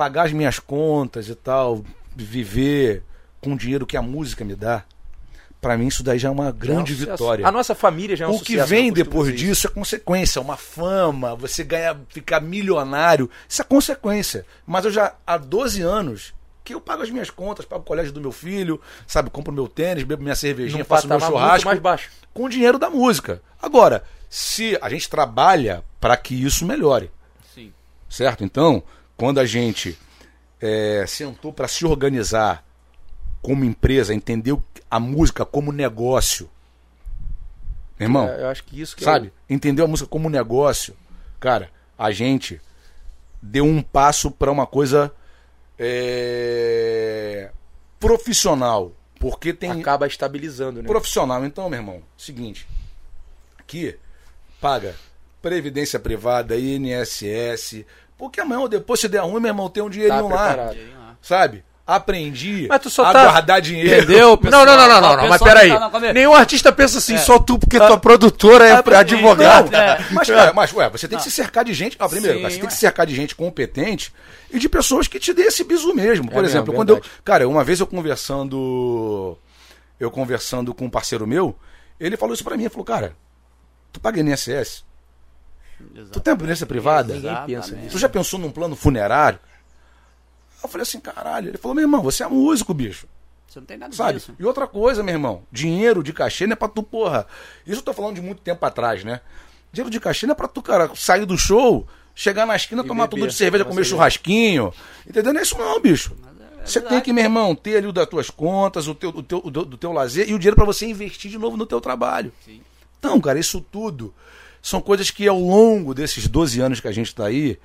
Pagar as minhas contas e tal, viver com o dinheiro que a música me dá. Pra mim, isso daí já é uma Já é um grande vitória. A nossa família já é um o sucesso. que vem depois disso é consequência, uma fama, você ganha, ficar milionário. Isso é consequência. Mas eu já há 12 anos que eu pago as minhas contas, pago o colégio do meu filho, sabe, compro meu tênis, bebo minha cervejinha, Num faço meu churrasco mais baixo. com o dinheiro da música. Agora, se a gente trabalha para que isso melhore, Sim. certo? Então, quando a gente é, sentou para se organizar como empresa, entendeu a música como negócio, meu irmão, É, eu acho que isso que sabe? Entendeu a música como negócio. Cara, a gente deu um passo para uma coisa é, profissional. Porque é- tem. acaba estabilizando, né? Profissional, então, meu irmão, seguinte. Aqui, paga Previdência Privada, INSS. Porque amanhã ou depois, se der ruim, meu irmão, tem um dinheirinho Tá lá. Sabe? Aprendi Mas tu só a tá- guardar dinheiro. Entendeu, pessoal? Não, não, não, não, não, mas peraí. tá Nenhum artista pensa assim, É. só tu, porque tua produtora é Ah, advogada. é. Mas, cara, mas, ué, você tem que se cercar de gente. Ah, primeiro, Sim, você tem que se cercar de gente competente e de pessoas que te dê esse bisu mesmo. Por exemplo, quando eu. Cara, uma vez eu conversando. Eu conversando com um parceiro meu, ele falou isso pra mim. Ele falou, cara, tu paga INSS? Tu tem previdência privada? Ninguém pensa Exatamente. Tu já pensou num plano funerário? Eu falei assim, caralho. Ele falou, meu irmão, você é músico, bicho. Você não tem nada Sabe? disso. E outra coisa, meu irmão, dinheiro de cachê não é pra tu, porra. Isso eu tô falando de muito tempo atrás, né? Dinheiro de cachê não é pra tu, cara, sair do show, chegar na esquina, E tomar beber, tudo de cerveja, comer churrasquinho. Entendeu? Não é isso não, bicho. é Você tem que, meu irmão, ter ali o das tuas contas, o teu, o teu, o do, do teu lazer e o dinheiro pra você investir de novo no teu trabalho. Sim. Então, cara, isso tudo são coisas que ao longo desses 12 anos que a gente tá aí,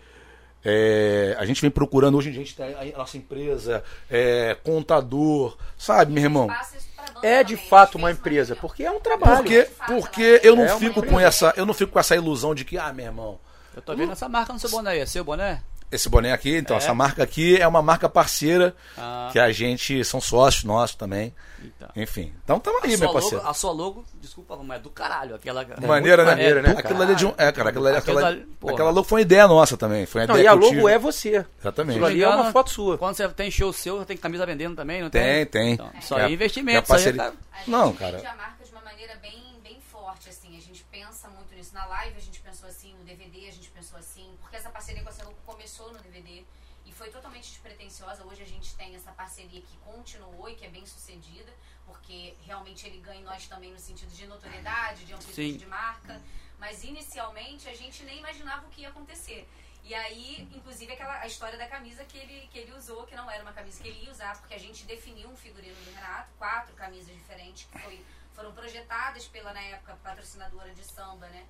é, a gente vem procurando. Hoje em dia a gente tem a nossa empresa, é, contador, sabe, meu irmão? É de fato uma empresa, porque é um trabalho. Porque, porque eu não É fico com essa, eu não fico com essa ilusão de que, ah, meu irmão, Eu tô vendo essa marca no seu boné aí. É seu boné? Esse boné aqui, então, É. essa marca aqui é uma marca parceira Ah. que a gente são sócios nossos também. Então. Enfim, então tamo aí, meu logo, parceiro. a sua logo, desculpa, mas é do caralho. Aquela. Maneira, muito né? maneira, né, Aquilo ali é de um, é, cara, aquela, Aquilo aquela, ali, porra. aquela logo foi uma ideia nossa também. Foi uma Não, ideia e a logo é você. Exatamente. Aquilo ali é uma foto sua. Quando você tem show seu, você tem camisa vendendo também, não Tem, tem. Então, isso Que aí a- é investimento. aí parceria- tá- A gente Não, cara. a marca de uma maneira bem, bem forte, assim. A gente pensa muito nisso. Na live a gente pensou assim, no DVD a gente pensou assim, porque essa parceria com a Celuco começou no DVD e foi totalmente Hoje a gente tem essa parceria que continuou e que é bem sucedida, porque realmente ele ganha nós também no sentido de notoriedade, de amplitude Sim. de marca. Mas inicialmente a gente nem imaginava o que ia acontecer. E aí, inclusive, aquela, a história da camisa que ele, que ele usou, que não era uma camisa que ele ia usar, porque a gente definiu um figurino do Renato, quatro camisas diferentes, que foi, foram projetadas pela, na época, patrocinadora de samba, né?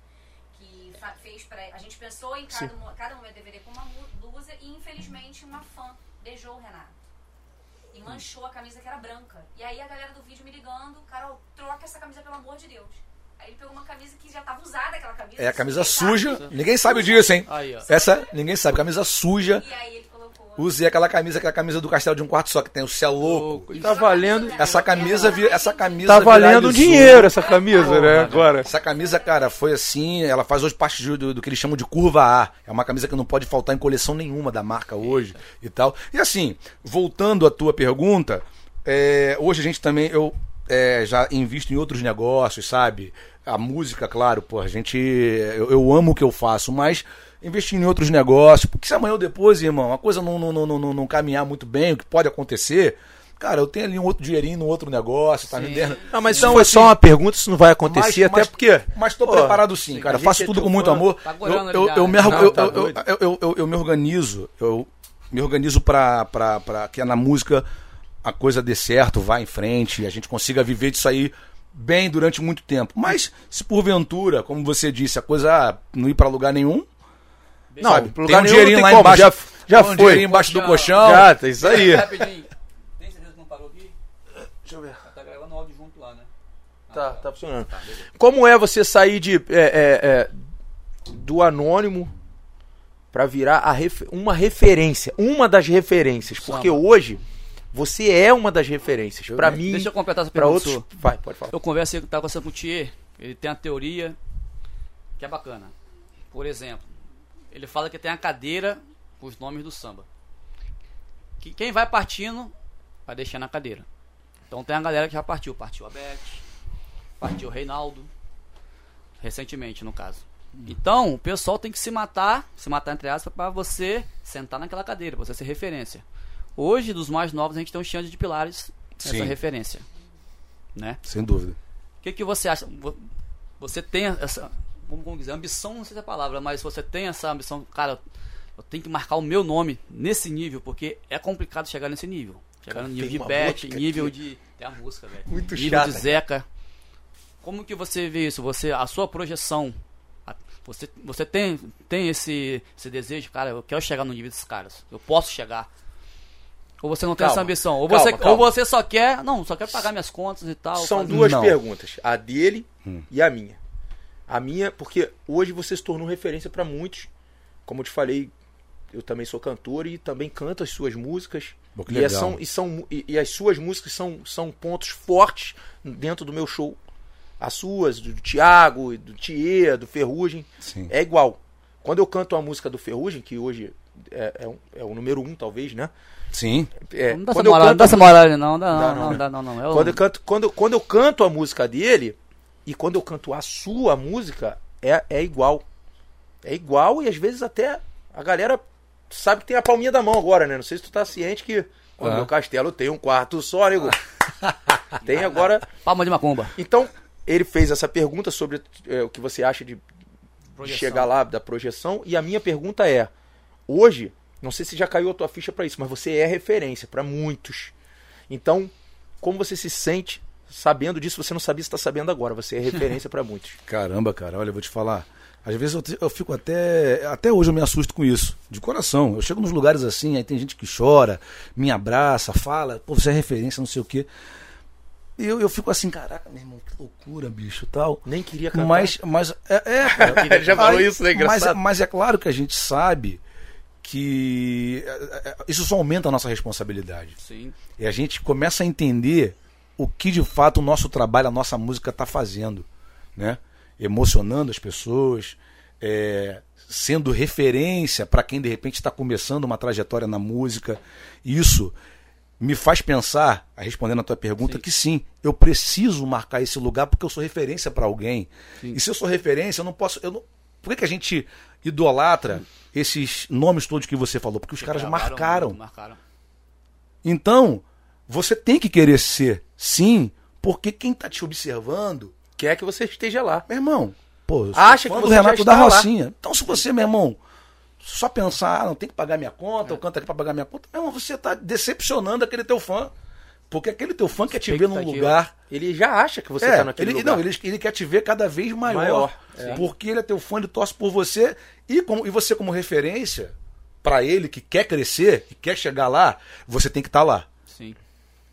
Que fez pra. A gente pensou em cada, mo- cada momento DVD com uma blusa e, infelizmente, uma fã beijou o Renato. E manchou a camisa que era branca. E aí a galera do vídeo me ligando, Carol, troca essa camisa pelo amor de Deus. Aí ele pegou uma camisa que já tava usada, aquela camisa. É a camisa sustentável. suja. Ninguém sabe disso, hein? Aí, ó. Essa, ninguém sabe. Camisa suja. E aí ele. Usei aquela camisa, aquela camisa do castelo de um quarto só, que tem o céu louco. Tá valendo. Essa camisa, vi- essa camisa Tá valendo dinheiro essa camisa, né? Agora. Essa camisa, cara, foi assim. Ela faz hoje parte do, do- do que eles chamam de curva A. É uma camisa que não pode faltar em coleção nenhuma da marca hoje e tal. E assim, voltando à tua pergunta, é, hoje a gente também. Eu, é, já invisto em outros negócios, sabe? A música, claro, pô, a gente. Eu, eu amo o que eu faço, mas investir em outros negócios, porque se amanhã ou depois, irmão, a coisa não, não, não, não, não caminhar muito bem, o que pode acontecer. Cara, eu tenho ali um outro dinheirinho no outro negócio, tá Sim. vendendo. Não, mas Então, foi assim, só uma pergunta, isso não vai acontecer, mas- até mas- porque. Mas tô preparado sim, cara. Faço é tudo com muito amor. Tá eu, eu, me, Não, eu, tá eu- eu- eu- me organizo. Eu me organizo pra, pra, pra que na música a coisa dê certo, vá em frente, e a gente consiga viver disso aí bem durante muito tempo. Mas se porventura, como você disse, a coisa ah, não ir pra lugar nenhum, Não, sabe? pro tem lugar um nenhum dinheirinho lá tem embaixo. já- já tem um foi. dinheirinho embaixo do colchão. Já, tá isso aí. Rapidinho. Tem certeza que não parou aqui? Deixa eu ver. Tá gravando áudio junto lá, né? Tá, tá funcionando. Tá. Como é você sair de é, é, é, do anônimo pra virar a refe- uma referência, uma das referências, porque Samba. hoje você é uma das referências. Pra mim, Deixa eu completar essa pra pergunta outros, sua. vai, pode falar. Eu conversei, tava conversando com o Thier, ele tem a teoria que é bacana. Por exemplo, ele fala que tem a cadeira com os nomes do samba. Que quem vai partindo, vai deixando a cadeira. Então tem a galera que já partiu. Partiu a Beth, partiu o Reinaldo, recentemente no caso. Então, o pessoal tem que se matar, se matar entre aspas, para você sentar naquela cadeira, pra você ser referência. Hoje, dos mais novos, a gente tem um chance de pilares nessa Sim. referência. Né? Sem dúvida. O que, que você acha? Vo- Você tem essa. Vamos como dizer, ambição, não sei se é a palavra, mas você tem essa ambição, cara, eu tenho que marcar o meu nome nesse nível, porque é complicado chegar nesse nível. Chegar Cara, no nível tem de música nível aqui. de. Tem a música, velho. Muito nível chata, de Zeca. Como que você vê isso? Você, a sua projeção. a- Você, você tem, tem esse, esse desejo, cara, eu quero chegar no nível desses caras. Eu posso chegar. Ou você não tem Calma, essa ambição. Ou calma, você, calma. ou você só quer. Não, só quer pagar minhas contas e tal. São fazer- duas Não. perguntas, a dele e a minha. A minha, porque hoje você se tornou referência pra muitos. Como eu te falei, eu também sou cantor e também canto as suas músicas. Pô, e, é- são, e, são, e, e as suas músicas são, são pontos fortes dentro do meu show. As suas, do Thiago, do Thier, do Ferrugem, Sim. é igual. Quando eu canto a música do Ferrugem, que hoje é, é, um- é o número um, talvez, né? Sim. É, Não dá essa moral, não canto dá a essa moral não. Dá, Dá não, não, não, dá, não, não. É quando eu canto, quando, quando eu canto a música dele e quando eu canto a sua música, é, é igual. É igual e às vezes até a galera sabe que tem a palminha da mão agora, né? Não sei se tu tá ciente que o Ah. meu castelo tem um quarto só, nego. tem agora. Palma de macumba. Então, ele fez essa pergunta sobre é, o que você acha de, de chegar lá da projeção. E a minha pergunta é: hoje, não sei se já caiu a tua ficha pra isso, mas você é referência pra muitos. Então, como você se sente sabendo disso? Você não sabia se está sabendo agora. Você é referência pra muitos. Caramba, cara, olha, eu vou te falar. Às vezes eu, eu fico até. Até hoje eu me assusto com isso. De coração. Eu chego nos lugares assim, aí tem gente que chora, me abraça, fala, pô, você é referência, não sei o quê. E eu, eu fico assim, caraca, meu irmão, que loucura, bicho tal. Nem queria cantar. Mas, mas é, é, cara. Já falou Aí- isso, né? Mas, Engraçado. mas é claro que a gente sabe que é, é, isso só aumenta a nossa responsabilidade. Sim. E a gente começa a entender o que de fato o nosso trabalho, a nossa música está fazendo, né? Emocionando as pessoas, é, sendo referência para quem de repente está começando uma trajetória na música. Isso me faz pensar, respondendo a tua pergunta, Sim. que sim, eu preciso marcar esse lugar porque eu sou referência para alguém. Sim. E se eu sou referência, eu não posso. Eu não, por que, que a gente idolatra esses nomes todos que você falou? Porque os caras marcaram. Marcaram. Então, você tem que querer ser, sim, porque quem tá te observando, Quer que você esteja lá. meu irmão, pô, Acha que do você já Renato da está lá. Rocinha. Então, se você, meu irmão, só pensar, ah, não tem que pagar minha conta, eu canto aqui pra pagar minha conta, meu irmão, você tá decepcionando aquele teu fã. Porque aquele teu fã quer te ver num lugar. Ele já acha que você é, tá naquele ele, lugar. Não, ele, ele quer te ver cada vez maior. Maior, é. Porque ele é teu fã, ele torce por você. E, como, e você, como referência, pra ele que quer crescer, que quer chegar lá, você tem que estar lá.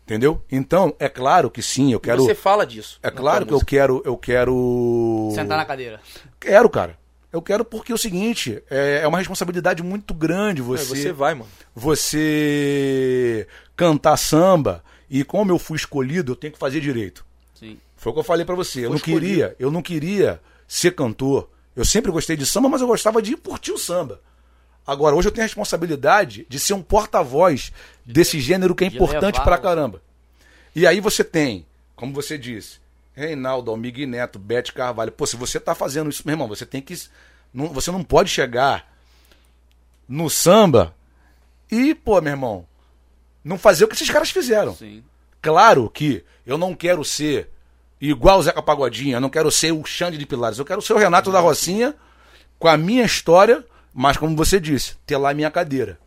Entendeu? Então, é claro que sim, eu quero. Você fala disso. É claro que eu quero. Eu quero. Sentar na cadeira. Quero, cara. Eu quero porque é o seguinte, é, é uma responsabilidade muito grande É, você, Você vai, mano. você cantar samba e como eu fui escolhido, eu tenho que fazer direito. Sim. Foi o que eu falei pra você. Eu Foi não escolhido. queria, eu não queria ser cantor. Eu sempre gostei de samba, mas eu gostava de curtir o samba. Agora, hoje eu tenho a responsabilidade de ser um porta-voz desse gênero que é importante pra caramba. E aí você tem como você disse, Reinaldo, Almig Neto, Bete Carvalho. Pô, se você tá fazendo isso, meu irmão, você tem que. Não, você não pode chegar no samba e, pô, meu irmão, não fazer o que esses caras fizeram. Sim. Claro que eu não quero ser igual o Zeca Pagodinho, eu não quero ser o Xande de Pilares, eu quero ser o Renato da Rocinha com a minha história, mas como você disse, ter lá a minha cadeira.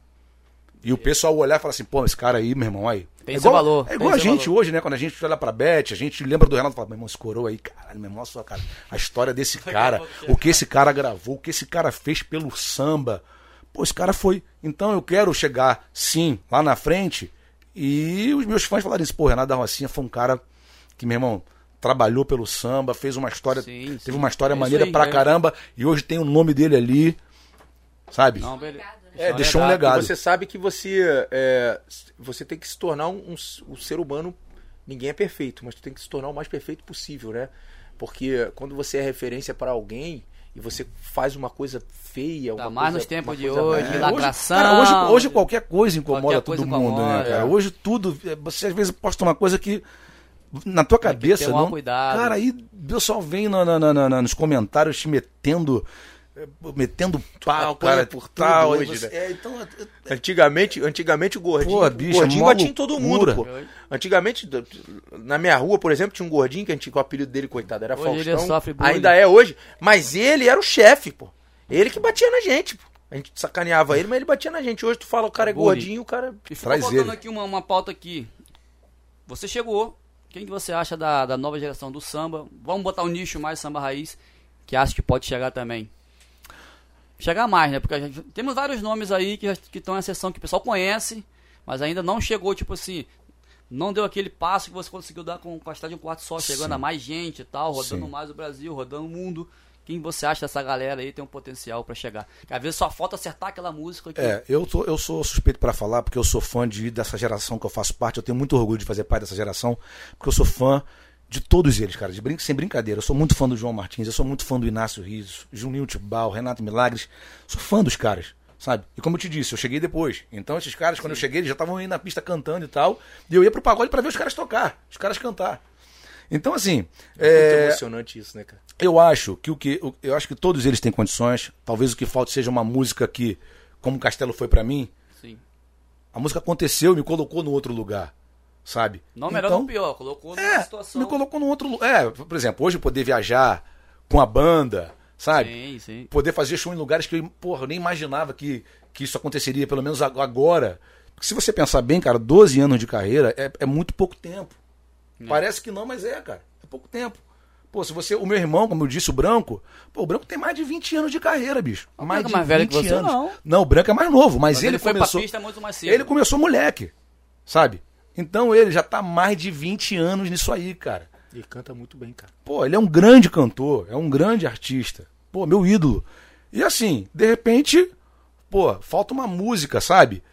E o pessoal olhar e falar assim, pô, esse cara aí, meu irmão, aí. Tem é seu igual, valor, É igual a gente valor. hoje, né? Quando a gente olha pra Beth, a gente lembra do Renato e fala, meu irmão, esse coroa aí, caralho, meu irmão, olha só, cara, a história desse cara, o que esse cara gravou, o que esse cara fez pelo samba. Pô, esse cara foi. Então eu quero chegar, sim, lá na frente e os meus fãs falarem isso, pô, Renato da Rocinha foi um cara que, meu irmão, trabalhou pelo samba, fez uma história, Sim, teve sim. uma história É maneira aí, pra é. caramba e hoje tem o nome dele ali, sabe? Não, beleza. Obrigado, né? é, deixou um legado. você sabe que você é, você tem que se tornar um, um, um ser humano. Ninguém é perfeito, mas tu tem que se tornar o mais perfeito possível, né? Porque quando você é referência para alguém e você faz uma coisa feia, uma mais coisa- nos tempos de hoje, É, lacração. Hoje, cara, hoje, hoje qualquer coisa incomoda Qualquer coisa todo mundo, né, incomoda, cara? é. Hoje tudo. é, Você às vezes posta uma coisa que. Na tua Tem que cabeça, não. cuidado. Cara, aí o pessoal vem na- na- na- na- nos comentários te metendo. É, Metendo pau, cara, por tal. hoje, você- né? É, então. é- Antigamente, antigamente o gordinho, Pô, bicho, o gordinho é batia em todo mundo, pô. Antigamente, na minha rua, por exemplo, tinha um gordinho que a gente, que o apelido dele, coitado, era Hoje ele Faustão. Ainda é hoje, mas ele era o chefe, pô. Ele que batia na gente, pô. A gente sacaneava ele, mas ele batia na gente. Hoje tu fala o cara é Bullying. gordinho, o cara E Traz faltando ele. aqui uma, uma pauta aqui. Você chegou. Quem que você acha da, da nova geração do samba? Vamos botar um nicho mais samba raiz, que acha que pode chegar também. Chegar mais, né? Porque a gente, temos vários nomes aí que que estão em sessão que o pessoal conhece, mas ainda não chegou, tipo assim, não deu aquele passo que você conseguiu dar com, com a cidade de um quarto só, chegando Sim. a mais gente e tal, rodando Sim. mais o Brasil, rodando o mundo. Quem você acha dessa galera aí tem um potencial pra chegar? Que às vezes só falta acertar aquela música que É, eu, tô, eu sou suspeito pra falar, porque eu sou fã de, dessa geração que eu faço parte. Eu tenho muito orgulho de fazer parte dessa geração, porque eu sou fã de todos eles, cara, de brin sem brincadeira. Eu sou muito fã do João Martins, eu sou muito fã do Inácio Rios, Juninho Tibal, Renato Milagres. Sou fã dos caras, sabe? E como eu te disse, eu cheguei depois. Então esses caras, quando eu cheguei, eles já estavam aí na pista cantando e tal. E eu ia pro pagode pra ver os caras tocar, os caras cantar. Então, assim. É muito é, emocionante isso, né, cara? eu acho que o que eu acho que todos eles têm condições. Talvez o que falte seja uma música que, como Castelo foi pra mim, Sim. a música aconteceu e me colocou no outro lugar, sabe? Não melhor então, do pior, colocou numa É, situação. me colocou no outro lugar. É, por exemplo, hoje poder viajar com a banda, sabe? Sim, sim. Poder fazer show em lugares que eu, porra, eu nem imaginava que, que isso aconteceria, pelo menos ag- agora. Porque se você pensar bem, cara, 12 anos de carreira é, é muito pouco tempo. Parece que não, mas é, cara. É pouco tempo. Pô, se você. O meu irmão, como eu disse, o Branco. Pô, o Branco tem mais de 20 anos de carreira, bicho. O mais Branco de é mais velho que 20 você, anos. não. Não, o Branco é mais novo, mas, Mas ele, ele foi começou. pra pista muito mais cedo. Ele começou moleque, sabe? Então ele já tá mais de 20 anos nisso aí, cara. Ele canta muito bem, cara. Pô, ele é um grande cantor, é um grande artista. Pô, meu ídolo. E assim, de repente, pô, falta uma música, sabe?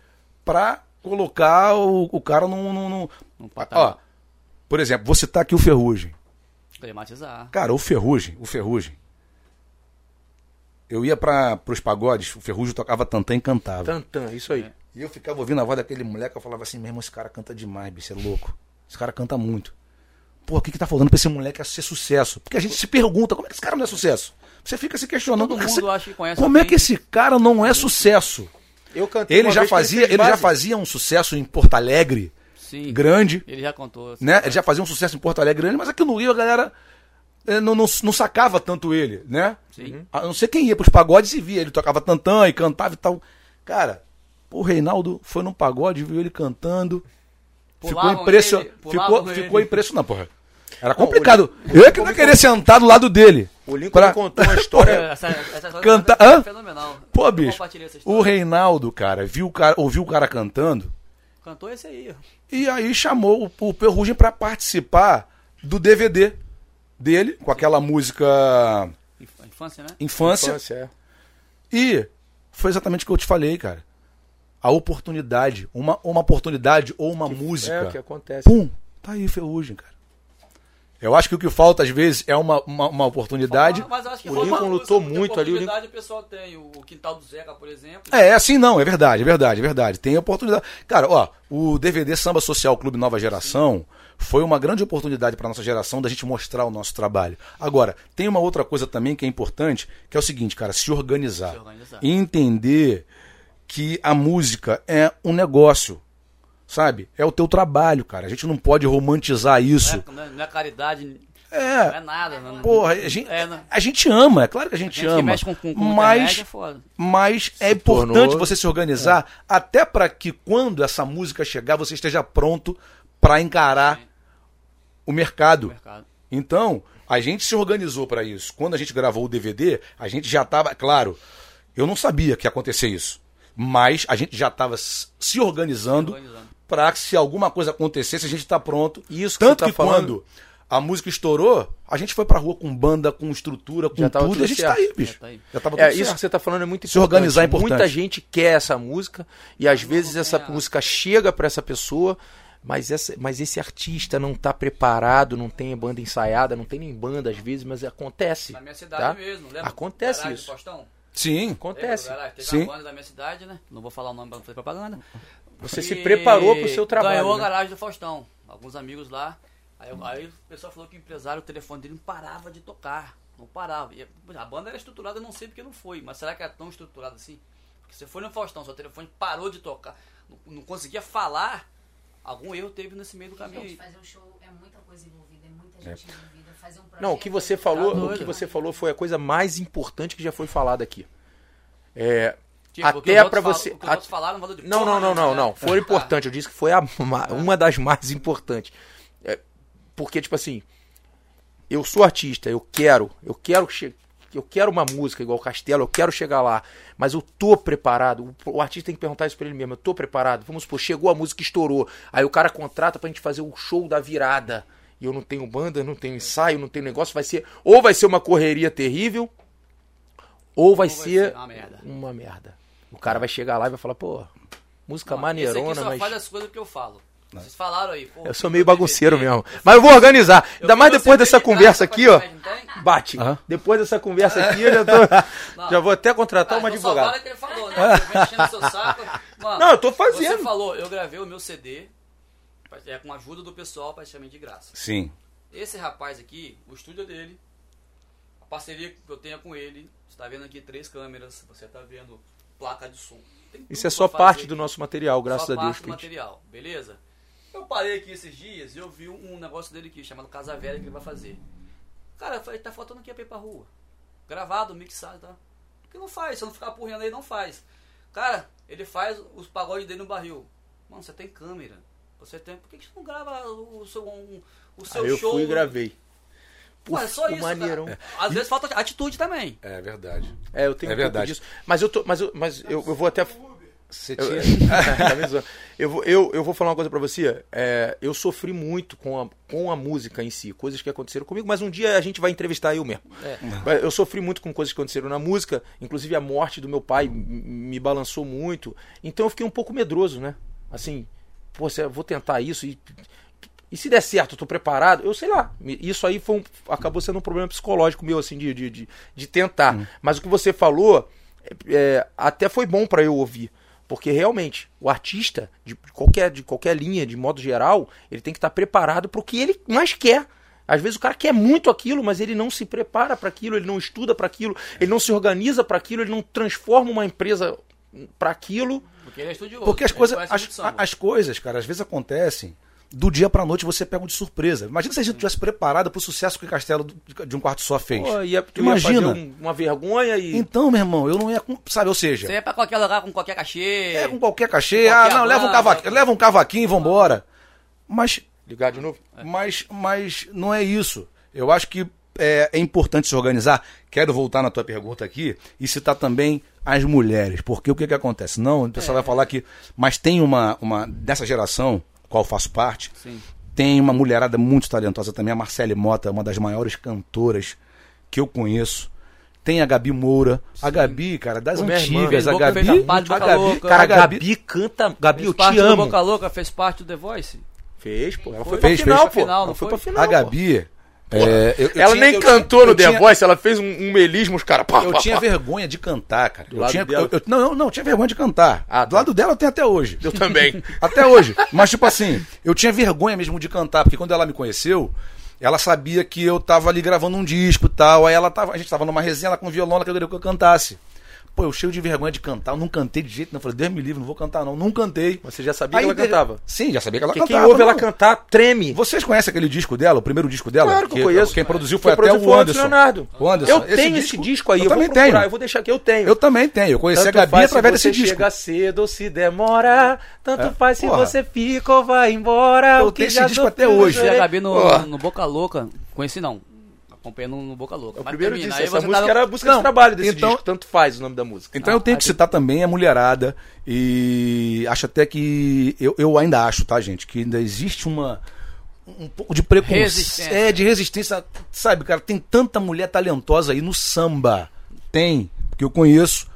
Pra colocar o, o cara num. num, num- Um. Ó, por exemplo, vou citar aqui o Ferrugem. Climatizar. Cara, o Ferrugem, o Ferrugem. Eu ia para pros pagodes, o Ferrugem tocava tantã e cantava. Tantan, isso aí. É. E eu ficava ouvindo a voz daquele moleque, eu falava assim, meu irmão, esse cara canta demais, bicho, é louco. Esse cara canta muito. Pô, o que que tá faltando pra esse moleque ser sucesso? Porque a gente se pergunta, como é que esse cara não é sucesso? Você fica se questionando. Todo como é que mundo esse- acha que conhece Como é alguém. que esse cara não é sucesso? Eu cantei Ele já fazia, ele já fazia um sucesso em Porto Alegre, Sim. grande, Ele já contou. né? Ele já fazia um sucesso em Porto Alegre grande, mas aqui no Rio a galera eh, não, não, não sacava tanto ele, né? Sim. A não ser quem ia pros pagodes e via. Ele tocava tantã e cantava e tal. Cara, o Reinaldo foi num pagode, viu ele cantando. ficou Pulavam impressionado. Ficou, pulavam ficou ele. impressionado, porra. Era complicado. o- eu é que não ia querer sentar do lado dele. O Lincoln Pra- contou uma história. Essa, essa história Canta- é fenomenal. Pô, bicho, o. Reinaldo, cara, viu o cara, ouviu o cara cantando Cantou esse aí. ó. e aí chamou o, o Ferrugem pra participar do DVD dele, com aquela música Inf- Infância, né? Infância. Infância, é. E foi exatamente o que eu te falei, cara. A oportunidade, uma, uma oportunidade ou uma música. É o que acontece. Pum, tá aí Ferrugem, cara. Eu acho que o que falta, às vezes, é uma, uma, uma oportunidade. Mas acho que O Lincoln lutou muito ali, o oportunidade, O pessoal tem o quintal do Zeca, por exemplo. É, assim não, é verdade, é verdade, é verdade. Tem oportunidade. Cara, ó, o DVD Samba Social Clube Nova Geração foi uma grande oportunidade para nossa geração da gente mostrar o nosso trabalho. Agora, tem uma outra coisa também que é importante, que é o seguinte, cara, se organizar. Se organizar. E entender que a música é um negócio. Sabe? É o teu trabalho, cara. A gente não pode romantizar isso. Não é, não é caridade, não É. é nada. Não, Porra, a gente, É, não. a gente ama, é claro que a gente, Gente que ama. mexe com, com, com mas é foda. mas é importante tornou- você se organizar até para que quando essa música chegar você esteja pronto para encarar o mercado. O mercado. Então, a gente se organizou para isso. Quando a gente gravou o DVD, a gente já estava, claro, eu não sabia que ia acontecer isso, mas a gente já estava se organizando organizando. para que se alguma coisa acontecesse, a gente está pronto. Isso que Tanto você tá que falando- quando a música estourou, a gente foi pra rua com banda, com estrutura, com tudo, tudo e a gente certo. tá aí, bicho. Já tá aí. Já tava É, tudo isso certo. que você tá falando é muito Se organizar é importante. importante. Muita gente quer essa música e às vezes essa tem a- música chega pra essa pessoa, mas, essa, mas esse artista não tá preparado, não tem banda ensaiada, não tem nem banda às vezes, mas acontece. Na minha cidade tá? mesmo. Lembra? Acontece isso. do Faustão? Sim. Acontece. Garagem? Teve Sim. uma banda da minha cidade, né? Não vou falar o nome pra não fazer propaganda. Você E se preparou pro seu trabalho. Ganhou a né? garagem do Faustão. Alguns amigos lá. Aí, eu- aí o pessoal falou que o empresário, o telefone dele não parava de tocar. Não parava. E a banda era estruturada, eu não sei porque não foi. Mas será que era tão estruturada assim? Porque você foi no Faustão, seu telefone parou de tocar. Não, não conseguia falar. Algum erro teve nesse meio do caminho Gente, fazer um show é muita coisa envolvida, é muita gente envolvida. Fazer um projeto. Não, o que você falou, Tá o que você falou foi a coisa mais importante que já foi falada aqui. É, Tipo, até outros você. os a- falaram, de Não, não, não, não, não. Foi Ah, importante. Eu disse que foi a ma- uma das mais importantes. É, porque, tipo assim, eu sou artista, eu quero, eu quero che- eu quero uma música igual Castelo, eu quero chegar lá, mas eu tô preparado. O, o artista tem que perguntar isso pra ele mesmo. Eu tô preparado. Vamos supor, chegou a música, estourou. Aí o cara contrata pra gente fazer o show da virada. E eu não tenho banda, não tenho ensaio, não tenho negócio. Vai ser ou vai ser uma correria terrível, ou vai, Ou vai ser, ser uma merda. uma merda. O cara vai chegar lá e vai falar, pô, música Não, esse aqui maneirona, só mas. faz as coisas que eu falo. Vocês falaram aí. pô, Eu sou meio bagunceiro mesmo. Mas eu vou organizar. Eu Ainda mais depois dessa de conversa aqui, ó. Bate. Depois dessa conversa aqui, eu já tô. Não. já vou até contratar Ah, uma então advogada. falou, né? Eu saco. Mano, Não, eu tô fazendo. Você falou, eu gravei o meu CD é, com a ajuda do pessoal praticamente de graça. Sim. Esse rapaz aqui, o estúdio é dele, a parceria que eu tenho com ele, você tá vendo aqui três câmeras, você tá vendo placa de som. Isso é só parte aqui. do nosso material, graças Só a Deus. parte do material, beleza? Eu parei aqui esses dias e eu vi um, negócio dele aqui, chamado Casa Velha, que ele vai fazer. Cara, eu falei, tá faltando aqui a pra rua. Gravado, mixado e tal. Por que não faz? Se eu não ficar porrendo aí, não faz. Cara, ele faz os pagodes dele no barril. Mano, você tem câmera. Você tem. Por que você não grava o seu, um- o seu Aí eu show? fui e gravei. Pô, é só isso, maneirão. cara. Às vezes falta atitude também. É verdade. É, eu tenho É um pouco verdade. disso. Mas eu tô. Mas eu, mas eu, eu vou até. Você Eu, tinha. Tá eu, vou, eu, eu vou falar uma coisa pra você. É, eu sofri muito com a, com a música em si, coisas que aconteceram comigo, mas um dia a gente vai entrevistar eu mesmo. É. Eu sofri muito com coisas que aconteceram na música, inclusive a morte do meu pai me balançou muito. Então eu fiquei um pouco medroso, né? Assim, pô, vou tentar isso e. E se der certo, eu tô preparado, eu sei lá. Isso aí foi um- acabou sendo um problema psicológico meu, assim, de, de, de, de tentar. Mas o que você falou é, até foi bom pra eu ouvir. Porque realmente, o artista, de qualquer, de qualquer linha, de modo geral, ele tem que estar preparado para o que ele mais quer. Às vezes o cara quer muito aquilo, mas ele não se prepara para aquilo, ele não estuda para aquilo, ele não se organiza para aquilo, ele não transforma uma empresa para aquilo. Porque ele é estudioso. Porque as conhece as, as coisas, cara, às vezes acontecem do dia pra noite você pega um de surpresa. Imagina se a gente tivesse preparado pro sucesso que o Castelo de um quarto só fez. Pô, ia, tu Imagina. ia fazer um- uma vergonha e. Então, meu irmão, eu não ia, com- sabe, ou seja, Você é pra qualquer lugar com qualquer cachê. é com qualquer cachê, Qualquer ah, não, leva um, banda. cavaquinho, leva um cavaquinho e vambora. Mas Ligar de novo? Mas, mas não é isso. Eu acho que é, é importante se organizar. Quero voltar na tua pergunta aqui e citar também as mulheres. Porque o que, que acontece? Não, o pessoal vai falar que. Mas tem uma, uma. Dessa geração, qual eu faço parte, Sim. tem uma mulherada muito talentosa também. A Marcele Mota, uma das maiores cantoras que eu conheço. Tem a Gabi Moura. A Gabi, cara, das Pô, antigas. A Gabi. parte a Boca Gabi, Louca. Cara, a a Gabi canta. Gabi, Fez eu parte te amo. Boca Louca, fez parte do The Voice. Fez, pô. Ela Foi, foi pra fez, final, fez. pô. Final, não Ela foi foi? pra final. A. Gabi, É, eu- eu ela tinha- nem eu cantou no The tinha- Voice, ela fez um, um melismo, os caras. Eu pá, tinha pá. vergonha de cantar, cara. Do Eu tinha, dela? não, não, não, eu tinha vergonha de cantar. Ah, Do tá. lado dela eu tenho até hoje. Eu também. Até hoje. Mas, tipo assim, eu tinha vergonha mesmo de cantar, porque quando ela me conheceu, ela sabia que eu tava ali gravando um disco e tal. Aí ela tava, a gente tava numa resenha ela com violão, ela queria que eu cantasse. Pô, eu cheio de vergonha de cantar, eu não cantei de jeito nenhum. Eu falei, Deus me livre, não vou cantar não. Não cantei. Você já sabia Aí que ela de- cantava. Sim, já sabia que ela Porque cantava. quem ouve ela não. cantar treme. Vocês conhecem aquele disco dela, o primeiro disco dela? Claro que eu conheço. Quem produziu foi Quem até produziu o foi Anderson. Leonardo. O Anderson. Eu tenho esse disco aí, eu, Eu vou também procurar, tenho. eu vou deixar aqui, eu tenho. Eu também tenho. Eu conheci Tanto a Gabi através se desse você disco. chega cedo ou se demora, tanto É, faz se porra. você fica ou vai embora. Eu o que tenho esse disco até hoje. Conheci a. Gabi no Boca Louca. Conheci não. Acompanhei no, no Boca Louca. O Mas primeiro termina, disse, essa música tava- era a música Não, de trabalho desse então- disco, tanto faz o nome da música. Então eu tenho que citar também a mulherada e acho até que eu, eu ainda acho, tá, gente, que ainda existe uma um pouco de preconceito, Resistência. é de resistência, sabe, cara, tem tanta mulher talentosa aí no samba. Tem, porque eu conheço.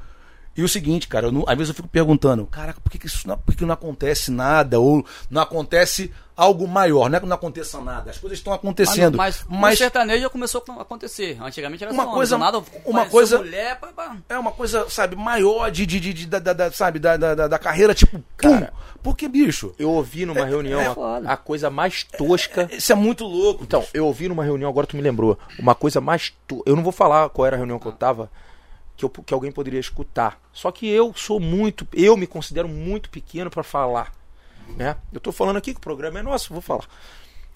E o seguinte, cara, eu não- às vezes eu fico perguntando, caraca, por que, que isso não, por que que não acontece nada? Ou não acontece algo maior? Não é que não aconteça nada, as coisas estão acontecendo. Mas, mas, mas o sertanejo já começou a acontecer. Antigamente era Uma só coisa- nada, uma coisa- mulher, pá, pá. é uma coisa, sabe, maior de, de, de, de- da, da- da- sabe, da, da, da- carreira, tipo, Cara, pum. Porque, bicho, Eu ouvi numa reunião é a- a, coisa mais tosca. isso é muito louco. Então, eu ouvi numa reunião, agora tu me lembrou, uma coisa mais. To... Eu não vou falar qual era a reunião que eu tava, que, eu- que alguém poderia escutar. Só que eu sou muito. Eu me considero muito pequeno pra falar. Né? Eu tô falando aqui que o programa é nosso, vou falar.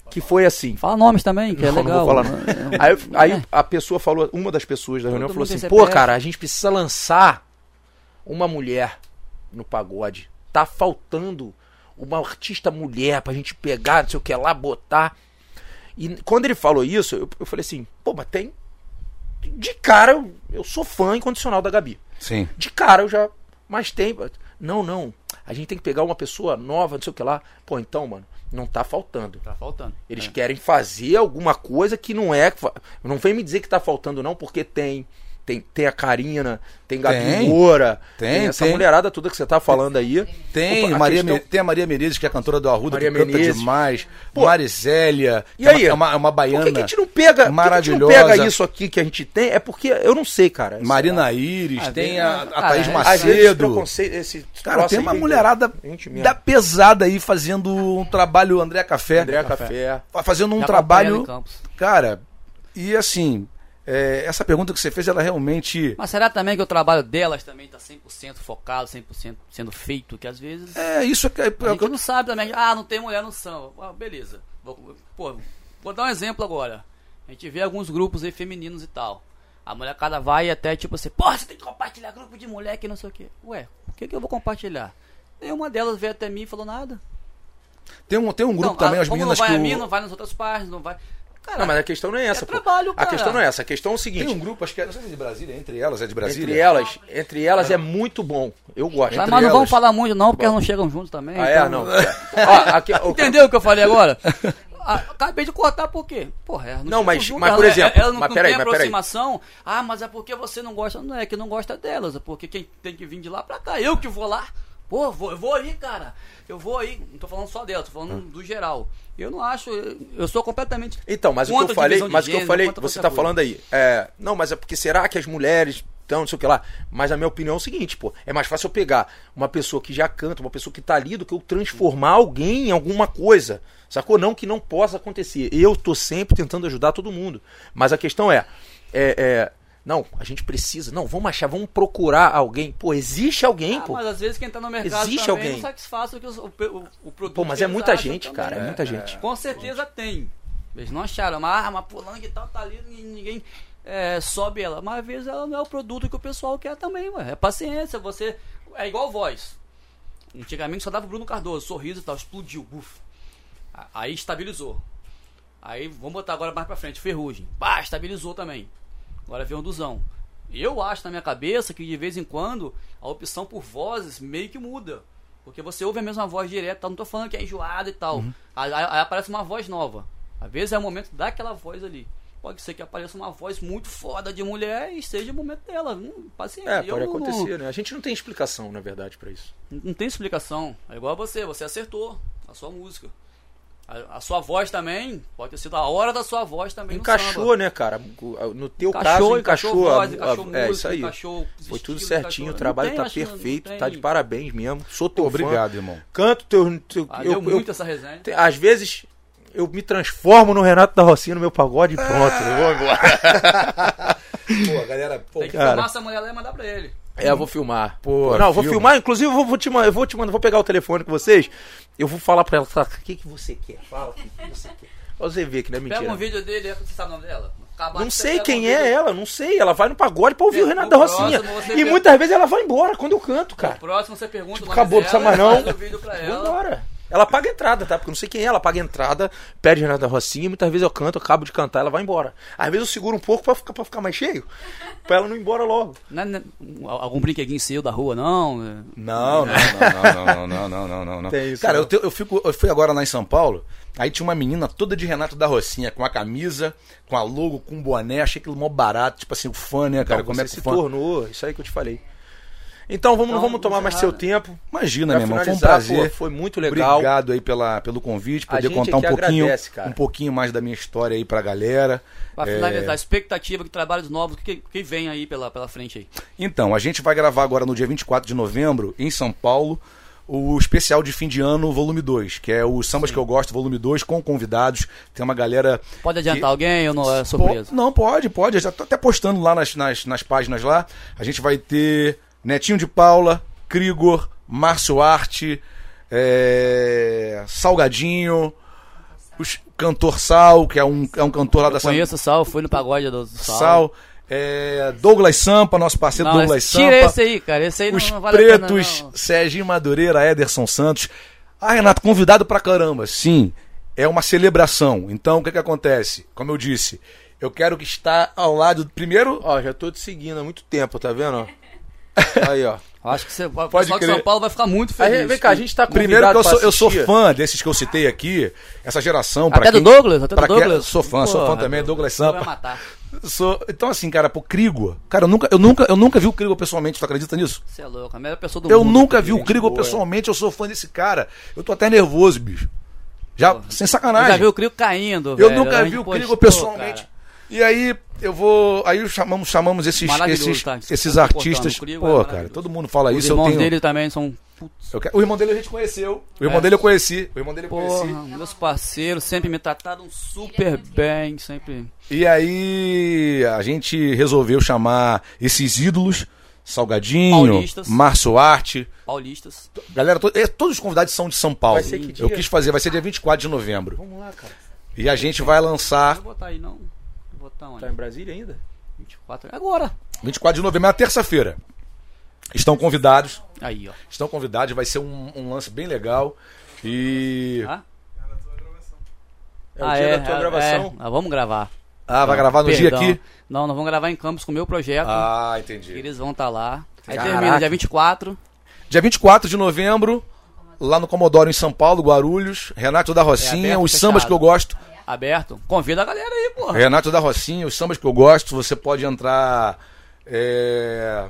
Que foi assim. Fala nomes também, que é Não, não legal. vou falar, não. É. Aí, aí É. a pessoa falou, uma das pessoas da reunião falou assim: pô, cara, a gente precisa lançar uma mulher no pagode. Tá faltando uma artista mulher pra gente pegar, não sei o que lá, botar. E quando ele falou isso, eu, eu falei assim: pô, mas tem. De cara, eu, eu sou fã incondicional da Gabi. Sim. De cara eu já. Mas tem. Não, não. A gente tem que pegar uma pessoa nova, não sei o que lá. Pô, então, mano, não tá faltando. Tá faltando. Eles É. querem fazer alguma coisa que não é. Não vem me dizer que tá faltando, não, porque tem. Tem, tem a Karina, tem Gabi Tem. Moura, Tem, essa tem. mulherada toda que você tá falando aí. Tem, Opa, a Maria, questão- tem a Maria Menezes, que é a cantora do Arruda, Maria que canta Menezes. demais. Pô, Marisélia. E é aí? uma- É uma, é uma baiana. Por que, que a gente não pega. por que que a gente não maravilhosa. pega isso aqui que a gente tem? É porque eu não sei, cara. Marina Íris, Ah, tem a, a cara, Thaís é- Macedo. preconceito, esse Cara, tem uma mulherada da pesada aí fazendo um trabalho, André Café. André Café. Fazendo um Já trabalho. Cara, e assim, é, essa pergunta que você fez, ela realmente. Mas será também que o trabalho delas também tá 100% focado, 100% sendo feito, que às vezes É, isso é, que- é, a gente não sabe também. Ah, não tem mulher no samba. Ah, beleza. Vou, pô, vou dar um exemplo agora. A gente vê alguns grupos aí femininos e tal. A molecada vai até tipo assim, porra, você tem que compartilhar grupo de mulher que não sei o que. Ué, o que, que eu vou compartilhar? Nenhuma delas veio até mim e falou nada. Tem um, tem um grupo Não, também, a- as meninas não vai que. a o- mim, não vai nas outras páginas, não vai. Cara, Não, mas a questão não é essa, É pô. trabalho, A questão não é essa. A questão é o seguinte: Tem um grupo, acho que é, não sei se é de Brasília, entre elas, é de Brasília. entre elas, entre elas é muito bom. Eu gosto. mas entre não elas. vamos falar muito não, porque elas não chegam juntos também. Ah, é? então- Não. Ó, aqui, o- Entendeu o que eu falei agora? Ah, acabei de cortar por quê? Porra, elas Não, chegam mas- juntas, mas, elas- por exemplo, elas não, mas não peraí, tem mas peraí. aproximação. Ah, mas é porque você não gosta. Não é que não gosta delas, é porque quem tem que vir de lá pra cá. Eu que vou lá. Pô, vou, eu vou aí, cara. Eu vou aí. Não tô falando só delas, tô falando do geral. Eu não acho. Eu, sou completamente. Então, mas o que eu falei, mas o que eu falei, você tá coisa. falando aí, é, não, mas é porque será que as mulheres estão, não sei o que lá, mas a minha opinião é o seguinte, pô, é mais fácil eu pegar uma pessoa que já canta, uma pessoa que tá ali, do que eu transformar alguém em alguma coisa, sacou? Não que não possa acontecer, eu tô sempre tentando ajudar todo mundo, mas a questão é, é, é, não, a gente precisa, não, vamos achar, vamos procurar alguém, pô, existe alguém, Ah, pô, mas às vezes quem tá no mercado Existe também alguém. não satisfaz o, que os- o, o, o produto. pô, mas que é muita gente, também. cara, é muita gente. Com certeza tem. Eles não acharam, mas, ah, mas fulano que tal tá ali e ninguém é, sobe ela. Mas às vezes ela não é o produto que o pessoal quer também, ué. É paciência, você. É igual voz. Antigamente só dava o Bruno Cardoso, sorriso e tal, explodiu, buf. Aí estabilizou. Aí vamos botar agora mais pra frente, ferrugem. Pá, estabilizou também. Agora vem o Duzão. Eu acho na minha cabeça que de vez em quando a opção por vozes meio que muda. Porque você ouve a mesma voz direto, tal, não tô falando que é enjoada e tal. Aí, aí- aí aparece uma voz nova. Às vezes é o momento daquela voz ali. Pode ser que apareça uma voz muito foda de mulher e seja o momento dela. Hum, paciência. É, Eu pode não- acontecer, né? A gente não tem explicação, na verdade, pra isso. Não, não tem explicação. É igual a você, você acertou a sua música. A, a sua voz também, pode ter sido a hora da sua voz também. Encaixou, né, cara? No teu Encaixou, caso, encaixou encaixou. voz, a- encaixou a- é música, isso aí. encaixou Foi tudo certinho, encaixou- o trabalho tá perfeito, tem. tá de parabéns mesmo. Sou teu Pô, fã. obrigado, irmão. Canto teu. teu Valeu eu, eu- muito essa resenha. te- às vezes eu me transformo no Renato da Rocinha no meu pagode e pronto. eu vou embora. Pô, galera, pô, Tem que cara. filmar essa mulher lá e mandar pra ele. É, eu vou filmar. Pô, não, eu vou filma. filmar, inclusive eu vou, vou te mandar, eu vou te mandar, vou pegar o telefone com vocês. Eu vou falar pra ela, o que, que você quer? Fala o que, que você quer. Pra você ver que não é mentira. Pega um vídeo dele, você sabe o nome dela? Acabar Não sei quem é ela, não sei. Ela vai no pagode pra ouvir o No Renato da Rocinha. E muitas vezes ela vai embora quando eu canto, cara. No próximo você pergunta o nome Acabou, dela, precisa mais não. o ela. embora. Ela paga a entrada, tá? Porque eu não sei quem é, ela paga a entrada, pede Renato da Rocinha, muitas vezes eu canto, eu acabo de cantar, ela vai embora. Às vezes eu seguro um pouco pra ficar, pra ficar mais cheio, pra ela não ir embora logo. Não é- não é- algum brinquedinho seu da rua, não? Não, não, não, não, não, não, não, não, não, não. Tem isso, Cara, não. eu, te- eu, fico, eu fui agora lá em São Paulo, aí tinha uma menina toda de Renato da Rocinha, com a camisa, com a logo, com boné, achei aquilo mó barato, tipo assim, o fã, né, cara? Então, Como é que se o fã... tornou, isso aí que eu te falei. Então vamos, não Então, vamos tomar mais seu tempo. Imagina, meu irmão, foi um prazer. pô, foi muito legal. Obrigado aí pela, pelo convite, A poder gente contar um aqui pouquinho, agradece, um pouquinho mais da minha história aí pra galera. Pra É, finalizar, expectativa de trabalhos novos, o que, que vem aí pela, pela frente aí? Então, a gente vai gravar agora no dia 24 de novembro, em São Paulo, o especial de fim de ano, volume 2, que é o Sambas que eu gosto, volume 2, com convidados. Tem uma galera. Pode adiantar que- alguém ou não é Po- surpresa? Não, pode, pode. Eu já tô até postando lá nas, nas, nas páginas lá. A gente vai ter Netinho de Paula, Krigor, Márcio Arte, é, Salgadinho, os- cantor Sal, que é um, é um cantor lá da Sam- Conheço o Sal, fui no pagode do, Sal. Sal. é, Douglas Sampa, nosso parceiro Não, Douglas Sampa. tira esse aí, cara. Esse aí não, Os não vale pena, pretos. Serginho Madureira, Ederson Santos. Ah, Renato, convidado pra caramba. Sim, é uma celebração. Então, o que que acontece? Como eu disse, eu quero que está ao lado... Primeiro, Ó, já tô te seguindo há muito tempo, tá vendo? Aí, ó. Acho que você, o Pode. São Paulo vai ficar muito Aí, feliz. vem cá, a gente tá primeiro que eu sou, eu sou fã desses que eu citei aqui, essa geração. Até pra do quem- Douglas, até do quem- Douglas. Sou fã, sou fã também, Douglas Vai Sampa. matar. Sou, então, assim, cara, pro Crigo. Cara, eu nunca, eu, nunca, eu nunca vi o Crigo pessoalmente, tu acredita nisso? Você é louco, a melhor pessoa do Eu mundo. nunca vi o Crigo boa, é. pessoalmente, eu sou fã desse cara. Eu tô até nervoso, bicho. Já, sem Eu sacanagem. já vi o Crio caindo, Eu velho. nunca vi o Crigo pessoalmente. cara. E aí eu vou. Aí chamamos, chamamos esses, esses, tá? esses artistas. Crigo é Pô, cara, todo mundo fala Os isso. Eu irmãos tenho, dele também são... Putz, eu quero- o irmão dele a gente conheceu. O irmão É. dele eu conheci. O irmão dele eu Porra, conheci. meus parceiros sempre me trataram super bem, sempre... E aí a gente resolveu chamar esses ídolos. Salgadinho, Paulistas. Márcio Arte. Paulistas. Galera, to- eh, todos os convidados são de São Paulo. Vai ser que dia? Eu quis fazer, vai ser dia 24 de novembro. Vamos lá, cara. E a gente vai Não lançar vou botar aí, não. Botar onde? Tá em Brasília ainda? 24. Agora. 24 de novembro, é uma terça-feira. Estão convidados. Aí, ó. Estão convidados, vai ser um, um lance bem legal. E. Ah, É o Ah, dia é, da tua é, gravação? é. Ah, vamos gravar. Ah, vai gravar no dia Perdão. aqui? Não, nós vamos gravar em Campos com o meu projeto. Ah, entendi. Eles vão estar lá. Aí Caraca. termina dia 24. Dia 24 de novembro, lá no Comodoro, em São Paulo, Guarulhos. Renato da É Rocinha, aberto os sambas que eu gosto. Aberto. Convida a galera aí, porra. Renato da Rocinha, os sambas que eu gosto. Você pode entrar é,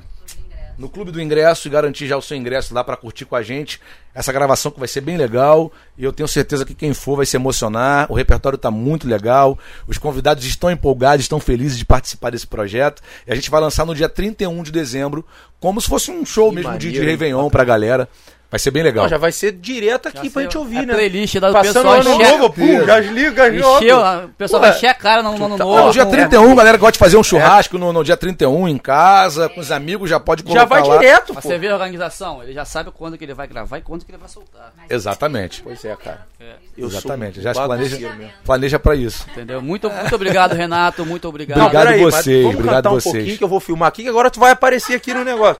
no Clube do Ingresso e garantir já o seu ingresso lá para curtir com a gente. Essa gravação que vai ser bem legal. E eu tenho certeza que quem for vai se emocionar. O repertório tá muito legal. Os convidados estão empolgados, estão felizes de participar desse projeto. E a gente vai lançar no dia 31 de dezembro, como se fosse um show Que mesmo de, de maneiro, hein? Réveillon pra galera. Vai ser bem legal. Não, já vai ser direto aqui Já pra sei, gente ouvir, é né? playlist da Passando pessoal. o ano encher- novo, pum, já liga, já Encheu, a- o pessoal Porra, vai encher a cara no, no ano Não, novo. no dia com- 31, a galera gosta de fazer um churrasco no, no dia 31 em casa, com os amigos, já pode colocar Já vai lá. direto, Pra pô. você ver a organização, ele já sabe quando que ele vai gravar e quando que ele vai soltar. Exatamente. Pois é, cara. É, Eu Exatamente. Já se planeja, planeja pra isso. entendeu? Muito, muito obrigado, Renato. Muito obrigado. Obrigado mas vocês, Vamos obrigado um vocês. pouquinho que eu vou filmar aqui, que agora tu vai aparecer aqui no negócio.